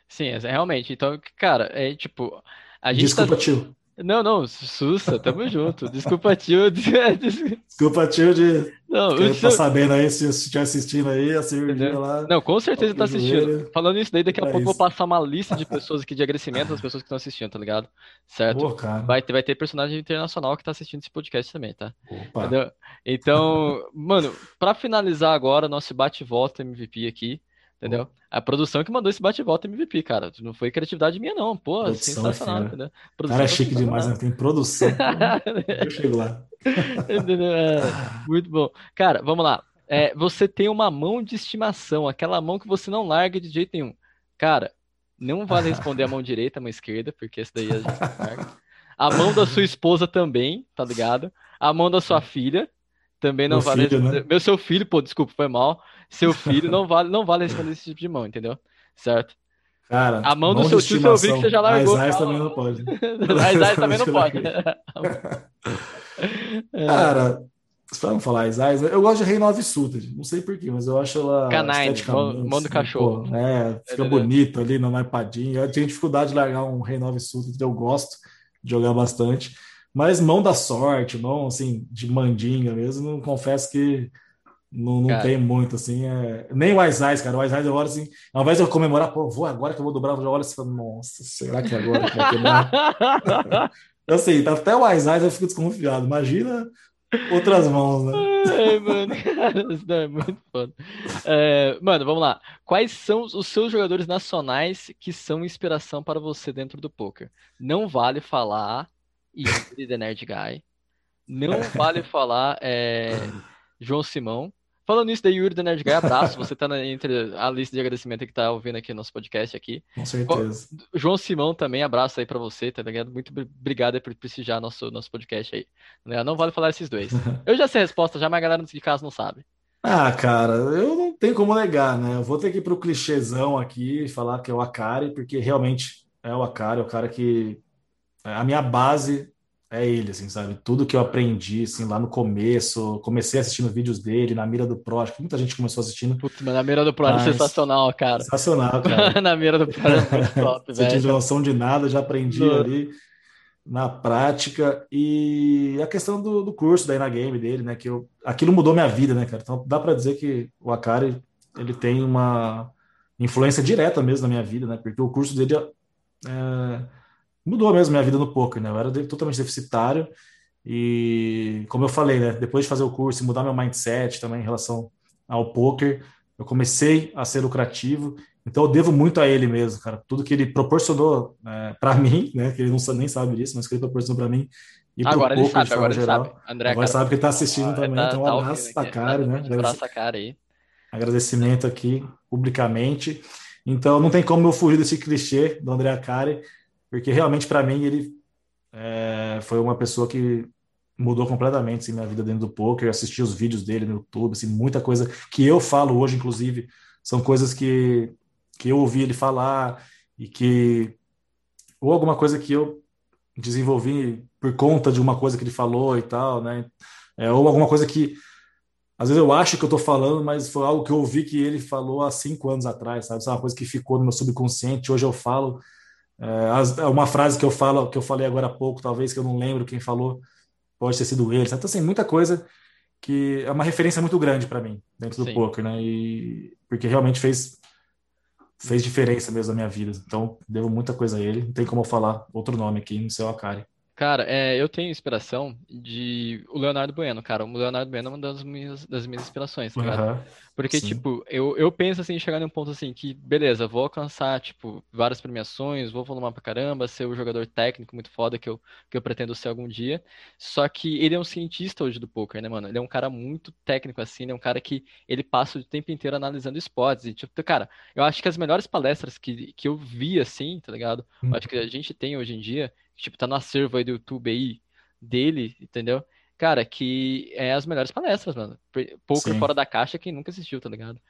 S1: Sim, é, realmente. Então, cara, é tipo. A gente
S2: Desculpa,
S1: tá...
S2: tio.
S1: Não, não, Sussa, tamo junto. Desculpa, tio. (laughs)
S2: Desculpa, tio, de. Não, Quem tá sabendo aí, se estiver assistindo aí, a cirurgia lá.
S1: Não, com certeza tá assistindo. Falando isso daí, daqui a é pouco eu vou passar uma lista de pessoas aqui de agradecimento das pessoas que estão assistindo, tá ligado? Certo? Pô, vai, ter, vai ter personagem internacional que tá assistindo esse podcast também, tá? Opa. Então, mano, pra finalizar agora, nosso bate-volta MVP aqui. Entendeu? A produção que mandou esse bate-volta MVP, cara. Não foi criatividade minha, não. Pô, produção, sensacional, entendeu?
S2: Produção cara, é chique demais, né? Tem produção. (laughs) eu chego lá.
S1: É, muito bom. Cara, vamos lá. É, você tem uma mão de estimação, aquela mão que você não larga de jeito nenhum. Cara, não vale responder a mão direita, a mão esquerda, porque essa daí a gente (laughs) larga. A mão da sua esposa também, tá ligado? A mão da sua filha também não Meu vale. Filho, né? Meu seu filho, pô, desculpa, foi mal seu (laughs) filho, não vale, não vale responder esse tipo de mão, entendeu? Certo?
S2: Cara,
S1: a mão do seu tio, você ouviu que você já largou.
S2: A Isaias também não pode. (laughs)
S1: a Isaias também não pode. (laughs)
S2: Cara, pra não falar Isaias, eu gosto de Rei 9 Suited. Não sei porquê, mas eu acho ela.
S1: Canine, mão do cachorro.
S2: Pô, é, fica bonito ali no iPadinho. Eu tenho dificuldade de largar um Rei 9 Suited, eu gosto de jogar bastante. Mas mão da sorte, mão assim, de mandinga mesmo, não confesso que não, não tem muito, assim. É... Nem o Isais, cara. O Isais eu olho assim, ao invés de eu comemorar, pô, vou agora que eu vou dobrar, eu olho assim, nossa, será que é agora que vai quebrar? (laughs) eu sei, tá até o Isais eu fico desconfiado. Imagina outras mãos, né?
S1: É, mano, cara, isso é muito foda. É, mano, vamos lá. Quais são os seus jogadores nacionais que são inspiração para você dentro do poker? Não vale falar Yuri The Nerd Guy. Não vale falar é, João Simão. Falando nisso, daí, Yuri da Nerd Guy, abraço. Você tá na, entre a lista de agradecimento que tá ouvindo aqui nosso podcast aqui.
S2: Com certeza.
S1: João Simão também, abraço aí pra você, tá ligado? Muito obrigado por prestigiar nosso, nosso podcast aí. Né? Não vale falar esses dois. (laughs) Eu já sei a resposta já, mas a galera de casa não sabe.
S2: Ah, cara, eu não tenho como negar, né? Eu vou ter que ir pro clichêzão aqui e falar que é o Akari, porque realmente é o Akari, é o cara que. É a minha base é ele, assim, sabe? Tudo que eu aprendi, assim, lá no começo, comecei assistindo vídeos dele, na mira do Pro, acho que muita gente começou assistindo.
S1: Putz, mas na mira do Pro mas... é sensacional, cara.
S2: Sensacional, (laughs) cara.
S1: na mira do Pro é muito (laughs) top,
S2: velho. Você tinha noção de nada, já aprendi ali na prática. E a questão do, do curso daí na game dele, né? Que eu, aquilo mudou minha vida, né, cara? Então dá para dizer que o Akari, ele tem uma influência direta mesmo na minha vida, né? Porque o curso dele é, mudou mesmo minha vida no poker, né? Eu era totalmente deficitário e, como eu falei, né? Depois de fazer o curso e mudar meu mindset também em relação ao poker, eu comecei a ser lucrativo. Então eu devo muito a ele mesmo, cara. Tudo que ele proporcionou é, para (laughs) mim, né? Que ele não nem sabe disso, mas que ele proporcionou para mim
S1: e agora ele sabe, agora ele sabe.
S2: André, agora cara, sabe que ele está assistindo ah, também, tá, então um tá abraço tá cara, né?
S1: Abraço cara aí.
S2: Agradecimento aqui publicamente. Então não tem como eu fugir desse clichê do André Acari porque realmente para mim ele é, foi uma pessoa que mudou completamente assim, minha vida dentro do poker. Assisti os vídeos dele no YouTube, assim, muita coisa que eu falo hoje, inclusive, são coisas que, que eu ouvi ele falar e que ou alguma coisa que eu desenvolvi por conta de uma coisa que ele falou e tal, né? É, ou alguma coisa que às vezes eu acho que eu estou falando, mas foi algo que eu ouvi que ele falou há cinco anos atrás, sabe? Isso é uma coisa que ficou no meu subconsciente. Hoje eu falo é, uma frase que eu falo, que eu falei agora há pouco, talvez que eu não lembro quem falou, pode ter sido ele. Então, assim, muita coisa que é uma referência muito grande para mim dentro do Sim. poker, né? E porque realmente fez fez diferença mesmo na minha vida. Então, devo muita coisa a ele. Não tem como eu falar outro nome aqui no seu Akari.
S1: Cara, é, eu tenho inspiração de o Leonardo Bueno, cara. O Leonardo Bueno é uma das minhas, das minhas inspirações, tá ligado? Uhum, Porque, sim. tipo, eu, eu penso assim, chegar num ponto assim, que, beleza, vou alcançar, tipo, várias premiações, vou volumar pra caramba, ser o jogador técnico muito foda que eu, que eu pretendo ser algum dia. Só que ele é um cientista hoje do poker, né, mano? Ele é um cara muito técnico, assim, ele é um cara que ele passa o tempo inteiro analisando esportes. E, tipo, cara, eu acho que as melhores palestras que, que eu vi, assim, tá ligado? Acho que a gente tem hoje em dia tipo, tá no acervo aí do YouTube aí dele, entendeu? Cara, que é as melhores palestras, mano. Sim. fora da caixa quem nunca assistiu, tá ligado?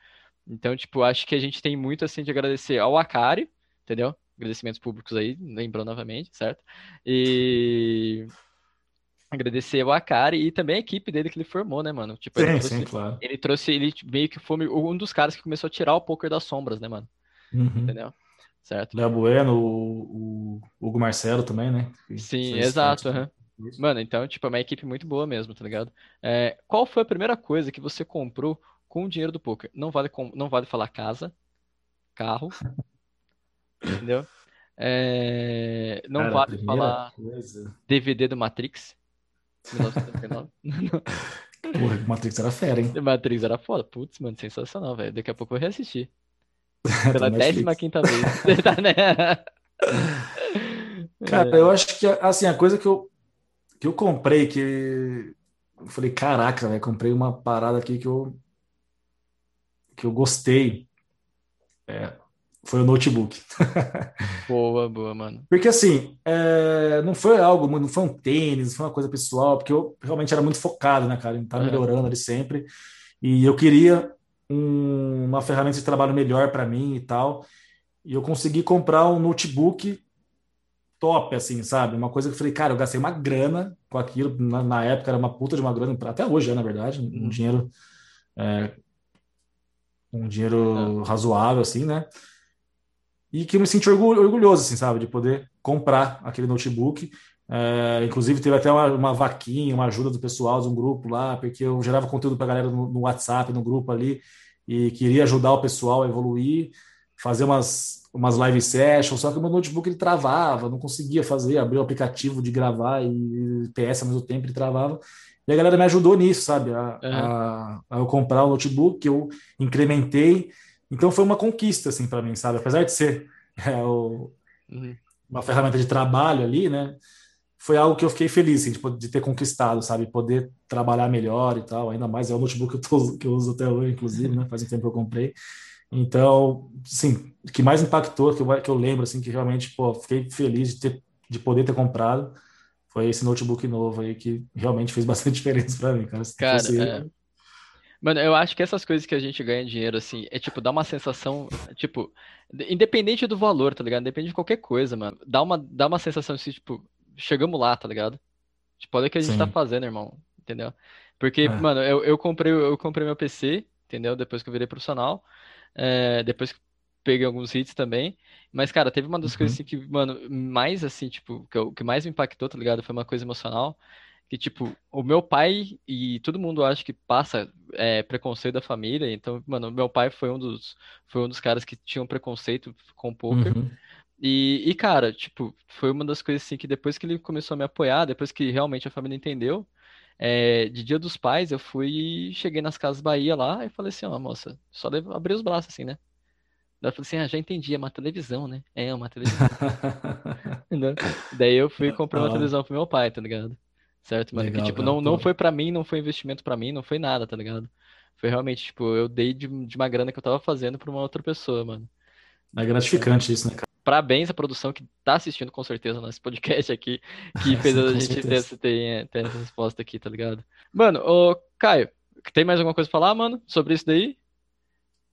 S1: Então, tipo, acho que a gente tem muito, assim, de agradecer ao Akari, entendeu? Agradecimentos públicos aí, lembrou novamente, certo? E (laughs) agradecer ao Akari e também a equipe dele que ele formou, né, mano?
S2: Tipo, sim, ele trouxe, sim, claro.
S1: Ele trouxe, ele meio que foi um dos caras que começou a tirar o poker das sombras, né, mano?
S2: Uhum.
S1: Entendeu? Certo?
S2: Léo Bueno, o, o Hugo Marcelo também, né?
S1: Sim, exato. Uhum. Mano, então, tipo, é uma equipe muito boa mesmo, tá ligado? É, qual foi a primeira coisa que você comprou com o dinheiro do poker? Não vale, com, não vale falar casa, carro, (laughs) entendeu? É, não Cara, vale falar coisa... DVD do Matrix. 1979.
S2: Porra, Matrix era fera, hein? (laughs)
S1: Matrix era foda. Putz, mano, sensacional, velho. Daqui a pouco eu vou reassistir. (laughs) Pela décima quinta vez. (laughs) Tá, né? (laughs)
S2: Cara, eu acho que assim, a coisa que eu, que eu comprei, que eu falei, caraca, velho, comprei uma parada aqui que eu que eu gostei. É, foi o notebook.
S1: boa, boa, mano.
S2: Porque assim, é, não foi algo, não foi um tênis, não foi uma coisa pessoal, porque eu realmente era muito focado, né, cara? Em estar tá melhorando ali sempre. E eu queria um, uma ferramenta de trabalho melhor para mim e tal. E eu consegui comprar um notebook top, assim, sabe? Uma coisa que eu falei, cara, eu gastei uma grana com aquilo. Na, na época era uma puta de uma grana, até hoje é, na verdade, um uhum. dinheiro. É, um dinheiro é. razoável, assim, né? E que eu me senti orgulhoso, assim, sabe? De poder comprar aquele notebook. É, inclusive, teve até uma, uma, vaquinha, uma ajuda do pessoal de um grupo lá, porque eu gerava conteúdo para a galera no, no, WhatsApp, no grupo ali, e queria ajudar o pessoal a evoluir, fazer umas, umas live sessions, só que o meu notebook ele travava, não conseguia fazer, abrir o aplicativo de gravar e PS ao mesmo tempo ele travava. E a galera me ajudou nisso, sabe? A, uhum. a, a eu comprar o notebook, que eu incrementei. Então foi uma conquista, assim, para mim, sabe? Apesar de ser (laughs) é, o, uhum. uma ferramenta de trabalho ali, né? Foi algo que eu fiquei feliz assim, de, de, ter conquistado, sabe? Poder trabalhar melhor e tal. Ainda mais é o notebook que eu, tô, que eu uso até hoje, inclusive, né? Faz um tempo que eu comprei. Então, sim, o que mais impactou, que eu, que eu lembro, assim, que realmente, pô, fiquei feliz de, ter, de poder ter comprado, foi esse notebook novo aí, que realmente fez (laughs) bastante diferença para mim, cara.
S1: cara, fosse... é... Mano, eu acho que essas coisas que a gente ganha dinheiro, assim, é tipo, dá uma sensação, tipo, independente do valor, tá ligado? Independente de qualquer coisa, mano. Dá uma, dá uma sensação assim, tipo, chegamos lá, tá ligado? Tipo, olha o que a gente tá Sim. tá fazendo, irmão. Entendeu? Porque, é. mano, eu, eu comprei, eu comprei meu PC, entendeu? Depois que eu virei profissional. É, depois que peguei alguns hits também. Mas, cara, teve uma das uhum. coisas assim, que, mano, mais assim, tipo, que, eu, que mais me impactou, tá ligado? Foi uma coisa emocional. Que, tipo, o meu pai e todo mundo acha que passa é, preconceito da família. Então, mano, meu pai foi um dos, foi um dos caras que tinham preconceito com o poker. Uhum. E, e, cara, tipo, foi uma das coisas assim que depois que ele começou a me apoiar, depois que realmente a família entendeu, é, de Dia dos Pais, eu fui, cheguei nas Casas Bahia lá e falei assim, ó, moça, só abrir os braços assim, né? Daí eu falei assim, ah, já entendi, é uma televisão, né? É, uma televisão. (laughs) Daí eu fui comprar uma televisão pro meu pai, tá ligado? Certo? Mas Legal, que, tipo, não, não foi pra mim, não foi investimento pra mim, não foi nada, tá ligado? Foi realmente, tipo, eu dei de, de uma grana que eu tava fazendo pra uma outra pessoa, mano.
S2: É gratificante isso, né, cara?
S1: Parabéns à produção que tá assistindo com certeza nosso podcast aqui, que (laughs) fez a gente ter, ter, ter, essa resposta aqui, tá ligado? Mano, ô Caio, tem mais alguma coisa pra falar, mano, sobre isso daí?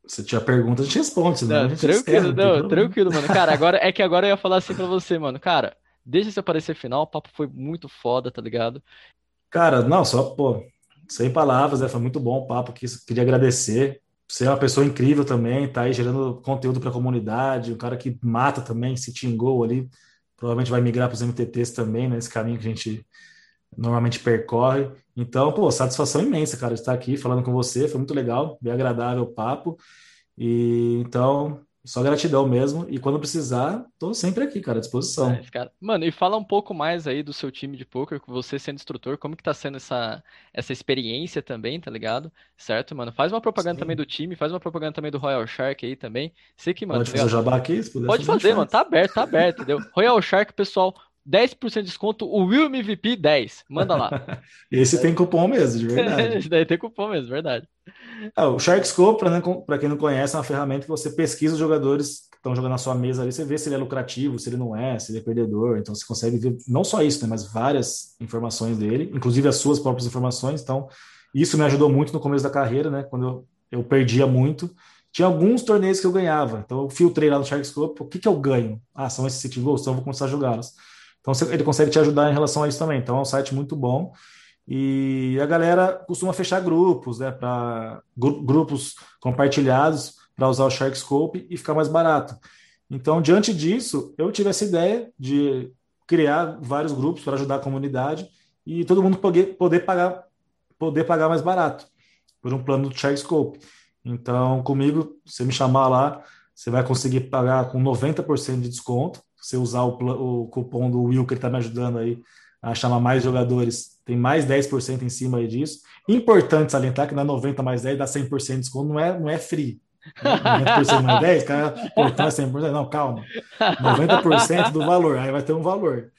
S2: Se tiver pergunta, a gente responde,
S1: né? Não, tranquilo, não, tranquilo, mano. Cara, agora é que agora eu ia falar assim pra você, mano. Cara, desde esse aparecer final, o papo foi muito foda, tá ligado?
S2: Cara, não, só, pô, sem palavras, né? Foi muito bom o papo aqui. Queria agradecer é uma pessoa incrível também, tá aí gerando conteúdo para a comunidade, um cara que mata também, se tingou ali, provavelmente vai migrar para os MTTs também, nesse né, caminho que a gente normalmente percorre. Então, pô, satisfação imensa, cara, de estar aqui falando com você, foi muito legal, bem agradável o papo. E então, só gratidão mesmo. E quando precisar, tô sempre aqui, cara, à disposição. É,
S1: cara. Mano, e fala um pouco mais aí do seu time de poker, com você sendo instrutor, como que tá sendo essa, essa experiência também, tá ligado? Certo, mano? Faz uma propaganda Sim. também do time, faz uma propaganda também do Royal Shark aí também. Sei que, mano.
S2: Pode tá fazer o jabá aqui? Se
S1: Pode fazer, mano. Tá aberto, tá aberto, entendeu? (laughs) Royal Shark, pessoal, 10% de desconto, o Will MVP 10. Manda lá. (laughs)
S2: Esse tem cupom mesmo, de verdade.
S1: Esse (laughs) daí tem cupom mesmo, verdade.
S2: É, o Sharkscope, para né, quem não conhece, é uma ferramenta que você pesquisa os jogadores que estão jogando na sua mesa ali, você vê se ele é lucrativo, se ele não é, se ele é perdedor. Então você consegue ver não só isso, né, mas várias informações dele, inclusive as suas próprias informações. Então, isso me ajudou muito no começo da carreira, né? Quando eu, eu perdia muito. Tinha alguns torneios que eu ganhava. Então eu filtrei lá no Sharkscope, o que, que eu ganho? Ah, são esses City Goals, então eu vou começar a jogá-los. Então ele consegue te ajudar em relação a isso também. Então é um site muito bom. E a galera costuma fechar grupos, né, para grupos compartilhados para usar o Sharkscope e ficar mais barato. Então, diante disso, eu tive essa ideia de criar vários grupos para ajudar a comunidade e todo mundo poder, poder pagar poder pagar mais barato por um plano do Sharkscope. Então, comigo, você me chamar lá, você vai conseguir pagar com 90% de desconto você usar o, o cupom do Will, que ele está me ajudando aí a chamar mais jogadores, tem mais 10% em cima disso. Importante salientar que na 90 mais 10 dá 100% de desconto, não é, não é free. 90% mais 10, cara, pô, então é 100%. Não, calma. 90% do valor, aí vai ter um valor.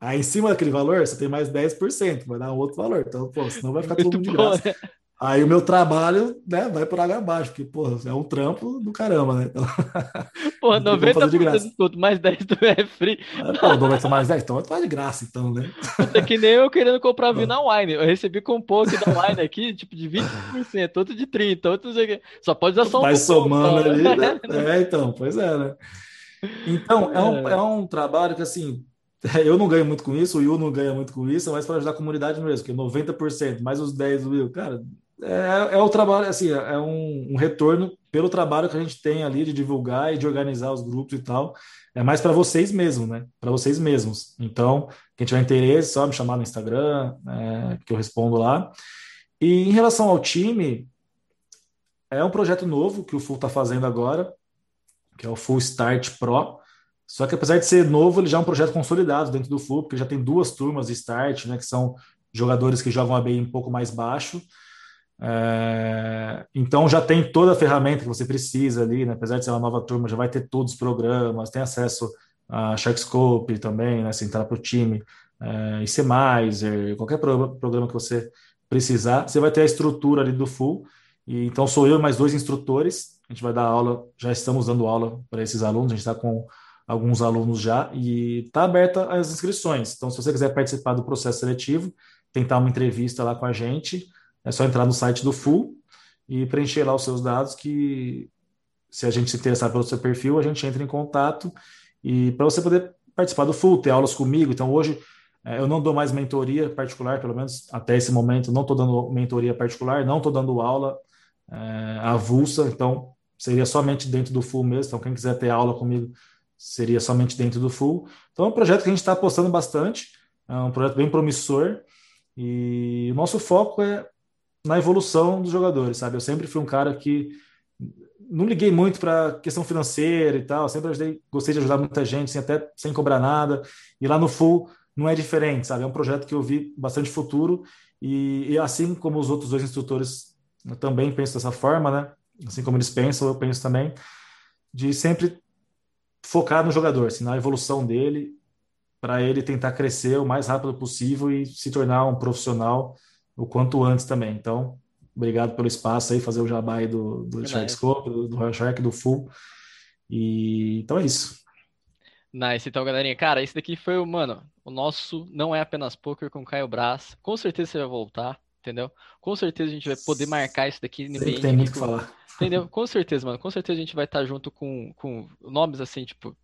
S2: Aí em cima daquele valor, você tem mais 10%, vai dar um outro valor. Então, pô, senão vai ficar tudo de graça. Né? Aí o meu trabalho, né, vai por água abaixo, porque, pô, é um trampo do caramba, né? Então, (laughs)
S1: pô, 90% (laughs) de desconto, mais 10 do é free.
S2: É, pô, 90 mais 10, então tá de graça, então, né? (laughs)
S1: É que nem eu querendo comprar vinho na Wine. Eu recebi cupom aqui da Wine aqui, tipo, de 20%, outro de 30%, outro de... Só pode usar só um
S2: Vai somando ali, né? É, então, pois é, né? Então, é um, é. é um trabalho que, assim, eu não ganho muito com isso, o Yu não ganha muito com isso, mas para ajudar a comunidade mesmo, que 90%, mais os 10 do Will, cara, é, é o trabalho, assim, é um, um, retorno pelo trabalho que a gente tem ali de divulgar e de organizar os grupos e tal. É mais para vocês mesmos, né? Para vocês mesmos. Então, quem tiver interesse, só me chamar no Instagram, é, que eu respondo lá. E em relação ao time, é um projeto novo que o Full está fazendo agora, que é o Full Start Pro. Só que apesar de ser novo, ele já é um projeto consolidado dentro do Full, porque já tem duas turmas de Start, né? Que são jogadores que jogam a bem um pouco mais baixo é, então já tem toda a ferramenta que você precisa ali, né? apesar de ser uma nova turma, já vai ter todos os programas, tem acesso a Sharkscope também, né? se entrar para o time, é, qualquer pro, programa que você precisar, você vai ter a estrutura ali do full. E, então sou eu mais dois instrutores, a gente vai dar aula, já estamos dando aula para esses alunos, a gente está com alguns alunos já e está aberta as inscrições. Então, se você quiser participar do processo seletivo, tentar uma entrevista lá com a gente, é só entrar no site do Full e preencher lá os seus dados que se a gente se interessar pelo seu perfil, a gente entra em contato e para você poder participar do Full, ter aulas comigo. Então hoje é, eu não dou mais mentoria particular, pelo menos até esse momento, não estou dando mentoria particular, não estou dando aula é, avulsa, então seria somente dentro do Full mesmo. Então quem quiser ter aula comigo seria somente dentro do Full. Então é um projeto que a gente está apostando bastante, é um projeto bem promissor e o nosso foco é na evolução dos jogadores, sabe? Eu sempre fui um cara que não liguei muito para questão financeira e tal, sempre ajudei, gostei de ajudar muita gente, sem até sem cobrar nada. E lá no Full não é diferente, sabe? É um projeto que eu vi bastante futuro e, e assim como os outros dois instrutores também penso dessa forma, né? Assim como eles pensam, eu penso também de sempre focar no jogador, assim, na evolução dele, para ele tentar crescer o mais rápido possível e se tornar um profissional o quanto antes também. Então, obrigado pelo espaço aí, fazer o jabá aí do, do Sharkscope, do, do Royal Shark, do Full. E então é isso.
S1: Nice, então, galerinha. Cara, esse daqui foi o, mano, o nosso não é apenas poker com Caio Brás. Com certeza você vai voltar, entendeu? Com certeza a gente vai poder marcar isso daqui
S2: Sempre tem muito o que falar.
S1: Entendeu? Com certeza, mano. Com certeza a gente vai estar junto com, com nomes assim, tipo,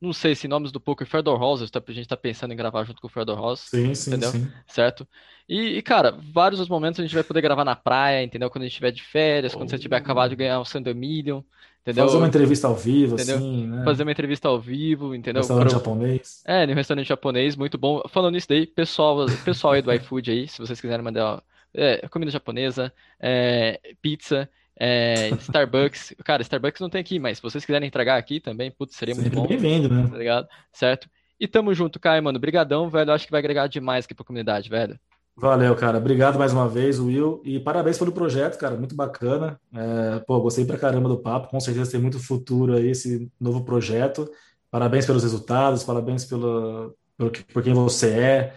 S1: não sei se nomes do poker, Fedor Rosas, tá, a gente tá pensando em gravar junto com o Fedor Rosas.
S2: Sim, sim,
S1: entendeu?
S2: sim.
S1: Certo? E, e, cara, vários dos momentos a gente vai poder gravar na praia, entendeu? Quando a gente estiver de férias, oh. quando você tiver acabado de ganhar o Sandor Million, entendeu?
S2: Fazer uma entrevista ao vivo, entendeu? assim, né?
S1: Fazer uma entrevista ao vivo, entendeu?
S2: Restaurante Pro... japonês.
S1: É, no restaurante japonês, muito bom. Falando nisso daí, pessoal, pessoal aí do iFood aí, se vocês quiserem mandar é, comida japonesa, é, pizza, É, Starbucks, (laughs) cara, Starbucks não tem aqui, mas se vocês quiserem entregar aqui também, putz, seria
S2: Sempre
S1: muito bom.
S2: bem-vindo, né?
S1: Tá ligado? Certo? E tamo junto, Caio, mano. Brigadão, velho. Acho que vai agregar demais aqui pra comunidade, velho.
S2: Valeu, cara. Obrigado mais uma vez, Will. E parabéns pelo projeto, cara. Muito bacana. É, pô, gostei pra caramba do papo. Com certeza tem muito futuro aí esse novo projeto. Parabéns pelos resultados, parabéns pelo, pelo que, por quem você é,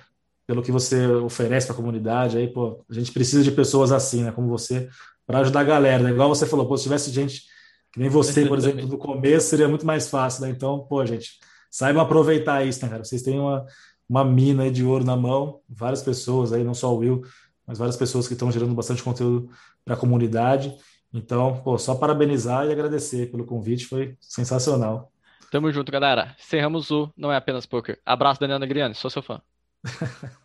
S2: pelo que você oferece para a comunidade. Aí, pô, a gente precisa de pessoas assim, né, como você, para ajudar a galera. Né? Igual você falou, pô, se tivesse gente que nem você, por exemplo, no começo, seria muito mais fácil, né? Então, pô, gente, saibam aproveitar isso, né, cara? Vocês têm uma, uma mina de ouro na mão, várias pessoas aí, não só o Will, mas várias pessoas que estão gerando bastante conteúdo para a comunidade. Então, pô, só parabenizar e agradecer pelo convite, foi sensacional.
S1: Tamo junto, galera. Encerramos o Não é apenas poker. Abraço, Daniel Negriani, sou seu fã. (laughs)